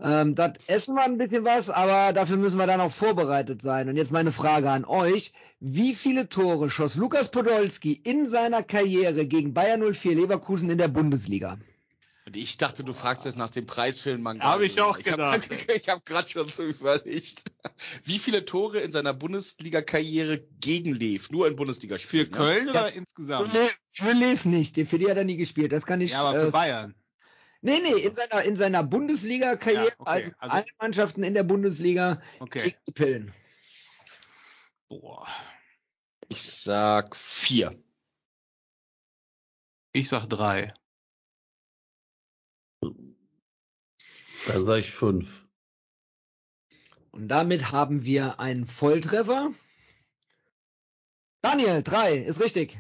Ähm, dort essen wir ein bisschen was, aber dafür müssen wir dann auch vorbereitet sein. Und jetzt meine Frage an euch. Wie viele Tore schoss Lukas Podolski in seiner Karriere gegen Bayern 04 Leverkusen in der Bundesliga? Und ich dachte, du fragst jetzt nach dem Preis für den Manga. Hab ich auch hab- gedacht. Ich habe gerade schon so überlegt. Wie viele Tore in seiner Bundesliga-Karriere gegen Lev? Nur in Für Bundesligaspielen. ne? Köln oder insgesamt? Für, für Lev nicht, für die hat er nie gespielt. Das kann ich. Ja, aber für äh, Bayern. Nee, nee, in seiner, in seiner Bundesliga-Karriere, Ja, okay, also, also- alle Mannschaften in der Bundesliga Okay. gegen die Pillen. Boah. Ich sag vier. Ich sag drei. Da sage ich fünf. Und damit haben wir einen Volltreffer. Daniel, drei, ist richtig.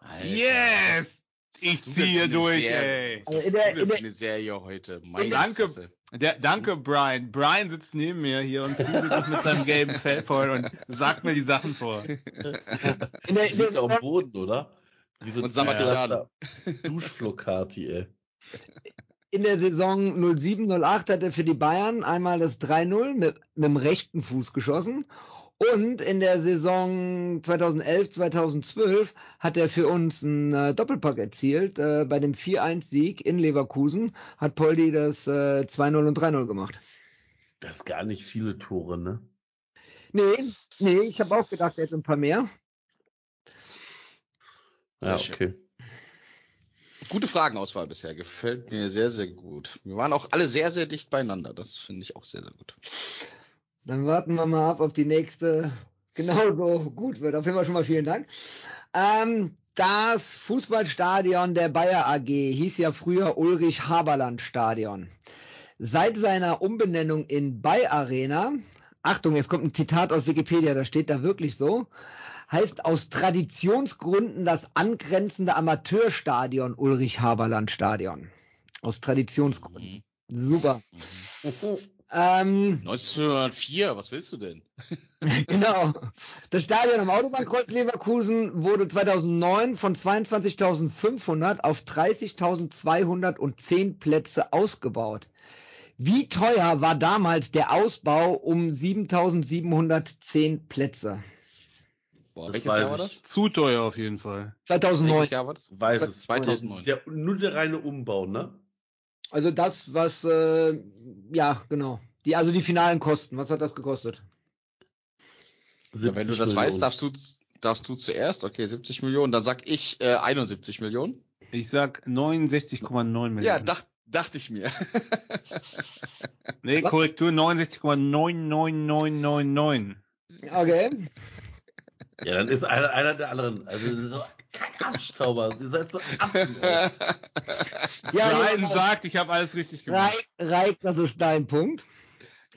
Alter, Yes! Ich ziehe durch, Serie? ey. Was Also ist in für der- eine Serie heute? Meine Danke. Fresse. Der, danke, Brian. Brian sitzt neben mir hier und fühlt sich mit seinem gelben Fell voll und sagt mir die Sachen vor. In der, in Liegt auf dem Boden, oder? Wie so Und sammelt dich an. Duschflokati, ey. in der Saison 07, 08 hat er für die Bayern einmal das 3-0 mit, mit dem rechten Fuß geschossen. Und in der Saison 2011, 2012 hat er für uns einen äh, Doppelpack erzielt. Äh, bei dem 4-1-Sieg in Leverkusen hat Poldi das äh, 2-0 und 3-0 gemacht. Das ist gar nicht viele Tore, ne? Nee, nee, ich habe auch gedacht, er hätte ein paar mehr. Sehr Ja, schön. okay. Gute Fragenauswahl bisher. Gefällt mir sehr, sehr gut. Wir waren auch alle sehr, sehr dicht beieinander. Das finde ich auch sehr, sehr gut. Dann warten wir mal ab, ob die nächste genauso gut wird. Auf jeden Fall schon mal vielen Dank. Ähm, das Fußballstadion der Bayer AG hieß ja früher Ulrich Haberland Stadion. Seit seiner Umbenennung in Bay Arena, Achtung, jetzt kommt ein Zitat aus Wikipedia, das steht da wirklich so, heißt aus Traditionsgründen das angrenzende Amateurstadion Ulrich Haberland Stadion. Aus Traditionsgründen. Super. Ähm, 1904, was willst du denn? Genau. Das Stadion am Autobahnkreuz Leverkusen wurde 2009 von 22.500 auf 30.210 Plätze ausgebaut. Wie teuer war damals der Ausbau um 7.710 Plätze? Boah, welches Jahr war das? Zu teuer auf jeden Fall. 2009. Welches Jahr war das? Weiß es. 2009. Der, nur der reine Umbau, ne? Also das, was, äh, ja, genau. Die, also die finalen Kosten. Was hat das gekostet? Ja, wenn du das 70 weißt, Millionen. darfst du, darfst du zuerst. Okay, 70 Millionen. Dann sag ich äh, 71 Millionen. Ich sag 69,9 Millionen. Ja, dach, dachte ich mir. Nee, Was? Korrektur 69,99999. Okay. Ja, dann ist einer, einer der anderen. Also so Abstauber. Sie seid so Affen. ey. Ja, Brian ja, sagt, ich habe alles richtig gemacht. Reik, Reik, das ist dein Punkt.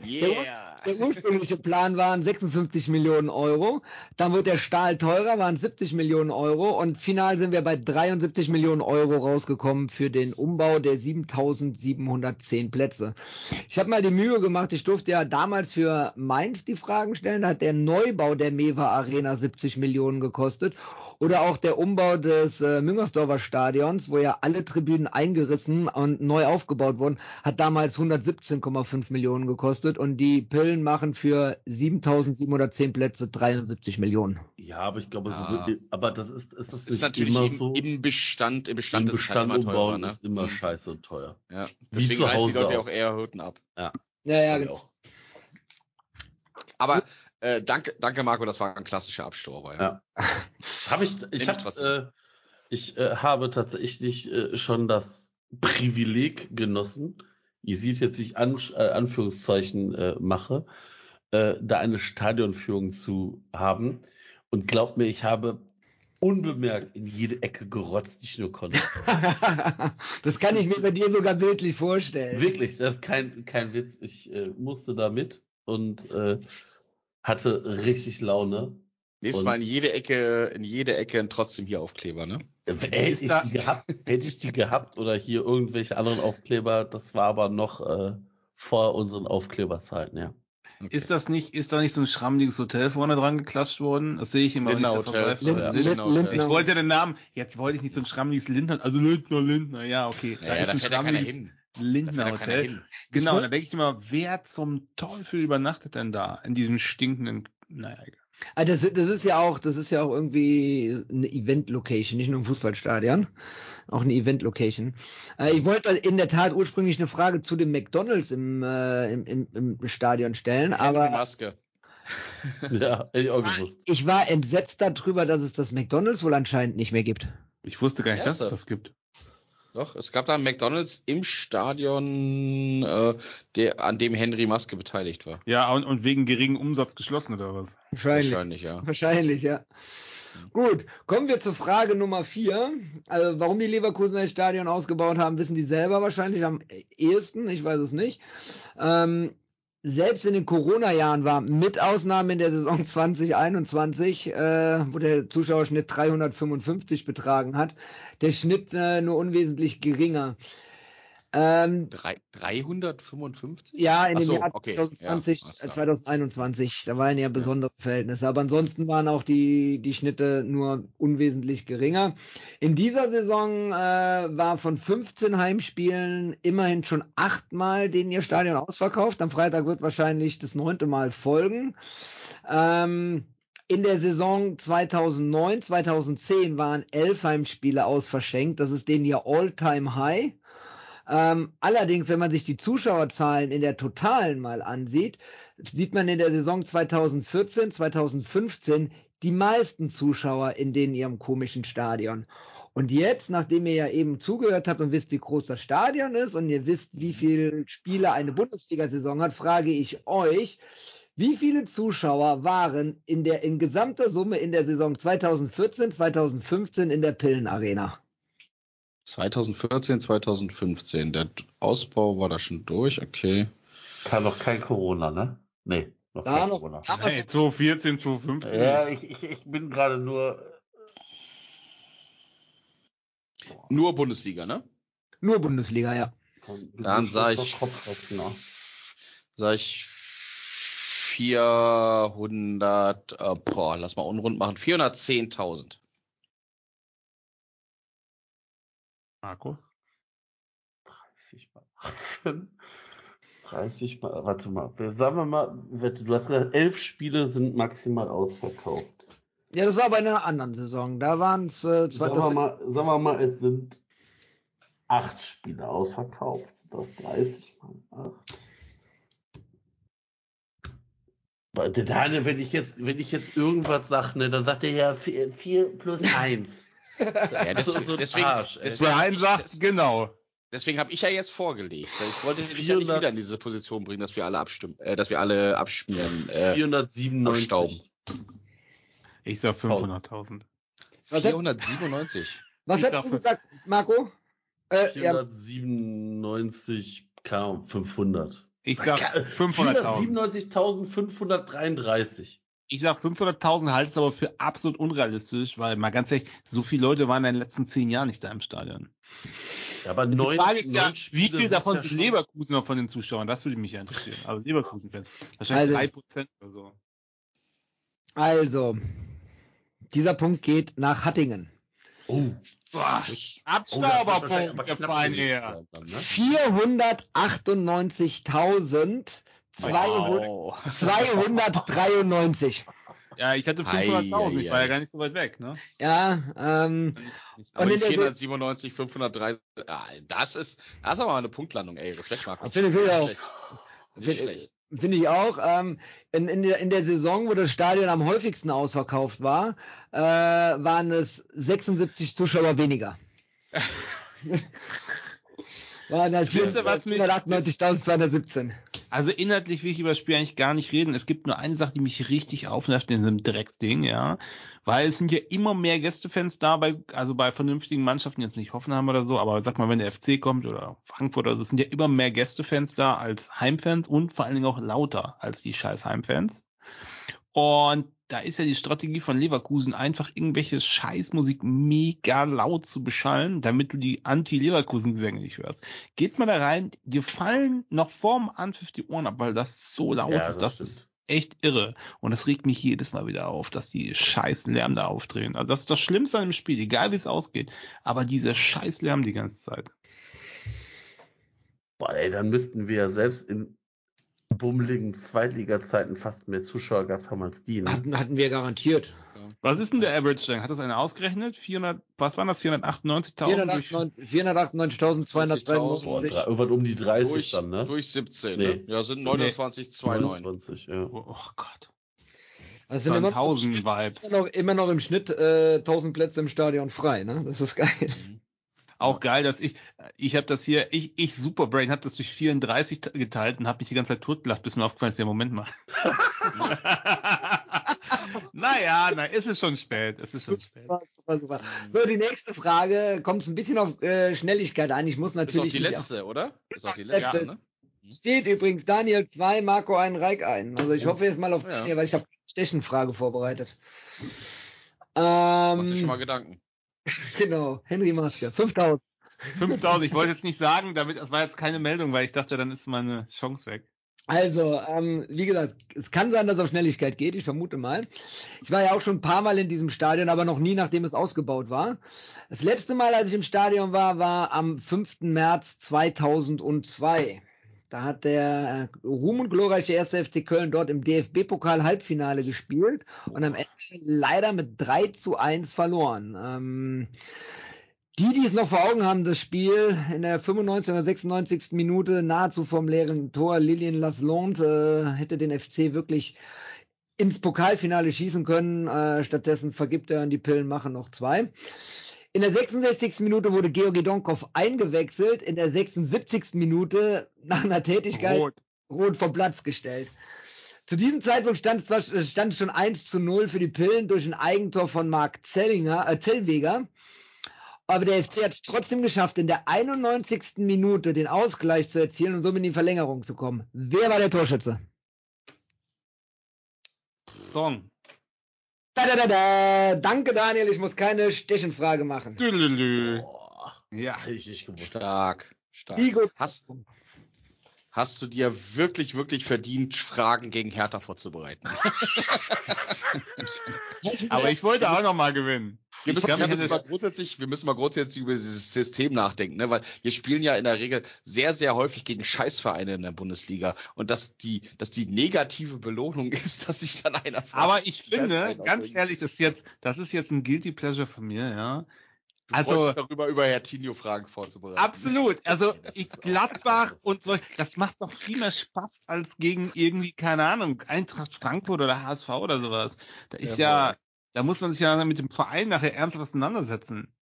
yeah. Der ursprüngliche Plan waren 56 Millionen Euro. Dann wird der Stahl teurer, waren 70 Millionen Euro. Und final sind wir bei 73 Millionen Euro rausgekommen für den Umbau der 7710 Plätze. Ich habe mal die Mühe gemacht, ich durfte ja damals für Mainz die Fragen stellen. Da hat der Neubau der Mewa Arena 70 Millionen gekostet. Oder auch der Umbau des äh, Müngersdorfer Stadions, wo ja alle Tribünen eingerissen und neu aufgebaut wurden, hat damals 117,5 Millionen gekostet und die Pillen machen für 7710 Plätze 73 Millionen. Ja, aber ich glaube, Ja. so wird, aber das ist, ist Das das ist natürlich immer im, so. im Bestand, im Im Bestand, ist es Bestand halt immer teurer, ne? ist immer Mhm. scheiße und teuer. Ja. Deswegen reißen die Leute auch. auch eher Hürden ab. Ja, ja, ich genau. Aber äh, danke, danke Marco, das war ein klassischer Abstauber. Ja. Ja. Habe ich, ich, hab, äh, ich äh, habe tatsächlich äh, schon das Privileg genossen, ihr seht jetzt, wie ich An äh, Anführungszeichen äh, mache, äh, da eine Stadionführung zu haben. Und glaubt mir, ich habe unbemerkt in jede Ecke gerotzt, die ich nur konnte. das kann ich mir bei dir sogar bildlich vorstellen. Wirklich, das ist kein, kein Witz. Ich äh, musste da mit und äh, hatte richtig Laune. Nächstes Und- Mal in jede Ecke, in jede Ecke trotzdem hier Aufkleber, ne? Hätte ich, da- die gehabt, hätte ich die gehabt oder hier irgendwelche anderen Aufkleber, das war aber noch äh, vor unseren Aufkleberzeiten, ja. Ist das nicht, ist da nicht so ein schrammliges Hotel vorne dran geklatscht worden? Das sehe ich immer. wenn ich Lindner da Hotel. vorbeifahre. Ja, Lind- Lindner Lind-. Lindner- Ich wollte den Namen, jetzt wollte ich nicht so ein schrammliges Lindner, also Lindner, Lindner, ja, okay. Ja, ja, da ein fährt ja Lindner ja Hotel. Genau, da denke ich immer, wer zum Teufel übernachtet denn da? In diesem stinkenden, naja, egal. Ah, das, das ist ja auch, das ist ja auch irgendwie eine Event-Location, nicht nur ein Fußballstadion, auch eine Event-Location. Äh, ich wollte in der Tat ursprünglich eine Frage zu dem McDonalds im, äh, im, im, im Stadion stellen, Henry aber Maske. Ja, hätte ich auch gewusst. ich war entsetzt darüber, dass es das McDonalds wohl anscheinend nicht mehr gibt. Ich wusste gar nicht, dass es das gibt. Doch, es gab da einen McDonalds im Stadion, äh, der, an dem Henry Maske beteiligt war. Ja, und, und wegen geringen Umsatz geschlossen oder was? Wahrscheinlich. Wahrscheinlich, ja. Wahrscheinlich, ja. Gut, kommen wir zur Frage Nummer vier. Also, warum die Leverkusener das Stadion ausgebaut haben, wissen die selber wahrscheinlich am ehesten. Ich weiß es nicht. Ähm, selbst in den Corona-Jahren war, mit Ausnahme in der Saison 2021, äh, wo der Zuschauerschnitt 355 betragen hat, der Schnitt äh, nur unwesentlich geringer. Ähm, Drei, 355? ja, in dem so, Jahr okay. 2020, Ja, alles äh, klar. 2021, da waren ja besondere Verhältnisse. Aber ansonsten waren auch die, die Schnitte nur unwesentlich geringer. In dieser Saison äh, war von 15 Heimspielen immerhin schon achtmal denen ihr Stadion ausverkauft. Am Freitag wird wahrscheinlich das neunte Mal folgen. Ähm, in der Saison 2009, 2010 waren elf Heimspiele ausverschenkt. Das ist denen ihr All-Time-High. Ähm, allerdings, wenn man sich die Zuschauerzahlen in der Totalen mal ansieht, sieht man in der Saison 2014, 2015 die meisten Zuschauer in den ihrem komischen Stadion. Und jetzt, nachdem ihr ja eben zugehört habt und wisst, wie groß das Stadion ist und ihr wisst, wie viele Spiele eine Bundesliga-Saison hat, frage ich euch, wie viele Zuschauer waren in der in gesamter Summe in der Saison 2014, 2015 in der Pillenarena? 2014, 2015. Der Ausbau war da schon durch, okay. Kann noch kein Corona, ne? Nee, noch Da kein noch- Corona. Hey, 2014, 2015. Ja, ich, ich, ich bin gerade nur. Nur Bundesliga, ne? Nur Bundesliga, ja. Dann sag ich, sag ich 400, äh, boah, lass mal unrund machen, 410.000. Marco? 30 mal 18. 30 mal, warte mal, sagen wir mal, du hast gesagt, elf Spiele sind maximal ausverkauft. Ja, das war bei einer anderen Saison. Da waren es äh, zwei. Sagen wir mal, sagen wir mal, es sind acht Spiele ausverkauft. Das 30 mal 8. Der Daniel, wenn ich jetzt, wenn ich jetzt irgendwas sage, ne, dann sagt er ja 4 plus 1. Ja, So- deswegen, so ein deswegen, Arsch, deswegen, ich, sagt, des- genau. deswegen habe ich ja jetzt vorgelegt. weil Ich wollte dich ja nicht 400 wieder in diese Position bringen, dass wir alle abstimmen, äh, dass wir alle abschmieren. Äh, 497. Abstauben. Ich sag 500.000. Was, hätt, 497. was hättest du sag- gesagt, Marco? Äh, ja, 497 K 500. Ich sag 500.000. 497.533. Ich sag 500.000 halte es aber für absolut unrealistisch, weil mal ganz ehrlich, so viele Leute waren in den letzten zehn Jahren nicht da im Stadion. Ja, aber Die neun, Frage ist ja, wie viel davon ja sind schon- Leverkusener von den Zuschauern? Das würde mich ja interessieren. Also Leverkusen-Fans. Wahrscheinlich Also- drei Prozent oder so. also, dieser Punkt geht nach Hattingen. Oh, Boah, oh, Abstauberpunkt, der her. ne? 498.293. Wow. 293. Ja, ich hatte Ei, 500.000, ich war ja gar nicht so weit weg, ne? Ja, ähm, Aber Und die in der 497, 503, ja, das ist, das ist aber mal eine Punktlandung, ey. Respekt, Marco. Finde ich auch. Nicht schlecht. Finde- ich auch. Ähm, in, in, der, in der Saison, wo das Stadion am häufigsten ausverkauft war, äh, waren es 76 Zuschauer weniger. waren das Wisst ihr, was mich- 498.217. Also inhaltlich will ich über das Spiel eigentlich gar nicht reden. Es gibt nur eine Sache, die mich richtig aufnervt in diesem Drecksding, ja. Weil es sind ja immer mehr Gästefans da bei, also bei vernünftigen Mannschaften, jetzt nicht Hoffenheim oder so, aber sag mal, wenn der FC kommt oder Frankfurt oder so, es sind ja immer mehr Gästefans da als Heimfans und vor allen Dingen auch lauter als die scheiß Heimfans. Und da ist ja die Strategie von Leverkusen, einfach irgendwelche Scheißmusik mega laut zu beschallen, damit du die Anti-Leverkusen-Gesänge nicht hörst. Geht mal da rein, dir fallen noch vorm Anpfiff die Ohren ab, weil das so laut Ja, ist. das Das ist echt irre. Und das regt mich jedes Mal wieder auf, dass die scheiß Lärm da aufdrehen. Also das ist das Schlimmste an dem Spiel, egal wie es ausgeht. Aber dieser scheiß Lärm die ganze Zeit. Boah, ey, dann müssten wir ja selbst in bummeligen Zweitliga-Zeiten fast mehr Zuschauer gehabt haben als die. Ne? Hatten, hatten wir garantiert. Was ist denn der Average denn? Hat das einer ausgerechnet? 400, was waren das? 498.000? durch- 498.293. Boah, drei- irgendwann um die 30 Durch, dann, ne? durch 17, Nee. ne? Ja, sind 29,29. 29, ja. Oh, oh Gott. Das sind immer, 1000 Vibes. immer, noch, immer noch im Schnitt äh, 1000 Plätze im Stadion frei, ne? Das ist geil. Auch geil, dass ich, ich habe das hier, ich, ich Superbrain habe das durch 34 te- geteilt und habe mich die ganze Zeit totgelacht, bis mir aufgefallen ist, ja, Moment mal. naja, na, ist es schon spät, es ist schon spät. Super, super, super. So, die nächste Frage kommt ein bisschen auf äh, Schnelligkeit an. Ich muss Ist auch natürlich die letzte, oder? Ist auch die Letzte. letzte, ne? Steht übrigens Daniel 2, Marco 1, Reik 1. Also ich hoffe jetzt mal auf Ja. Daniel, weil ich habe eine Stechenfrage vorbereitet. Mach dir Ähm, schon mal Gedanken. genau, Henry Maske, 5000. 5000, ich wollte jetzt nicht sagen, damit, das war jetzt keine Meldung, weil ich dachte, dann ist meine Chance weg. Also, ähm, wie gesagt, es kann sein, dass es auf Schnelligkeit geht, ich vermute mal. Ich war ja auch schon ein paar Mal in diesem Stadion, aber noch nie, nachdem es ausgebaut war. Das letzte Mal, als ich im Stadion war, war am 5. März 2002. Da hat der äh, Ruhm und glorreiche 1. FC Köln dort im DFB-Pokal Halbfinale gespielt und am Ende leider mit 3 zu 1 verloren. Ähm, die, die es noch vor Augen haben, das Spiel in der 95. oder 96. Minute nahezu vom leeren Tor, Lillian Lasland äh, hätte den FC wirklich ins Pokalfinale schießen können. Äh, stattdessen vergibt er an die Pillen machen noch zwei. In der 66. Minute wurde Georgi Donkov eingewechselt. In der 76. Minute nach einer Tätigkeit Rot. rot vom Platz gestellt. Zu diesem Zeitpunkt stand es zwar- stand schon 1 zu 0 für die Pillen durch ein Eigentor von Marc Zellinger, äh, Zellweger. Aber der FC hat es trotzdem geschafft, in der 91. Minute den Ausgleich zu erzielen und somit in die Verlängerung zu kommen. Wer war der Torschütze? Song. Da, da, da, da. Danke, Daniel. Ich muss keine Stechenfrage machen. Boah, Ja. nicht gewusst. Stark, stark. Igor. Hast, hast du dir wirklich, wirklich verdient, Fragen gegen Hertha vorzubereiten? Aber ich wollte auch noch mal gewinnen. Wir müssen, wir, müssen mal grundsätzlich, wir müssen mal grundsätzlich über dieses System nachdenken, ne? weil wir spielen ja in der Regel sehr, sehr häufig gegen Scheißvereine in der Bundesliga und dass die, dass die negative Belohnung ist, dass sich dann einer fragt, Aber ich finde, ganz ehrlich, das ist jetzt, das ist jetzt ein Guilty Pleasure von mir, ja. Du Also- darüber, über Hertinho Fragen vorzubereiten. Absolut. Also ich Gladbach und so, das macht doch viel mehr Spaß als gegen irgendwie, keine Ahnung, Eintracht Frankfurt oder HSV oder sowas. Da ist Jawohl. ja, da muss man sich ja mit dem Verein nachher ernsthaft auseinandersetzen.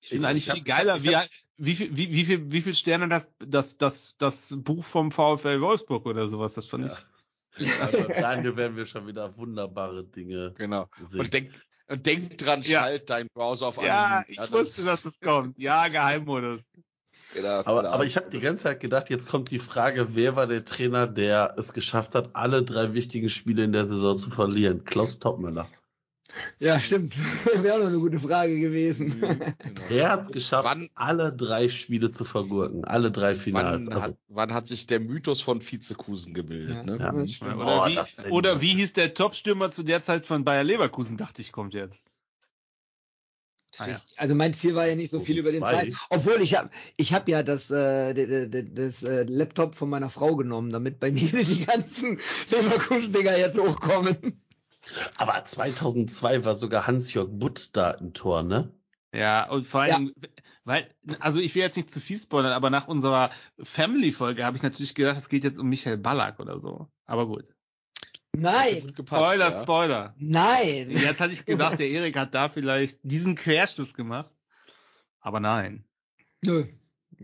Ich finde Ich- eigentlich ich hab- viel geiler, wie, hab- wie, viel, wie, wie, viel, wie viel Sterne das, das, das, das Buch vom VfL Wolfsburg oder sowas, das fand Ja. ich. Also, Daniel werden wir schon wieder wunderbare Dinge Genau. sehen. Und denk, und denk dran, Ja. schalt deinen Browser auf Ja, anonym. ich wusste, dass das kommt. Ja, Geheimmodus. Genau, aber, genau. aber ich habe die ganze Zeit gedacht, jetzt kommt die Frage, wer war der Trainer, der es geschafft hat, alle drei wichtigen Spiele in der Saison zu verlieren? Klaus Toppmöller. Ja, stimmt. Wäre auch noch eine gute Frage gewesen. Mhm, genau. Er hat es geschafft, Wann- alle drei Spiele zu vergurken, alle drei Finals. Wann, Also, hat, wann hat sich der Mythos von Vizekusen gebildet? Ja. Ne? Ja. Oder, Oh, wie, oder wie hieß der Topstürmer zu der Zeit von Bayer Leverkusen, dachte ich, kommt jetzt. Ah, ja. Also mein Ziel war ja nicht so viel über den. Verein. Obwohl ich habe ich hab ja das, äh, das äh, Laptop von meiner Frau genommen, damit bei mir nicht die ganzen Leverkusen-Dinger jetzt hochkommen. Aber 2002 war sogar Hans-Jörg Butt da im Tor, ne? Ja, und vor Ja. allem, weil, also ich will jetzt nicht zu viel spoilern, aber nach unserer Family-Folge habe ich natürlich gedacht, es geht jetzt um Michael Ballack oder so. Aber gut. Nein, gepasst, Spoiler, ja. Spoiler. nein. Jetzt hatte ich gedacht, der Erik hat da vielleicht diesen Querschluss gemacht. Aber nein. Nö.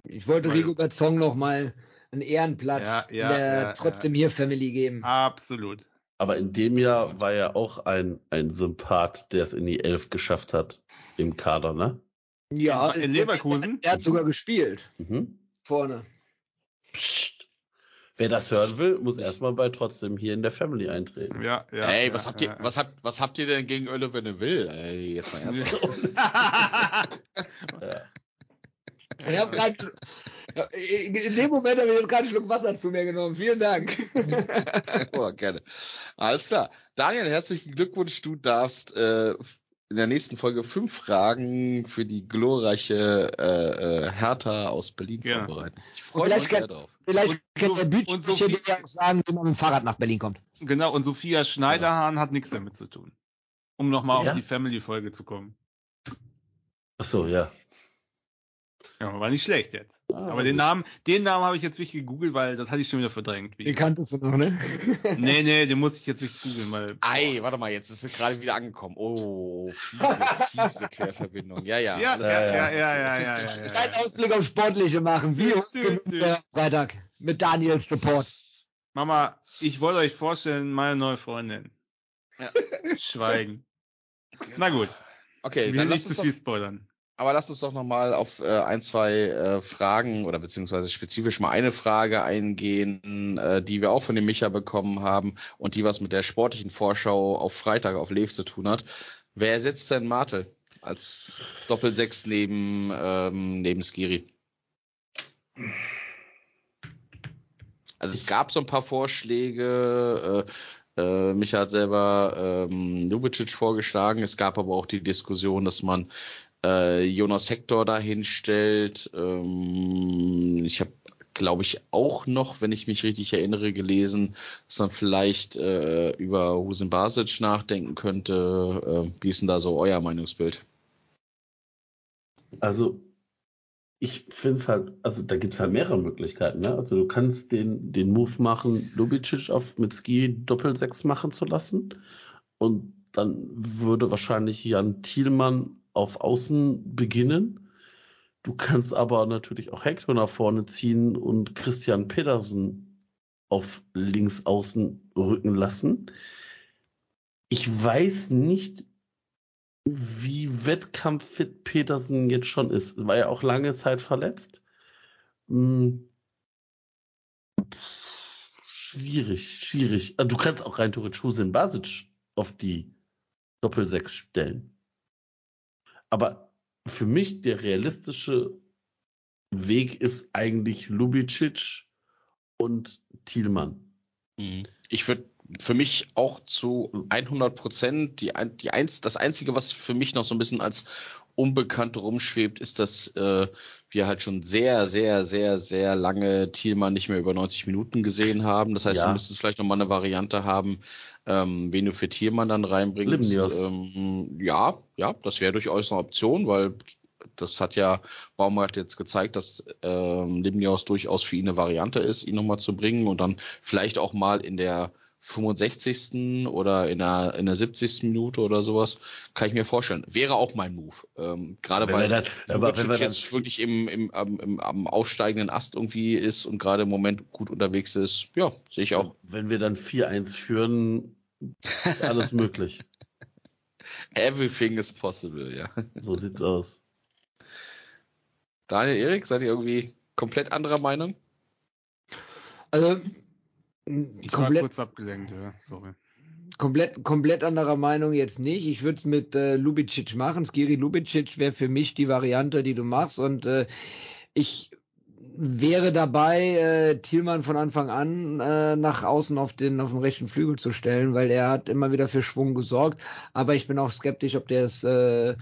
Ich wollte Weil- Rigo Song noch mal einen Ehrenplatz Ja, ja, in der ja, trotzdem hier Family geben. Absolut. Aber in dem Jahr war er auch ein, ein Sympath, der es in die Elf geschafft hat im Kader, ne? Ja, in Leverkusen? Er hat sogar gespielt Mhm. vorne. Psst. Wer das hören will, muss erstmal bei trotzdem hier in der Family eintreten. Ja, ja. Ey, ja, was habt ja, ihr, was habt, was habt ihr denn gegen Ölle, wenn ihr will? Ey, jetzt mal ernsthaft. Ja. Ich hab grad, in dem Moment habe ich jetzt gerade einen Schluck Wasser zu mir genommen. Vielen Dank. oh, gerne. Alles klar. Daniel, herzlichen Glückwunsch. Du darfst äh, in der nächsten Folge fünf Fragen für die glorreiche äh, äh, Hertha aus Berlin Ja. vorbereiten. Ich freue mich vielleicht sehr kann- drauf. Vielleicht Und kennt so- der Bütchen dir ja auch sagen, wie man mit dem Fahrrad nach Berlin kommt. Genau, und Sophia Schneiderhahn hat nichts damit zu tun. Um nochmal Ja? auf die Family-Folge zu kommen. Ach so, ja. Ja, war nicht schlecht jetzt. Ah, Aber den. Namen, den Namen habe ich jetzt wirklich gegoogelt, weil das hatte ich schon wieder verdrängt. Wie- Den kanntest du noch, ne? Nee, nee, den muss ich jetzt wirklich googeln, weil. Ei, warte mal, jetzt ist sie gerade wieder angekommen. Oh, fiese, fiese Querverbindung. Ja, ja. Ja, ja, ja, ja, ja, ja, ja, ja, Kein ja. Ausblick auf Sportliche machen. Wie der Freitag mit Daniels Support? Mama, ich wollte euch vorstellen, meine neue Freundin. Ja. Schweigen. Na gut, Okay, wir dann nicht zu viel spoilern. Aber lass uns doch nochmal auf äh, ein, zwei äh, Fragen oder beziehungsweise spezifisch mal eine Frage eingehen, äh, die wir auch von dem Micha bekommen haben und die was mit der sportlichen Vorschau auf Freitag auf Lev zu tun hat. Wer ersetzt denn Martel als Doppelsechs neben, ähm, neben Skiri? Also es gab so ein paar Vorschläge. Äh, äh, Micha hat selber ähm, Lubicic vorgeschlagen. Es gab aber auch die Diskussion, dass man äh, Jonas Hector dahin stellt. Ähm, ich habe, glaube ich, auch noch, wenn ich mich richtig erinnere, gelesen, dass man vielleicht äh, über Husin Basic nachdenken könnte. Äh, wie ist denn da so euer Meinungsbild? Also, ich finde es halt, also da gibt es halt mehrere Möglichkeiten. Ne? Also du kannst den, den Move machen, Lubicic auf mit Ski Doppelsechs machen zu lassen. Und dann würde wahrscheinlich Jan Thielmann auf Außen beginnen. Du kannst aber natürlich auch Hector nach vorne ziehen und Christian Pedersen auf links außen rücken lassen. Ich weiß nicht, wie wettkampffit Petersen jetzt schon ist. War ja auch lange Zeit verletzt. Hm. Schwierig, schwierig. Also Du kannst auch rein theoretisch Husin Basic auf die Doppelsechs stellen. Aber für mich der realistische Weg ist eigentlich Lubicic und Thielmann. Mhm. Ich würde für mich auch zu 100 Prozent die, die eins, das einzige, was für mich noch so ein bisschen als unbekannt rumschwebt, ist, dass äh, wir halt schon sehr, sehr, sehr, sehr lange Thielmann nicht mehr über 90 Minuten gesehen haben. Das heißt, Ja. du müsstest vielleicht noch mal eine Variante haben, ähm, wen du für Thielmann dann reinbringst. Ähm, ja, ja, das wäre durchaus eine Option, weil das hat ja Baumgart jetzt gezeigt, dass ähm, Limnios durchaus für ihn eine Variante ist, ihn nochmal zu bringen und dann vielleicht auch mal in der 65. oder in der, in der 70. Minute oder sowas, kann ich mir vorstellen. Wäre auch mein Move. Ähm, gerade Wenn weil wir dann- aber wenn wir dann- jetzt wirklich im, im, am, im, am aufsteigenden Ast irgendwie ist und gerade im Moment gut unterwegs ist, ja, sehe ich auch. Wenn wir dann 4-1 führen, ist alles möglich. Everything is possible, ja. So sieht's aus. Daniel, Erik, seid ihr irgendwie komplett anderer Meinung? Also, Ich war komplett, kurz abgelenkt, ja. Sorry. komplett, komplett anderer Meinung jetzt nicht. Ich würde es mit äh, Lubicic machen. Skiri Lubicic wäre für mich die Variante, die du machst. Und äh, ich wäre dabei, äh, Thielmann von Anfang an äh, nach außen auf den, auf den rechten Flügel zu stellen, weil er hat immer wieder für Schwung gesorgt. Aber ich bin auch skeptisch, ob der es äh,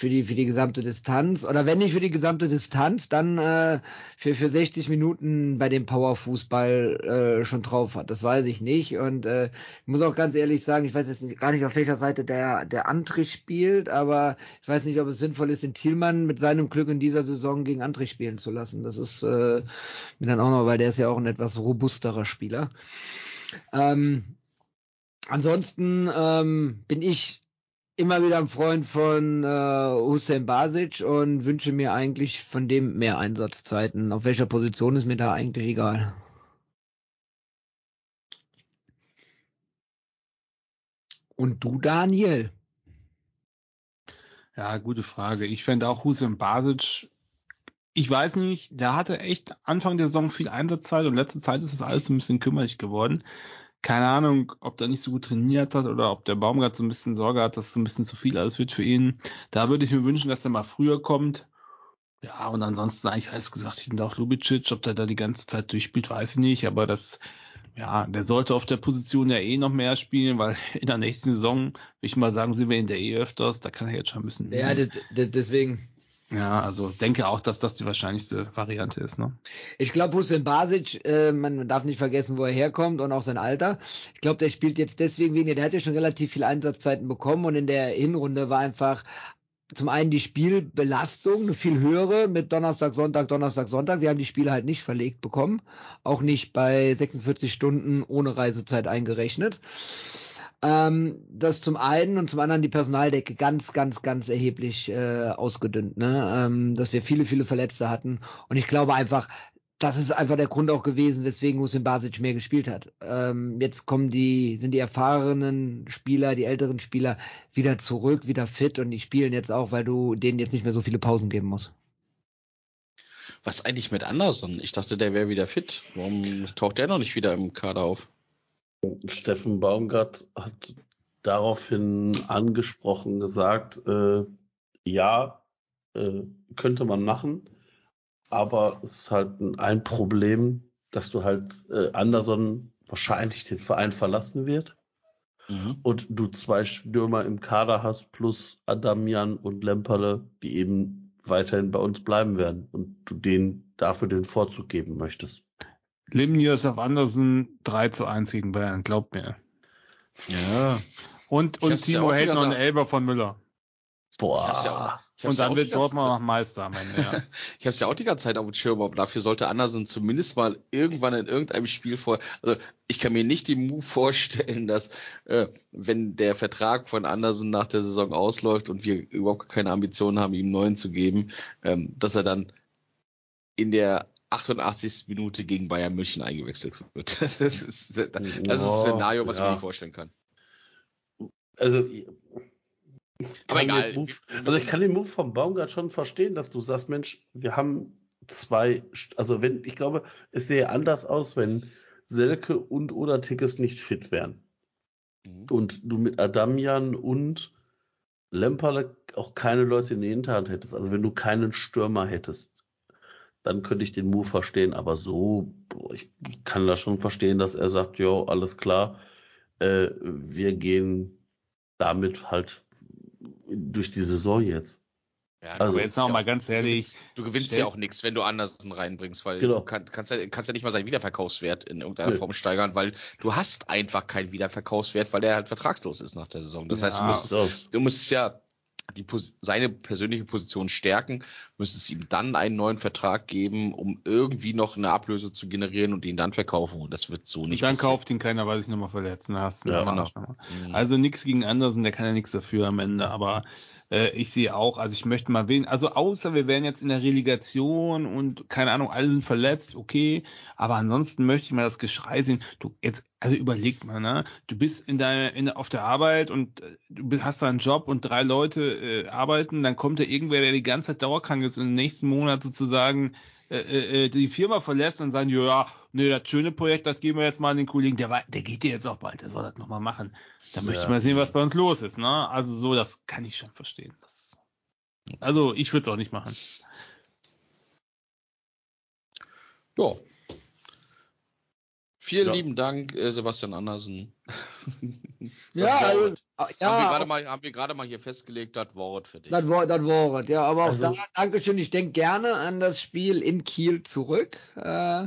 für die, für die gesamte Distanz oder wenn nicht für die gesamte Distanz, dann äh, für, für 60 Minuten bei dem Powerfußball äh, schon drauf hat. Das weiß ich nicht. Und äh, ich muss auch ganz ehrlich sagen, ich weiß jetzt nicht, gar nicht, auf welcher Seite der, der Antrich spielt, aber ich weiß nicht, ob es sinnvoll ist, den Thielmann mit seinem Glück in dieser Saison gegen Antrich spielen zu lassen. Das ist äh, mir dann auch noch, weil der ist ja auch ein etwas robusterer Spieler. Ähm, ansonsten ähm, bin ich immer wieder ein Freund von äh, Hussein Basic und wünsche mir eigentlich von dem mehr Einsatzzeiten. Auf welcher Position ist mir da eigentlich egal. Und du, Daniel? Ja, gute Frage. Ich fände auch Hussein Basic, ich weiß nicht, der hatte echt Anfang der Saison viel Einsatzzeit und letzte Zeit ist es alles ein bisschen kümmerlich geworden keine Ahnung, ob der nicht so gut trainiert hat oder ob der Baumgart so ein bisschen Sorge hat, dass so ein bisschen zu viel alles wird für ihn. Da würde ich mir wünschen, dass der mal früher kommt. Ja, und ansonsten eigentlich alles gesagt, ich finde auch Lubicic, ob der da die ganze Zeit durchspielt, weiß ich nicht, aber das, ja, der sollte auf der Position ja eh noch mehr spielen, weil in der nächsten Saison, würde ich mal sagen, sind wir in der eh öfters, da kann er jetzt schon ein bisschen. Ja, deswegen. Ja, also denke auch, dass das die wahrscheinlichste Variante ist. Ne? Ich glaube, Hussein Basic, äh, man darf nicht vergessen, wo er herkommt und auch sein Alter. Ich glaube, der spielt jetzt deswegen weniger. Der hat ja schon relativ viele Einsatzzeiten bekommen und in der Hinrunde war einfach zum einen die Spielbelastung eine viel höhere mit Donnerstag, Sonntag, Donnerstag, Sonntag. Wir haben die Spiele halt nicht verlegt bekommen, auch nicht bei 46 Stunden ohne Reisezeit eingerechnet. Ähm, das zum einen und zum anderen die Personaldecke ganz, ganz, ganz erheblich äh, ausgedünnt, ne? ähm, dass wir viele, viele Verletzte hatten. Und ich glaube einfach, das ist einfach der Grund auch gewesen, weswegen Husin Basic mehr gespielt hat. Ähm, jetzt kommen die, sind die erfahrenen Spieler, die älteren Spieler wieder zurück, wieder fit und die spielen jetzt auch, weil du denen jetzt nicht mehr so viele Pausen geben musst. Was eigentlich mit Anderson? Ich dachte, der wäre wieder fit. Warum taucht der noch nicht wieder im Kader auf? Steffen Baumgart hat daraufhin angesprochen gesagt, äh, ja, äh, könnte man machen, aber es ist halt ein Problem, dass du halt äh, Anderson wahrscheinlich den Verein verlassen wird mhm. und du zwei Stürmer im Kader hast plus Adamian und Lemperle, die eben weiterhin bei uns bleiben werden und du denen dafür den Vorzug geben möchtest. Limnius auf Andersen 3 zu 1 gegen Bayern, glaubt mir. Ja. Und, und Timo hält noch einen Elber von Müller. Boah. Ja und dann wird Dortmund Meister am Ende, ja. ich habe es ja auch die ganze Zeit auf dem Schirm, aber dafür sollte Andersen zumindest mal irgendwann in irgendeinem Spiel vor. Also ich kann mir nicht den Move vorstellen, dass äh, wenn der Vertrag von Andersen nach der Saison ausläuft und wir überhaupt keine Ambitionen haben, ihm neuen zu geben, ähm, dass er dann in der 88. Minute gegen Bayern München eingewechselt wird. Das ist, das ist ein Szenario, was ja. man nicht vorstellen kann. Also, aber egal. Move, also ich kann den Move vom Baumgart schon verstehen, dass du sagst, Mensch, wir haben zwei, also wenn, ich glaube, es sähe anders aus, wenn Selke und oder Tickes nicht fit wären. Mhm. Und du mit Adamian und Lemperle auch keine Leute in der Hinterhand hättest. Also wenn du keinen Stürmer hättest dann könnte ich den Move verstehen. Aber so, ich kann da schon verstehen, dass er sagt, jo, alles klar, äh, wir gehen damit halt durch die Saison jetzt. Ja, also jetzt noch mal ganz ehrlich. Du gewinnst, du gewinnst ja auch nichts, wenn du Andersen reinbringst, weil genau. du kann, kannst, ja, kannst ja nicht mal seinen Wiederverkaufswert in irgendeiner nee. Form steigern, weil du hast einfach keinen Wiederverkaufswert, weil er halt vertragslos ist nach der Saison. Das ja, heißt, du musst, du musst ja die, seine persönliche Position stärken, müsste es ihm dann einen neuen Vertrag geben, um irgendwie noch eine Ablöse zu generieren und ihn dann verkaufen. Und das wird so nicht. Und dann passieren. kauft ihn keiner, weil sich nochmal verletzen hast. Ja, genau. Mhm. Also nichts gegen Andersen, der kann ja nichts dafür am Ende. Aber äh, ich sehe auch, also ich möchte mal wen, also außer wir wären jetzt in der Relegation und keine Ahnung, alle sind verletzt, okay. Aber ansonsten möchte ich mal das Geschrei sehen. Du jetzt also überleg mal, ne? Du bist in deiner, in, auf der Arbeit und äh, du hast da einen Job und drei Leute äh, arbeiten, dann kommt da irgendwer, der die ganze Zeit dauerkrank ist und im nächsten Monat sozusagen äh, äh, äh die Firma verlässt und sagen, ja, nee, das schöne Projekt, das geben wir jetzt mal an den Kollegen, der, der geht dir jetzt auch bald, der soll das nochmal machen. Da möchte ja. ich mal sehen, was bei uns los ist, ne? Also so, das kann ich schon verstehen. Das, also ich würde es auch nicht machen. Ja, Vielen ja. lieben Dank, äh, Sebastian Andersen. ja, also, ja, haben wir gerade mal, haben wir gerade mal hier festgelegt, das Wort für dich. Das Wort, das Wort, ja, aber auch also, da, Dankeschön. Ich denke gerne an das Spiel in Kiel zurück, äh,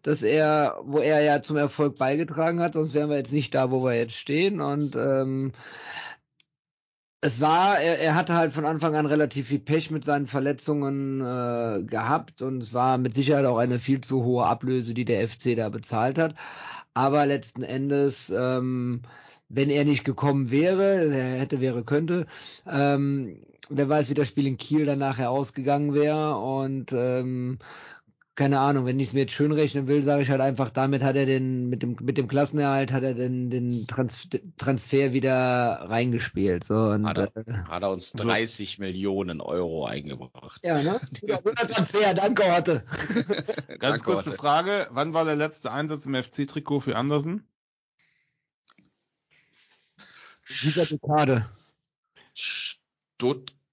dass er, wo er ja zum Erfolg beigetragen hat, sonst wären wir jetzt nicht da, wo wir jetzt stehen und ähm, es war, er, er hatte halt von Anfang an relativ viel Pech mit seinen Verletzungen äh, gehabt und es war mit Sicherheit auch eine viel zu hohe Ablöse, die der FC da bezahlt hat. Aber letzten Endes ähm, wenn er nicht gekommen wäre, er hätte, wäre, könnte, ähm, wer weiß, wie das Spiel in Kiel dann nachher ausgegangen wäre und ähm, keine Ahnung, wenn ich es mir jetzt schön rechnen will, sage ich halt einfach, damit hat er den, mit dem, mit dem Klassenerhalt hat er den, den Trans Transfer wieder reingespielt. So, und, Hat er, äh, hat er uns 30 Millionen Euro eingebracht. ja, ne? Guter Transfer, danke Orte. Ganz Danke, kurze Orte. Frage. Wann war der letzte Einsatz im FC-Trikot für Andersen? Dieser Dekade.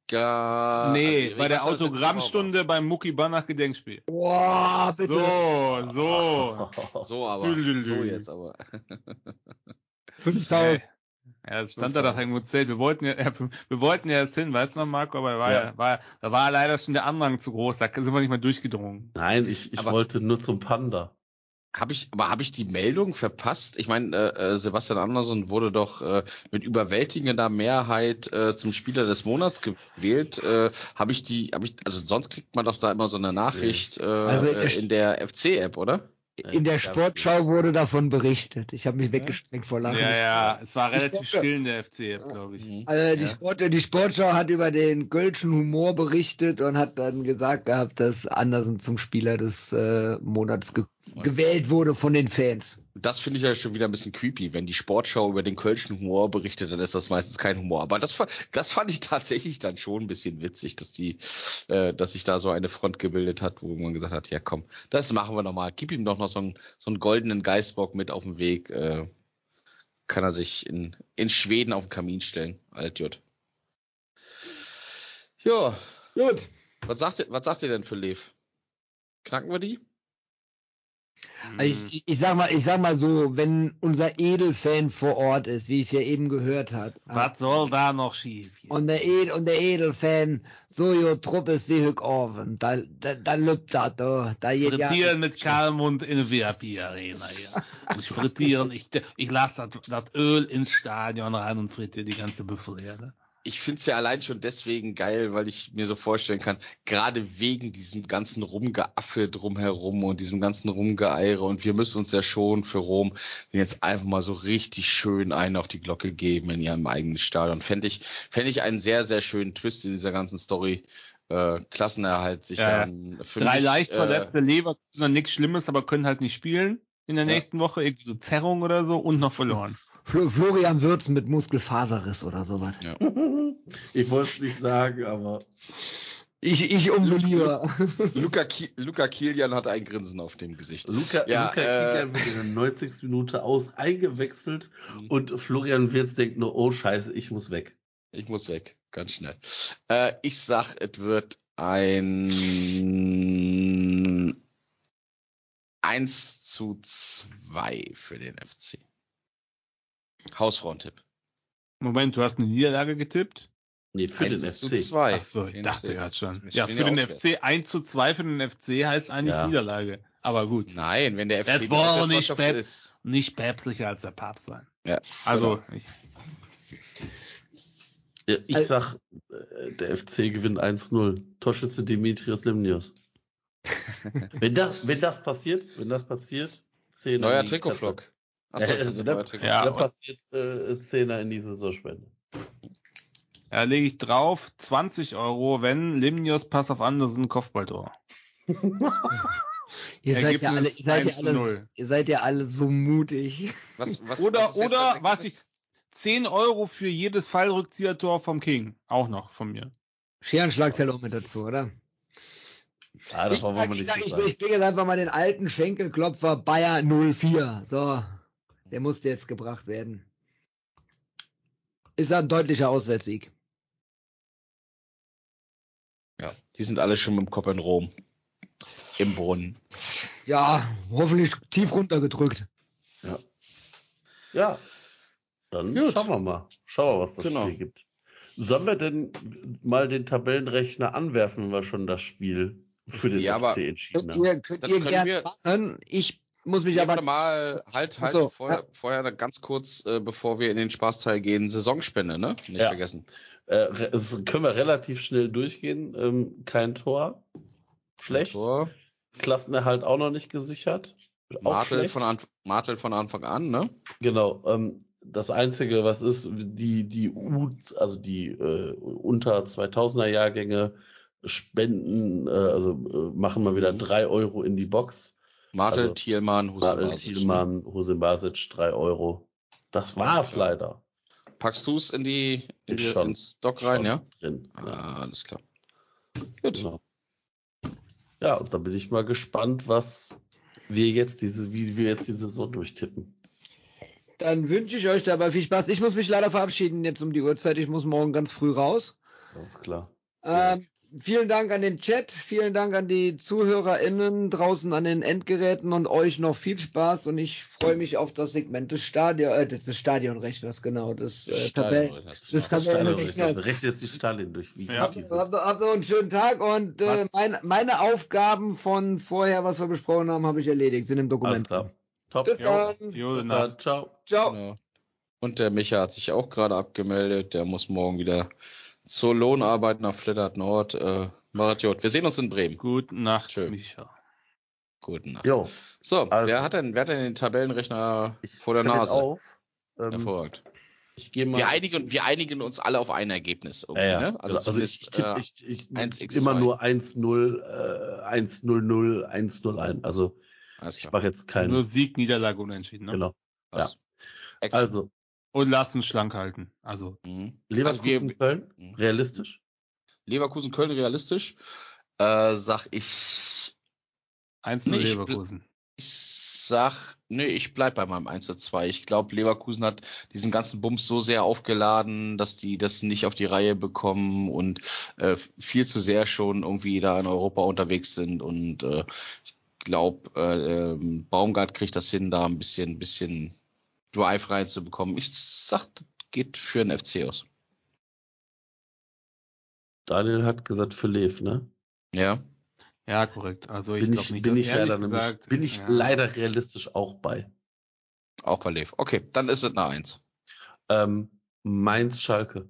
Stuttgart. nee, also, bei der Autogrammstunde beim Mucki Banach Gedenkspiel. Boah, bitte. So, so. war. So, aber. So jetzt aber. 5000. Ja, das stand da doch irgendwo zählt. Wir wollten ja, wir wollten ja erst hin, weißt du noch, Marco, aber war ja. Ja. war, da war leider schon der Andrang zu groß, da sind wir nicht mal durchgedrungen. Nein, ich, ich Aber- wollte nur zum Panda. Habe ich, aber habe ich die Meldung verpasst? Ich meine, äh, äh, Sebastian Andersson wurde doch äh, mit überwältigender Mehrheit äh, zum Spieler des Monats gewählt. Äh, habe ich die, habe ich, also sonst kriegt man doch da immer so eine Nachricht äh, Also, äh, ich- in der FC-App, oder? In der Sportschau wurde davon berichtet. Ich habe mich weggestreckt vor Lachen. Ja, ja, es war relativ glaube- still in der FC, glaube ich. Mhm. Also die, Ja. Sport, die Sportschau hat über den Gölschen Humor berichtet und hat dann gesagt gehabt, dass Andersen zum Spieler des äh, Monats ge gewählt wurde von den Fans. Das finde ich ja schon wieder ein bisschen creepy. Wenn die Sportschau über den kölschen Humor berichtet, dann ist das meistens kein Humor. Aber das, das fand ich tatsächlich dann schon ein bisschen witzig, dass die, äh, dass sich da so eine Front gebildet hat, wo man gesagt hat, ja komm, das machen wir nochmal. Gib ihm doch noch so einen, so einen goldenen Geißbock mit auf den Weg. Äh, kann er sich in, in Schweden auf den Kamin stellen. Altjut. Ja, Gut. was sagt ihr, was sagt ihr denn für Lev? Knacken wir die? Also ich, ich sag mal, ich sag mal so, wenn unser Edelfan vor Ort ist, wie ich es ja eben gehört hat, Was soll da noch schief? gehen? und der, Ed, und der Edelfan so jo Trupp ist wie Hück Orven, da, da, da lübt das, da, da geht ja. Frittieren mit Kalmund in der VIP-Arena, ja. Ich frittieren, ich, ich lasse das, Öl ins Stadion rein und frittiere die ganze Büffelherde. Ich finde es ja allein schon deswegen geil, weil ich mir so vorstellen kann, gerade wegen diesem ganzen Rumgeaffe drumherum und diesem ganzen Rumgeeire und wir müssen uns ja schon für Rom jetzt einfach mal so richtig schön einen auf die Glocke geben in ihrem eigenen Stadion. Fände ich, fände ich einen sehr, sehr schönen Twist in dieser ganzen Story. Äh, Klassenerhalt sichern. Für Drei mich, leicht äh, verletzte Leverkusener, nichts Schlimmes, aber können halt nicht spielen in der Ja. nächsten Woche. Irgendwie so Zerrung oder so und noch verloren. Flo, Florian Würz mit Muskelfaserriss oder sowas. Ich wollte es nicht sagen, aber Ich, ich umso lieber. Luca, Ki Luca Kilian hat ein Grinsen auf dem Gesicht. Luca, Ja, Luca äh, Kilian wird in der 90. Minute aus eingewechselt und Florian Wirtz denkt nur, oh scheiße, ich muss weg. Ich muss weg, ganz schnell. Äh, ich sag, es wird ein 1 zu 2 für den FC. Hausfrauentipp. Moment, du hast eine Niederlage getippt? Nee, für den 1 zu FC. 2. Ach so, ich dachte gerade schon. Ja, für den. FC 1 zu 2 für den FC heißt eigentlich Ja. Niederlage. Aber gut, Nein, wenn der FC Jetzt wir Auswärtsmannschaft nicht ist. nicht päpstlicher als der Papst sein. Ja, Also, ich, Ja, ich Also- sag, äh, der FC gewinnt 1-0. Torschütze Dimitrios Limnios. wenn das, wenn das passiert, wenn das passiert, Zehner neuer in die Trikotflock. Achso, also da-. Ja, da und- passiert äh, Zehner in die Saisonspende. da lege ich drauf 20 Euro, wenn Limnios Pass auf Andersen Kopfballtor. Ihr seid, ja alle, ihr, seid ja 1 zu alle, 0. ihr seid ja alle so mutig. Was, was, Oder, was ist jetzt oder was ich, 10 Euro für jedes Fallrückzieher-Tor vom King. Auch noch von mir. Scherenschlag zählt auch mit dazu, oder? Ah, das Ich, sag, ich, nicht sag, ich, ich bringe jetzt einfach mal den alten Schenkelklopfer Bayer 04. So, der musste jetzt gebracht werden. Ist ein deutlicher Auswärtssieg. Ja, die sind alle schon mit dem Kopf in Rom. Im Brunnen. Ja, hoffentlich tief runtergedrückt. Ja. Dann Gut. schauen wir mal. Schauen wir, was das Genau. Spiel gibt. Sollen wir denn mal den Tabellenrechner anwerfen, wenn wir schon das Spiel für den Ja, FC entschieden haben? ihr, könnt ihr können gerne machen. Ich muss mich Ja, aber warte mal, halt, halt, so, vorher, vorher noch ganz kurz, äh, bevor wir in den Spaßteil gehen, Saisonspende, ne? Nicht Ja. vergessen. Äh, können wir relativ schnell durchgehen. Ähm, kein Tor. Schlecht. Tor. Klassenerhalt auch noch nicht gesichert. Auch Martel von, Anf Martel von Anfang an, ne? Genau. Ähm, das einzige, was ist, die, die U, also die äh, unter 2000er Jahrgänge spenden, äh, also äh, machen mal wieder Mhm. drei Euro in die Box. Martel, Also, Thielmann, Martin Basic? Thielmann, Husin Basic, drei Euro. Das war's Ja. leider. Packst du es in die, in die Schon. ins Dock rein, ja? Drin. Ja. Ah, alles klar. Gut. Genau. Ja, und da bin ich mal gespannt, was wir jetzt diese, wie wir jetzt die Saison durchtippen. Dann wünsche ich euch dabei viel Spaß. Ich muss mich leider verabschieden jetzt um die Uhrzeit. Ich muss morgen ganz früh raus. Ganz klar. Ähm, vielen Dank an den Chat, vielen Dank an die ZuhörerInnen draußen an den Endgeräten und euch noch viel Spaß und ich freue mich auf das Segment des Stadion, äh, des Stadionrechners, genau, des äh, das Das genau. kann man Stadion, nicht das mehr- rechnet jetzt die Stalin durch. Wie Ja. Habt, sind. habt, habt noch einen schönen Tag und äh, Was? meine, Aufgaben von vorher, was wir besprochen haben, habe ich erledigt, sind im Alles Dokument. klar. Top. Bis Jo, dann. jo, Bis dann. Ciao. Ciao. Genau. Und der Micha hat sich auch gerade abgemeldet. Der muss morgen wieder zur Lohnarbeit nach Flittert Nord. Äh, Marat Jod. Wir sehen uns in Bremen. Gute Nacht, Schön. Micha. Guten Nacht. Jo, So, Also. wer hat denn, wer hat denn den Tabellenrechner ich vor der Nase? Auf. Ähm, Hervorragend. ich gehe mal. Wir einigen, wir einigen uns alle auf ein Ergebnis. ja, ja. ne? Also, Also also ich, ich tippe äh, ich, ich, 1x2. ich immer nur 1-0, äh, 1-0-0, 1-0-1. Also ich mache jetzt keinen. Nur Sieg, Niederlage, Unentschieden. Ne? Genau. Action. Also Und lass uns schlank halten. Also, Mhm. Leverkusen, Also Köln, Mhm. realistisch. Leverkusen, Köln realistisch. Äh, sag ich 1 Nee, 0 ich Leverkusen. Ich sag, nee, ich bleib bei meinem 1 zu 2. Ich glaube, Leverkusen hat diesen ganzen Bums so sehr aufgeladen, dass die das nicht auf die Reihe bekommen und äh, viel zu sehr schon irgendwie da in Europa unterwegs sind. Und äh, ich glaube, äh, ähm, Baumgart kriegt das hin, da ein bisschen, bisschen Drive reinzubekommen. Ich sag, das geht für den FC aus. Daniel hat gesagt für Lev, ne? Ja. Ja, korrekt. Also ich Bin glaube ich, nicht. bin ich leider nämlich, gesagt, bin ich ja. leider realistisch auch bei. Auch bei Lev. Okay, dann ist es eine 1. Ähm, Mainz Schalke.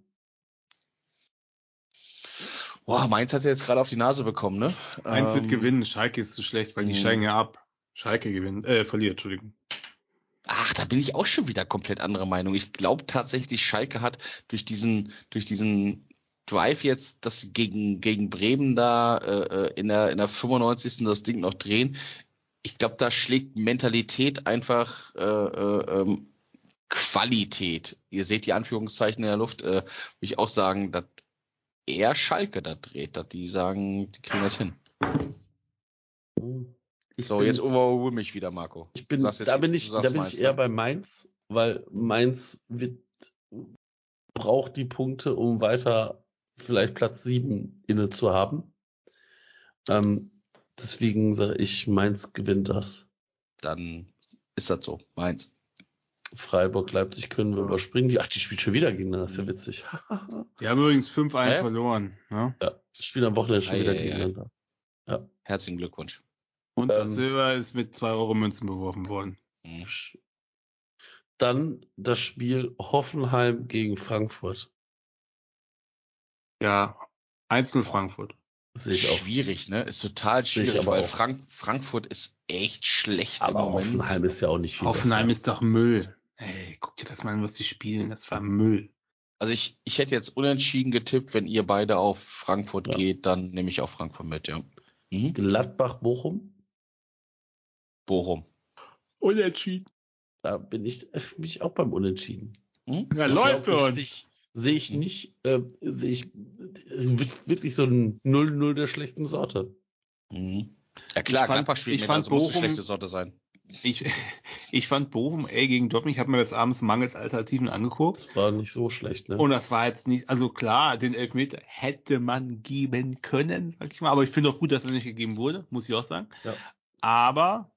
Boah, Mainz hat sie jetzt gerade auf die Nase bekommen, ne? Eins wird Ähm, gewinnen, Schalke ist zu schlecht, weil die Mhm. steigen ja ab. Schalke gewinnt, äh, verliert, Entschuldigung. Ach, da bin ich auch schon wieder komplett anderer Meinung. Ich glaube tatsächlich, Schalke hat durch diesen, durch diesen Drive jetzt, dass sie gegen, gegen Bremen da äh, in, der, in der 95. das Ding noch drehen. Ich glaube, da schlägt Mentalität einfach äh, äh, ähm, Qualität. Ihr seht die Anführungszeichen in der Luft. Äh, will ich auch sagen, dass eher Schalke da dreht, dass die sagen, die kriegen das hin. Ich So, bin, jetzt overrule mich wieder, Marco. ich bin, jetzt- da bin ich, da bin Mainz, ich eher ne? bei Mainz, weil Mainz wird, braucht die Punkte, um weiter vielleicht Platz 7 inne zu haben. Ähm, deswegen sage ich, Mainz gewinnt das. Dann ist das so. Mainz. Freiburg, Leipzig können wir überspringen. Die, ach, die spielt schon wieder gegeneinander, das ist ja witzig. Die haben übrigens 5-1 Hä? verloren. Ne? ja, spielen am Wochenende schon Ei, wieder ei, ei. gegeneinander. Herzlichen Glückwunsch. Und das Ähm, Silber ist mit 2 Euro Münzen beworfen worden. Dann das Spiel Hoffenheim gegen Frankfurt. Ja, 1-0 Frankfurt. Sehe ich auch. Schwierig, ne? Ist total schwierig, aber weil. Frank Frankfurt ist echt schlecht Aber im Moment. Hoffenheim ist ja auch nicht viel Hoffenheim besser. ist doch Müll. Ey, guck dir das mal an, was die spielen. Das war Müll. Also ich, ich hätte jetzt unentschieden getippt, wenn ihr beide auf Frankfurt Ja. geht, dann nehme ich auch Frankfurt mit, ja. Mhm. Gladbach, Bochum. Bochum. Unentschieden. Da bin ich, äh, bin ich auch beim Unentschieden. Mhm. Ja, läuft für uns. ich- Sehe ich nicht, äh, sehe ich, wirklich so ein 0-0 der schlechten Sorte. Mhm. Ja klar, Gladbach spielt mit, also muss eine Bochum- schlechte Sorte sein. Ich, ich fand Bochum, ey, gegen Dortmund, ich habe mir das abends mangels Alternativen angeguckt. Das war nicht so schlecht, ne? Und das war jetzt nicht, also klar, den Elfmeter hätte man geben können, sag ich mal, aber ich finde auch gut, dass er nicht gegeben wurde, muss ich auch sagen. Ja. Aber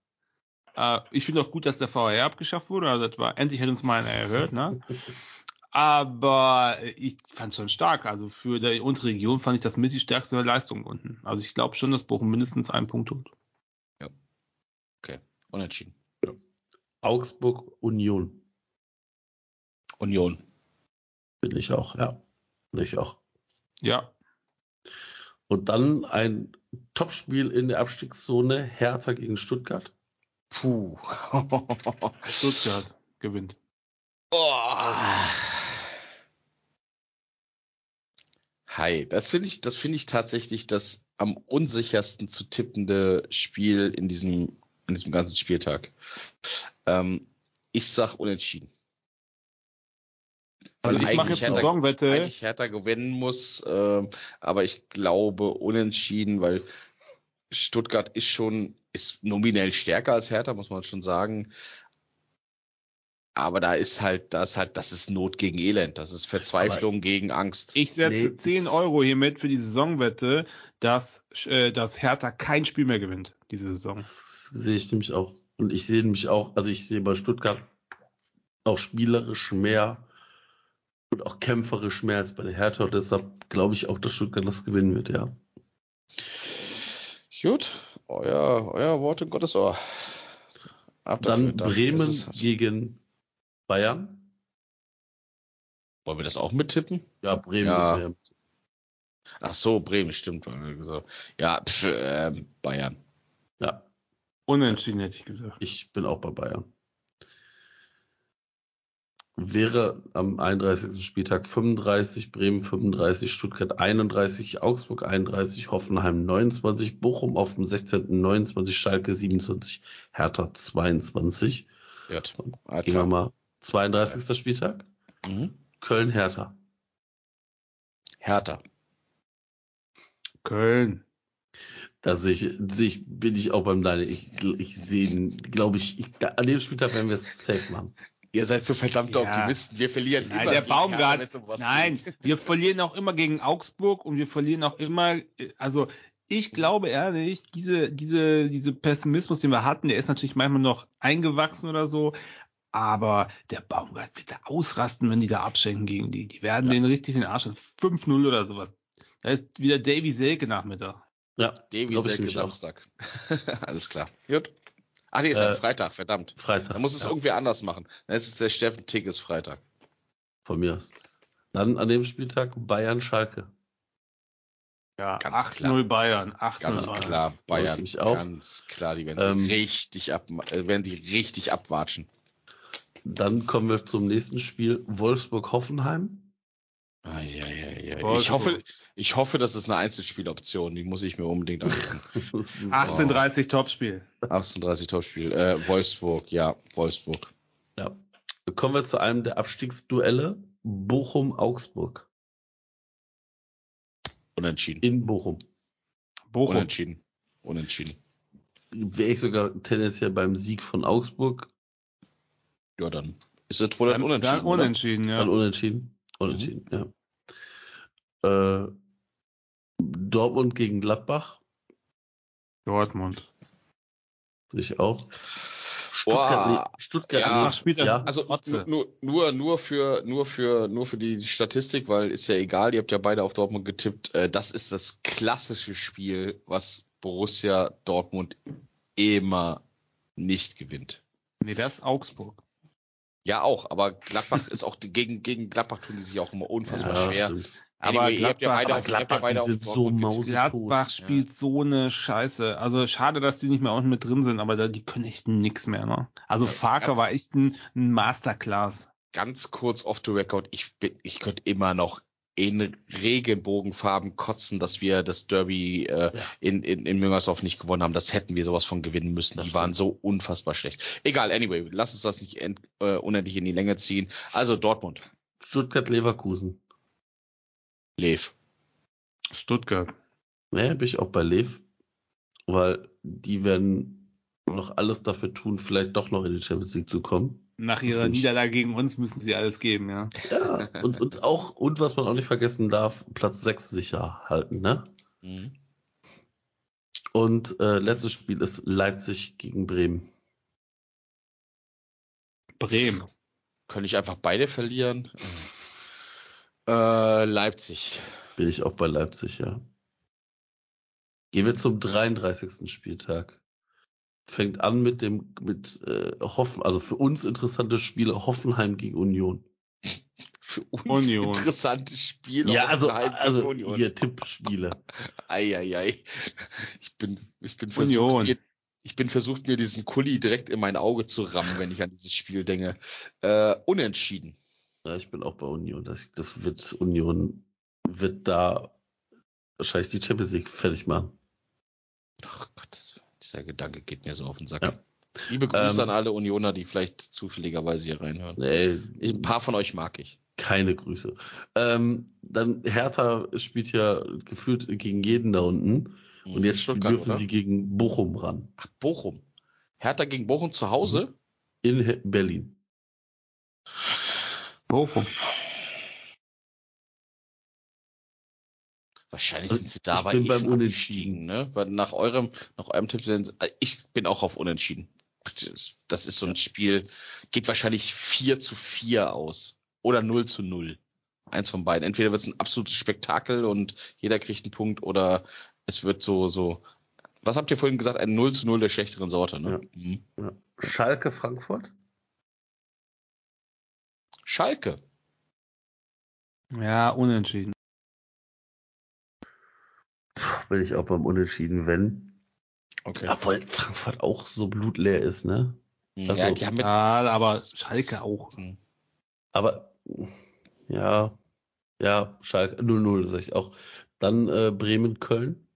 äh, ich finde auch gut, dass der VR abgeschafft wurde, also das war, endlich hat uns mal einer erhört, ne? Aber ich fand schon stark, also für die untere Region fand ich das mit die stärkste Leistung unten. Also ich glaube schon, dass Bochum mindestens einen Punkt holt. Unentschieden. Augsburg, Union. Union. Bin ich auch, ja. Bin ich auch. Ja, Und dann ein Topspiel in der Abstiegszone, Hertha gegen Stuttgart. Puh. Stuttgart gewinnt. oh. Hi, das finde ich, das finde ich tatsächlich das am unsichersten zu tippende Spiel in diesem, in diesem ganzen Spieltag. Ähm, ich sag unentschieden. Also Weil ich mache jetzt eine Saisonwette. Eigentlich Hertha gewinnen muss, ähm, aber ich glaube unentschieden, weil Stuttgart ist schon, ist nominell stärker als Hertha, muss man schon sagen. Aber da ist halt, da ist halt, das ist Not gegen Elend, das ist Verzweiflung gegen Angst. Ich setze Nee. 10 Euro hiermit für die Saisonwette, dass, äh, dass Hertha kein Spiel mehr gewinnt, diese Saison. Das sehe ich nämlich auch. Und ich sehe nämlich auch, also ich sehe bei Stuttgart auch spielerisch mehr und auch kämpferisch mehr als bei der Hertha. Und deshalb glaube ich auch, dass Stuttgart das gewinnen wird, ja. Gut, euer, euer Wort in Gottes Ohr. Ab Dann dafür Bremen es- gegen Bayern. Wollen wir das auch mittippen? Ja, Bremen Ja. ist ja. Ach so, Bremen, stimmt. Ja, pf, ähm, Bayern. Ja, Unentschieden hätte ich gesagt. ich bin auch bei Bayern. Wäre am 31. Spieltag 35, Bremen 35, Stuttgart 31, Augsburg 31, Hoffenheim 29, Bochum auf dem 16. 29, Schalke 27, Hertha 22. Gut. Gehen wir Alter. mal 32. Spieltag, Mhm. Köln Hertha. Hertha. Köln. Da sehe ich, sehe ich, bin ich auch beim Deine. Ich, ich sehe, glaube ich, ich, an dem Spieltag werden wir es safe machen. Ihr seid so verdammte Ja. Optimisten. Wir verlieren Nein, immer der Baumgart. um Nein, geht. wir verlieren auch immer gegen Augsburg und wir verlieren auch immer, äh, also ich glaube ehrlich, diese, diese, diese Pessimismus, den wir hatten, der ist natürlich manchmal noch eingewachsen oder so, aber der Baumgart wird da ausrasten, wenn die da abschenken gegen die. Die werden Ja. den richtig in den Arsch. 5-0 oder sowas. Da ist wieder Davy Selke Nachmittag. Ja, Davy Selke. Samstag. Alles klar. Gut. Ach nee, ist ja Äh, Freitag, verdammt. Freitag. Da muss es ja, irgendwie anders machen. Dann ist es der Steffen Tigges Freitag. von mir aus. Dann an dem Spieltag Bayern Schalke. Ja, Ganz 8-0 Bayern. 8-0 Ganz Bayern. klar, Bayern. nämlich auch. Ganz klar, die werden Ähm, richtig ab, äh, werden die richtig abwatschen. Dann kommen wir zum nächsten Spiel Wolfsburg-Hoffenheim. Ah, ja, ja, ja. Ich hoffe, ich hoffe, das ist eine Einzelspieloption. Die muss ich mir unbedingt angucken. Das ist- 18:30 Topspiel. 18:30 Topspiel. Äh, Wolfsburg, ja, Wolfsburg. Ja. Kommen wir zu einem der Abstiegsduelle. Bochum-Augsburg. Unentschieden. In Bochum. Bochum. Unentschieden. Unentschieden. Wäre ich sogar tendenziell beim Sieg von Augsburg. Ja, dann ist es wohl ein Dann, Unentschieden. dann unentschieden, ja. Dann unentschieden. Unentschieden, ja. Äh, Dortmund gegen Gladbach. Dortmund. Ich auch. Boah. Stuttgart, Stuttgart Ja. spielt er- ja. Also nur, nur, nur für, nur für, nur für die Statistik, weil ist ja egal, ihr habt ja beide auf Dortmund getippt. Äh, das ist das klassische Spiel, was Borussia Dortmund immer nicht gewinnt. Nee, das ist Augsburg. Ja, auch, aber Gladbach ist auch gegen, gegen Gladbach tun die sich auch immer unfassbar Ja, schwer. stimmt. Aber habt ja Gladbach- beide aber auf, ihr habt ja Gladbach, auf sind so Gladbach spielt so eine Scheiße. Also schade, dass die nicht mehr unten mit drin sind, aber da, die können echt nix mehr, ne? Also Ja, Farker war echt ein, ein Masterclass. Ganz kurz off the record, ich bin, ich könnte immer noch in Regenbogenfarben kotzen, dass wir das Derby äh, Ja. in, in, in Müngersdorf nicht gewonnen haben. Das hätten wir sowas von gewinnen müssen. Das die waren stimmt. so unfassbar schlecht. Egal, anyway, lass uns das nicht end, äh, unendlich in die Länge ziehen. Also Dortmund, Stuttgart-Leverkusen. Lev. Stuttgart. Naja, bin ich auch bei Lev, weil die werden noch alles dafür tun, vielleicht doch noch in die Champions League zu kommen. Nach ihrer. Niederlage gegen uns müssen sie alles geben, ja. Ja, und, und auch, und was man auch nicht vergessen darf, Platz 6 sicher halten, ne? Mhm. Und äh, letztes Spiel ist Leipzig gegen Bremen. Bremen. Könnte ich einfach beide verlieren? Äh, Leipzig. Bin ich auch bei Leipzig, ja. Gehen wir zum 33. Spieltag. Fängt an mit dem, mit äh, Hoffen, also für uns interessantes Spiel Hoffenheim gegen Union. Für uns Union. interessantes Spiel. Ja, also, also gegen Union. hier Tippspiele. Eieiei. Ich bin, ich bin Union. versucht, mir, ich bin versucht, mir diesen Kuli direkt in mein Auge zu rammen, wenn ich an dieses Spiel denke. Äh, unentschieden. Ja, ich bin auch bei Union. Das, das wird Union wird da wahrscheinlich die Champions League fertig machen. Ach Gott, dieser Gedanke geht mir so auf den Sack. Ja. Liebe Grüße Ähm, an alle Unioner, die vielleicht zufälligerweise hier reinhören. Nee, Ich, ein paar von euch mag ich. keine Grüße. Ähm, dann Hertha spielt ja gefühlt gegen jeden da unten. Und jetzt Stuttgart, dürfen oder? sie gegen Bochum ran. Ach, Bochum. Hertha gegen Bochum zu Hause? In Berlin. Bochum. Wahrscheinlich Also, sind sie da ich bin eh beim Unentschieden. ne? Weil nach eurem, nach eurem Tipp sind, äh, ich bin auch auf Unentschieden. Das, ist so ein Spiel, geht wahrscheinlich 4 zu 4 aus. Oder 0 zu 0. Eins von beiden. Entweder wird es ein absolutes Spektakel und jeder kriegt einen Punkt oder es wird so, so, was habt ihr vorhin gesagt? Ein 0 zu 0 der schlechteren Sorte, ne? Mhm. Ja. Schalke Frankfurt. Schalke. Ja, unentschieden. Bin ich auch beim Unentschieden, wenn. Okay. Obwohl Frankfurt auch so blutleer ist, ne? ja, also- die haben mit, Ja, aber Schalke auch. Aber ja, ja, Schalke 0-0, sag ich auch. Dann äh, Bremen-Köln.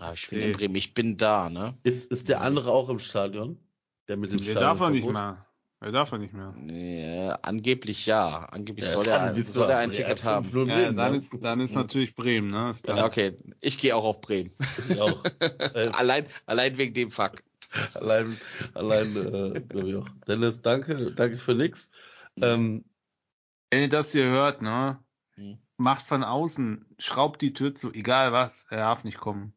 Ah, ich bin in Bremen, ich bin da, ne? Ist, ist der andere auch im Stadion? Der mit dem Der darf er nicht mehr. Der darf er nicht mehr. Nee, angeblich ja. Angeblich Ja, soll er, soll er ein er Ticket haben. 5-0 Ja, Bremen, dann ne? ist, dann ist natürlich Bremen, ne? Ist klar. Ja, okay, ich gehe auch auf Bremen. Ich auch. Allein, allein wegen dem Fakt. allein, allein, äh, glaube ich auch. Dennis, danke, danke für nix. Ähm, Wenn ihr das hier hört, ne? Hm. Macht von außen, schraubt die Tür zu, egal was, er darf nicht kommen.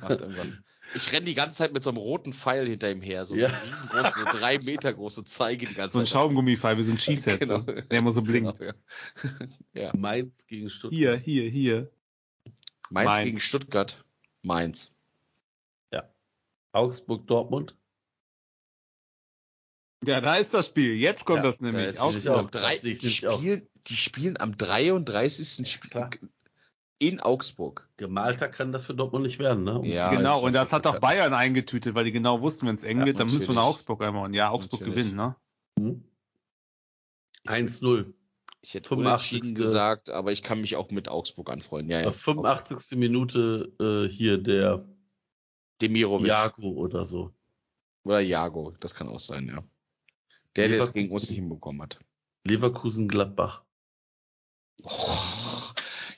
Macht irgendwas. Ich renne die ganze Zeit mit so einem roten Pfeil hinter ihm her, so Ja. eine riesengroße, so drei Meter große Zeige die ganze So ein Zeit. Schaumgummipfeil, wie so ein Cheesehead, Genau. so, der immer so blinkt. Genau, ja. ja. Mainz gegen Stuttgart. Hier, hier, hier. Mainz, Mainz. gegen Stuttgart. Mainz. Augsburg, Dortmund. Ja, da ist das Spiel. Jetzt kommt Ja, das Da nämlich. ist Auch nämlich auch. drei, die, spielen, die spielen am 33. Spiel. In Augsburg. Gemalter kann das für Dortmund nicht werden, ne? Ja, genau, und das hat auch Bayern eingetütet, weil die genau wussten, wenn es eng Ja, wird, dann müssen wir nach. Augsburg einmal. Und ja, Augsburg Natürlich. gewinnen, ne? Hm? 1-0. Ich hätte 85. unentschieden gesagt, aber ich kann mich auch mit Augsburg anfreunden. Ja, ja. Auf 85. Minute äh, hier der Demirovic. Jago oder so. Oder Jago, das kann auch sein, ja. Der, der es gegen uns nicht hinbekommen hat. Leverkusen, Gladbach. Oh,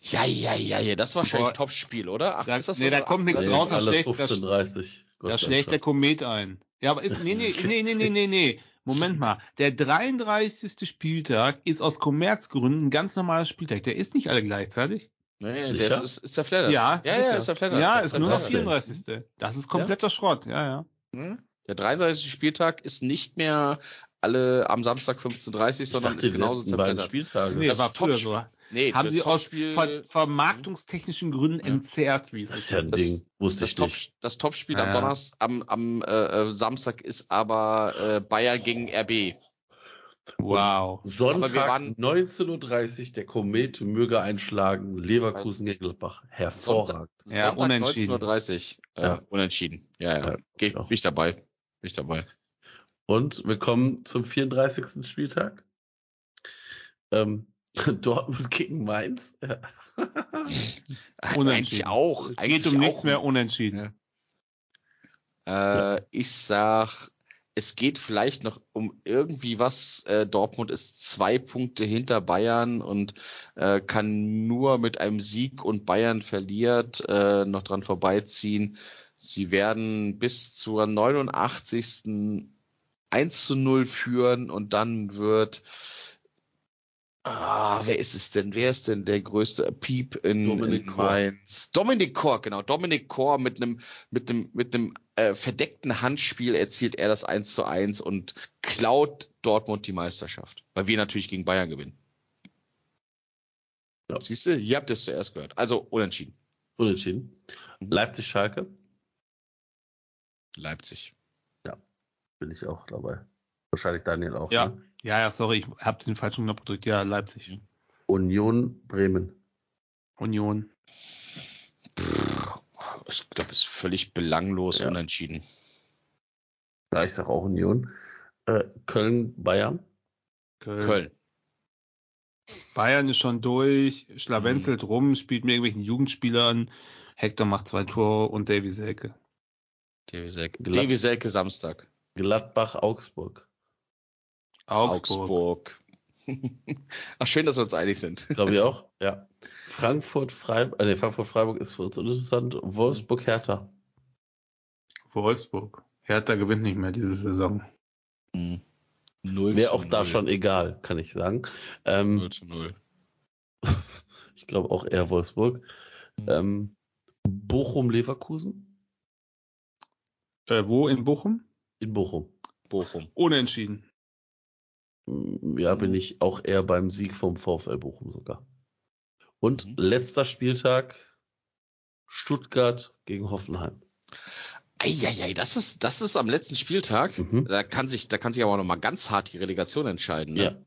ja, ja, ja, ja, das war wahrscheinlich Boah. Top-Spiel, oder? Ach, Da- ist das nee, das da kommt nichts Nee, 38? raus, alles schlägt- das- 15:30. Gott Da sei schlägt der. Komet ein. Ja, aber ist, nee, nee, nee, nee, nee, nee, nee. Moment mal. Der 33. Spieltag ist aus Kommerzgründen ein ganz normaler Spieltag. Der ist nicht alle gleichzeitig. Nee, Sicher? der ist, ist der Flatter. Ja, ja, ja, ist der Flatter. Ja, ist der nur der Flatter. 34. Das ist kompletter Schrott. Ja, ja. Hm? Der 33. Spieltag ist nicht mehr alle am Samstag 15.30 Ich sondern dachte, ist genauso zerflattert. Spieltage. Nee, Das war früher Top- so. Nee, Haben sie aus ver vermarktungstechnischen Gründen Ja. entzerrt, wie es das ist ja ein Das- Ding. Wusste das, ich Top, nicht. das Topspiel Ja, am. Donnerstag, am, am äh, äh, Samstag ist aber äh, Bayern gegen RB. Wow. Sonntag wir waren- 19.30 Uhr, der Komet möge einschlagen, Leverkusen gegen Gladbach. Hervorragend. Ja, Sonntag unentschieden. 19.30 Uhr. Äh, Ja. Unentschieden. Ja, ja. Ja, Geh, bin ich dabei. Bin ich dabei. Und wir kommen zum 34. Spieltag. Ähm, Dortmund gegen Mainz. Ja. Unentschieden. Eigentlich auch. Es Eigentlich geht um nichts mehr unentschieden. Äh, ich sag, es geht vielleicht noch um irgendwie was. Äh, Dortmund ist zwei Punkte hinter Bayern und äh, kann nur mit einem Sieg und Bayern verliert äh, noch dran vorbeiziehen. Sie werden bis zur 89. 1 zu 0 führen und dann wird Ah, wer ist es denn? Wer ist denn der größte Piep in, Dominik in Kor. Mainz? Dominik Kor, genau. Dominik Kor mit einem mit einem mit einem äh, verdeckten Handspiel erzielt er das 1 zu 1 und klaut Dortmund die Meisterschaft, weil wir natürlich gegen Bayern gewinnen. Ja. Siehst du, ihr habt es zuerst gehört. Also unentschieden. Unentschieden. Mhm. Leipzig-Schalke. Leipzig. Bin ich auch dabei. Wahrscheinlich Daniel auch. Ja. Ne? Ja, ja, sorry, ich habe den falschen Knopf gedrückt. Ja, Leipzig. Union Bremen. Union. Ich glaube, es ist völlig belanglos Ja. unentschieden. Ja, ich sag auch Union. Äh, Köln Bayern. Köln. Köln. Bayern ist schon durch, schlawenzelt rum, spielt mit irgendwelchen Jugendspielern. Hector macht zwei Tore und Davy Selke. Davy Selke. Davy Selke Samstag. Gladbach, Augsburg. Augsburg. Ach, schön, dass wir uns einig sind. Glaube ich auch. Ja. Frankfurt, Freiburg, äh, nee, Frankfurt, Freiburg ist für uns uninteressant. Wolfsburg, Hertha. Wolfsburg. Hertha gewinnt nicht mehr diese Saison. Hm. Null Wäre auch da null. schon egal, kann ich sagen. Ähm, Null zu null. ich glaube auch eher Wolfsburg. Mhm. Ähm, Bochum, Leverkusen. Äh, wo in Bochum? In Bochum. Bochum. Unentschieden. Mm, Ja, bin Mhm. ich auch eher beim Sieg vom VfL Bochum sogar. Und Mhm. letzter Spieltag Stuttgart gegen Hoffenheim. Eieiei, das ist, das ist am letzten Spieltag. Mhm. Da kann sich, da kann sich aber noch mal ganz hart die Relegation entscheiden. Ne? Ja.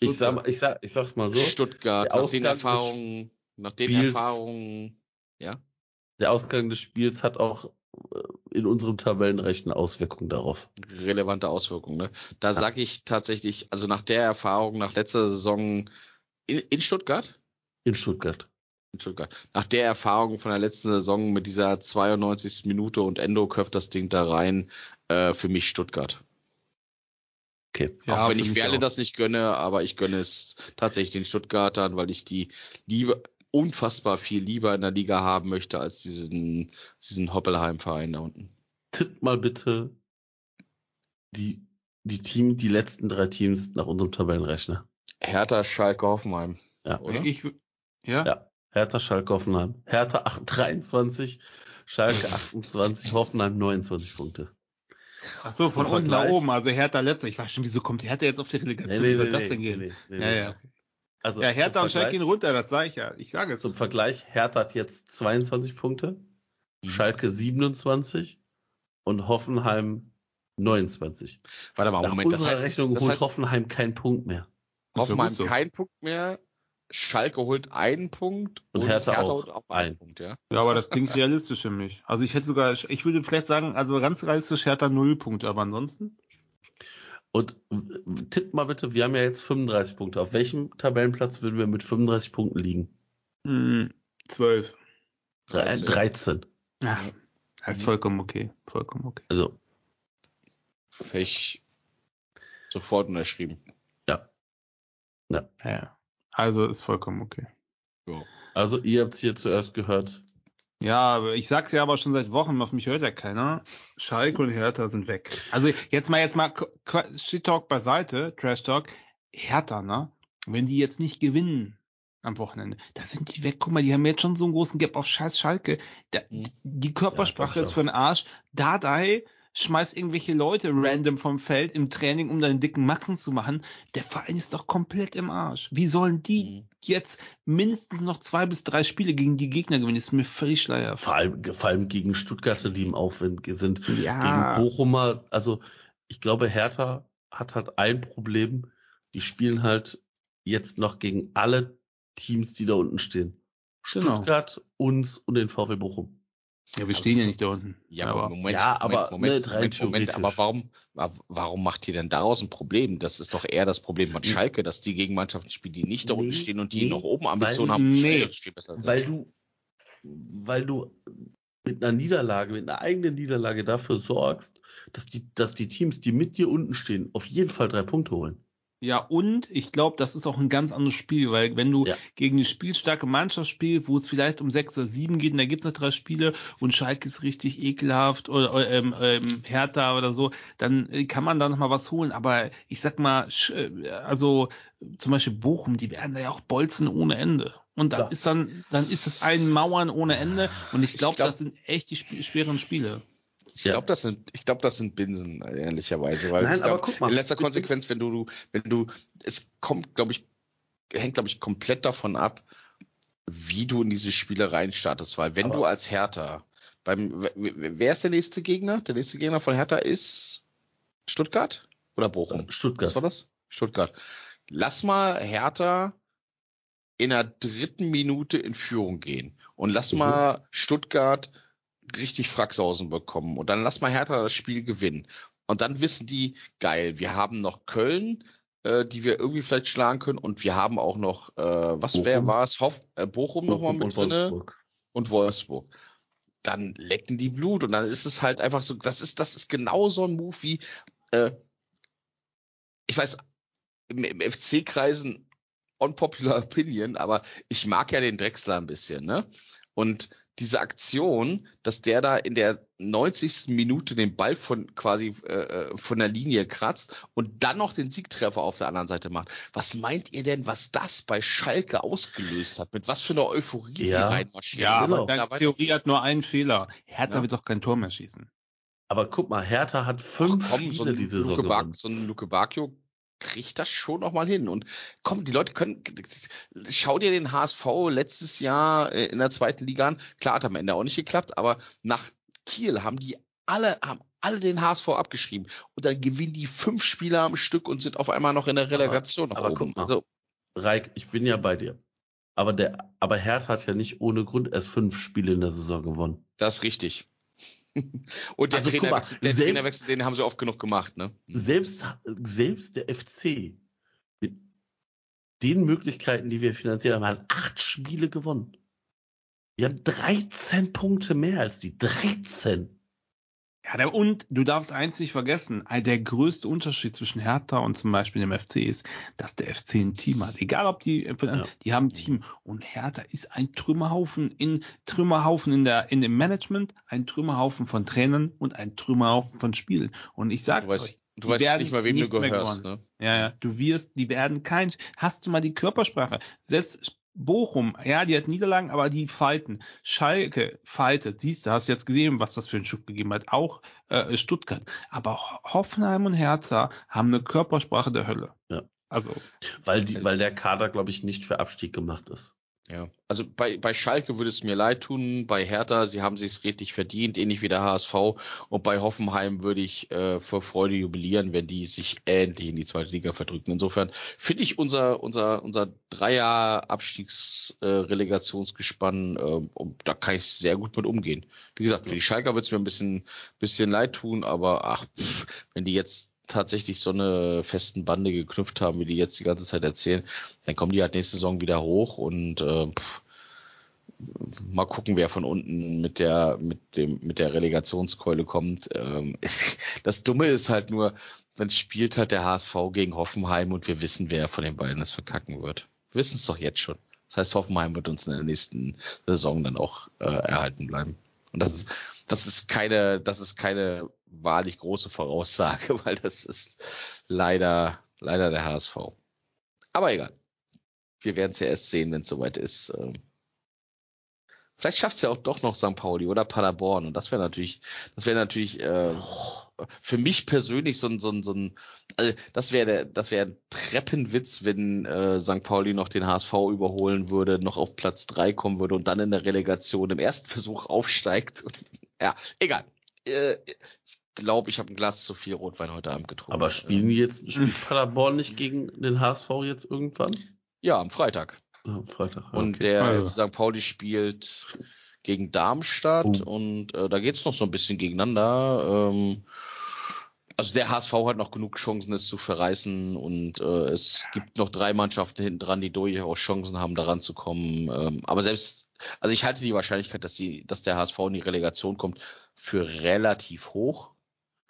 Ich sag, mal- ich sag, ich sag mal so, Stuttgart, nach den Erfahrungen, nach den Erfahrungen, ja. der Ausgang des Spiels hat auch in unserem Tabellenrecht eine Auswirkung darauf. relevante Auswirkungen. Ne? Da sage ich tatsächlich, also nach der Erfahrung, nach letzter Saison in, in Stuttgart, In Stuttgart. in Stuttgart, nach der Erfahrung von der letzten Saison mit dieser 92. Minute und Endo köpft das Ding da rein, äh, für mich Stuttgart. Okay. Ja, auch wenn ich Werle auch. das nicht gönne, aber ich gönne es tatsächlich den Stuttgartern, weil ich die Liebe unfassbar viel lieber in der Liga haben möchte als diesen, diesen Hoppelheim-Verein da unten. Tipp mal bitte die, die Team, die letzten drei Teams nach unserem Tabellenrechner. Hertha, Schalke, Hoffenheim. Ja. Oder? Ich, ja? Ja. Hertha, Schalke, Hoffenheim. Hertha 8, 23, Schalke 28, Hoffenheim 29 Punkte. Ach so, von unten nach oben. Also Hertha letzter. Ich weiß schon, wieso kommt Hertha jetzt auf die Relegation? Wie soll das denn gehen? Ja, ja. Also Ja, Hertha und Schalke gehen runter, das sage ich ja. Ich sage es. Zum Vergleich, Hertha hat jetzt 22 Punkte, Mhm. Schalke 27 und Hoffenheim 29. Warte mal, Nach Moment, das unserer heißt, Rechnung das holt heißt Hoffenheim keinen Punkt mehr. Hoffenheim so. kein Punkt mehr, Schalke holt einen Punkt Und Hertha auch holt einen. einen Punkt, ja. Ja, aber das klingt realistisch für mich. Also ich hätte sogar, ich würde vielleicht sagen, also ganz realistisch Hertha null Punkte, aber ansonsten? Und w- tipp mal bitte, wir haben ja jetzt 35 Punkte. Auf welchem Tabellenplatz würden wir mit 35 Punkten liegen? Hm, zwölf. Drei- 13. 13. Ja, das ist vollkommen okay. Vollkommen okay. Also, ich sofort unterschrieben. Ja. Also ist vollkommen okay. So. also ihr habt es hier zuerst gehört. Ja, ich sag's ja aber schon seit Wochen, auf mich hört ja keiner. Schalke und Hertha sind weg. Also jetzt mal jetzt mal Shit Talk beiseite, Trash Talk. Hertha, ne? Wenn die jetzt nicht gewinnen am Wochenende, da sind die weg. Guck mal, die haben jetzt schon so einen großen Gap auf Scheiß Schalke. Da, Mhm. Die Körpersprache Ja, ist für den Arsch. Dardai schmeißt irgendwelche Leute random vom Feld im Training, um deinen dicken Maxen zu machen. Der Verein ist doch komplett im Arsch. Wie sollen die Mhm. jetzt mindestens noch zwei bis drei Spiele gegen die Gegner gewinnen? ist mir völlig schleier. Vor allem, vor allem gegen Stuttgarter, die im Aufwind sind. Ja. Gegen Bochumer, also ich glaube, Hertha hat halt ein Problem. Die spielen halt jetzt noch gegen alle Teams, die da unten stehen. Genau. Stuttgart, uns und den VfL Bochum. Ja, wir stehen ja nicht da unten. Ja, aber, Moment, ja, Moment, aber, Moment, ne, rein Moment, Moment, aber warum, wa- warum macht ihr denn daraus ein Problem? Das ist doch eher das Problem von Schalke, dass die gegen Mannschaften spielen, die nicht da unten Nee, stehen und die nee, noch oben Ambitionen weil- haben, nee. viel besser sind. Weil du, weil du mit einer Niederlage, mit einer eigenen Niederlage dafür sorgst, dass die, dass die Teams, die mit dir unten stehen, auf jeden Fall drei Punkte holen. Ja, und ich glaube, das ist auch ein ganz anderes Spiel, weil wenn du Ja. gegen eine spielstarke Mannschaft spielst, wo es vielleicht um sechs oder sieben geht, und da gibt's noch drei Spiele und Schalke ist richtig ekelhaft oder, ähm, ähm, Hertha oder so, dann äh, kann man da noch mal was holen. Aber ich sag mal, äh, also zum Beispiel Bochum, die werden da ja auch bolzen ohne Ende. Und dann Klar. ist dann, dann ist es ein Mauern ohne Ende. Und ich Ich glaube, glaub- das sind echt die sp schweren Spiele. Ich Ja. glaube, das sind, ich glaube, das sind Binsen, ehrlicherweise, weil Nein, glaub, aber guck mal. in letzter Konsequenz, wenn du, wenn du, es kommt, glaube ich, hängt, glaube ich, komplett davon ab, wie du in diese Spiele reinstartest, weil wenn Aber- du als Hertha beim, wer ist der nächste Gegner? Der nächste Gegner von Hertha ist Stuttgart oder Bochum? Was Stuttgart. war das? Stuttgart. Lass mal Hertha in der dritten Minute in Führung gehen und lass Mhm. mal Stuttgart richtig Fracksausen bekommen und dann lass mal Hertha das Spiel gewinnen. Und dann wissen die, geil, wir haben noch Köln, äh, die wir irgendwie vielleicht schlagen können. Und wir haben auch noch, äh, was wer war es? Hoff, äh, Bochum, nochmal Bochum mit und drinne Wolfsburg. und Wolfsburg. Dann lecken die Blut und dann ist es halt einfach so, das ist, das ist genau so ein Move wie, äh, ich weiß, im, im FC-Kreisen unpopular opinion, aber ich mag ja den Drechsler ein bisschen, ne? Und diese Aktion, dass der da in der 90. Minute den Ball von quasi äh, äh, von der Linie kratzt und dann noch den Siegtreffer auf der anderen Seite macht. Was meint ihr denn, was das bei Schalke ausgelöst hat? Mit was für einer Euphorie die Ja. reinmarschieren? Ja, Genau. aber deine Theorie hat nur einen Fehler. Hertha Ja. wird doch kein Tor mehr schießen. Aber guck mal, Hertha hat fünf Ach komm, so Spiele ein, die Saison gewonnen. so ein Luke Bakio kriegt das schon noch mal hin. Und komm, die Leute können, schau dir den HSV letztes Jahr äh, in der zweiten Liga an. Klar, hat am Ende auch nicht geklappt, aber nach Kiel haben die alle, haben alle den HSV abgeschrieben. Und dann gewinnen die fünf Spieler am Stück und sind auf einmal noch in der Relegation aber oben. guck mal. Also, Reik, ich bin ja bei dir. Aber der, aber Hertha hat ja nicht ohne Grund erst fünf Spiele in der Saison gewonnen. das ist richtig. Und der, Also, mal, Trainerwechsel, der selbst- Trainerwechsel, den haben sie oft genug gemacht, ne? Selbst, selbst der FC, mit den Möglichkeiten, die wir finanziert haben, hat acht Spiele gewonnen. Wir haben 13 Punkte mehr als die. 13. Ja, der, und du darfst eins nicht vergessen, der größte Unterschied zwischen Hertha und zum Beispiel dem FC ist, dass der FC ein Team hat. Egal ob die, Ja. die haben ein Team. Und Hertha ist ein Trümmerhaufen in Trümmerhaufen in der, in dem Management, ein Trümmerhaufen von Trainern und ein Trümmerhaufen von Spielen. Und ich sag Du weißt, euch, du weißt nicht mal, wem du gehörst, ne? Ja, ja, du wirst, die werden kein, hast du mal die Körpersprache? Selbst Bochum, ja, die hat Niederlagen, aber die fighten. Schalke fightet, siehst du, hast jetzt gesehen, was das für einen Schub gegeben hat. Auch äh, Stuttgart. Aber Ho- Hoffenheim und Hertha haben eine Körpersprache der Hölle. Ja. Also, Weil, die, weil der Kader, glaube ich, nicht für Abstieg gemacht ist. Ja, also bei, bei Schalke würde es mir leid tun, bei Hertha, sie haben sich richtig verdient, ähnlich wie der HSV. Und bei Hoffenheim würde ich äh, vor Freude jubilieren, wenn die sich endlich in die zweite Liga verdrücken. Insofern finde ich unser, unser, unser Dreier Abstiegsrelegationsgespann, äh, und da kann ich sehr gut mit umgehen. Wie gesagt, für die Schalker wird es mir ein bisschen, bisschen leid tun, aber ach, pff, wenn die jetzt tatsächlich so eine festen Bande geknüpft haben, wie die jetzt die ganze Zeit erzählen, dann kommen die halt nächste Saison wieder hoch und äh, pff, mal gucken, wer von unten mit der mit dem mit der Relegationskeule kommt. Ähm, das Dumme ist halt nur, dann spielt halt der HSV gegen Hoffenheim und wir wissen, wer von den beiden es verkacken wird. Wir wissen es doch jetzt schon. Das heißt, Hoffenheim wird uns in der nächsten Saison dann auch äh, erhalten bleiben. Und das ist das ist keine das ist keine wahrlich große Voraussage, weil das ist leider leider der HSV. Aber egal. Wir werden es ja erst sehen, wenn es soweit ist. Ähm, Vielleicht schafft es ja auch doch noch St. Pauli oder Paderborn. Und das wäre natürlich, das wäre natürlich äh, für mich persönlich so ein, so ein, so ein also das wäre das wäre ein Treppenwitz, wenn äh, St. Pauli noch den HSV überholen würde, noch auf Platz drei kommen würde und dann in der Relegation im ersten Versuch aufsteigt. ja, egal. Äh, ich glaube, ich habe ein Glas zu viel Rotwein heute Abend getrunken. Aber spielen die jetzt, spielt Paderborn nicht gegen den HSV jetzt irgendwann? Ja, am Freitag. Ja, Freitag. ja, Und okay. der Also. St. Pauli spielt gegen Darmstadt Oh. und äh, da geht's noch so ein bisschen gegeneinander. Ähm, also der HSV hat noch genug Chancen, es zu verreißen und äh, es gibt noch drei Mannschaften hinten dran, die durchaus Chancen haben, daran zu kommen. Ähm, aber selbst, also ich halte die Wahrscheinlichkeit, dass die, dass der HSV in die Relegation kommt, für relativ hoch.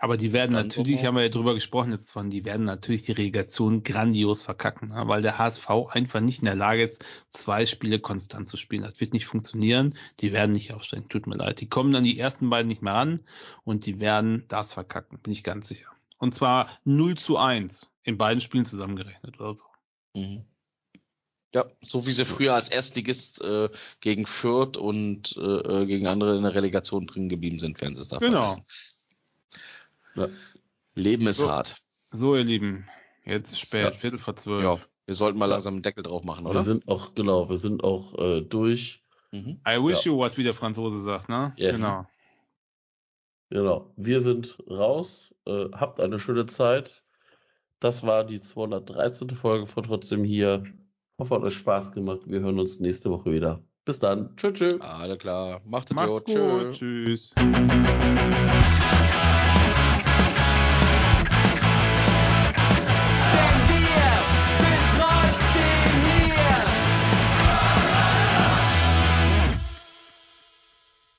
Aber die werden Dann natürlich, haben wir ja drüber gesprochen jetzt von, die werden natürlich die Relegation grandios verkacken, ne? weil der HSV einfach nicht in der Lage ist, zwei Spiele konstant zu spielen. Das wird nicht funktionieren. Die werden nicht aufsteigen. Tut mir leid. Die kommen dann die ersten beiden nicht mehr ran und die werden das verkacken. Bin ich ganz sicher. Und zwar 0 zu 1 in beiden Spielen zusammengerechnet oder so. Mhm. Ja, so wie sie früher als Erstligist äh, gegen Fürth und äh, äh, gegen andere in der Relegation drin geblieben sind, werden sie es da Genau. verlassen. Ja. Leben ist So. hart. So, ihr Lieben. Jetzt spät, Ja. Viertel vor zwölf. Ja, wir sollten mal langsam einen Deckel drauf machen, Wir oder? sind auch, genau, wir sind auch äh, durch. Mhm. I wish Ja. you what, wie der Franzose sagt, ne? Yes. Genau. Genau. Wir sind raus. Äh, habt eine schöne Zeit. Das war die 213. Folge von trotzdem hier. Hoffe, hat euch Spaß gemacht. Wir hören uns nächste Woche wieder. Bis dann. Tschüss, tschüss. Alles klar. Macht's Macht's gut. Tschö. gut. Tschüss.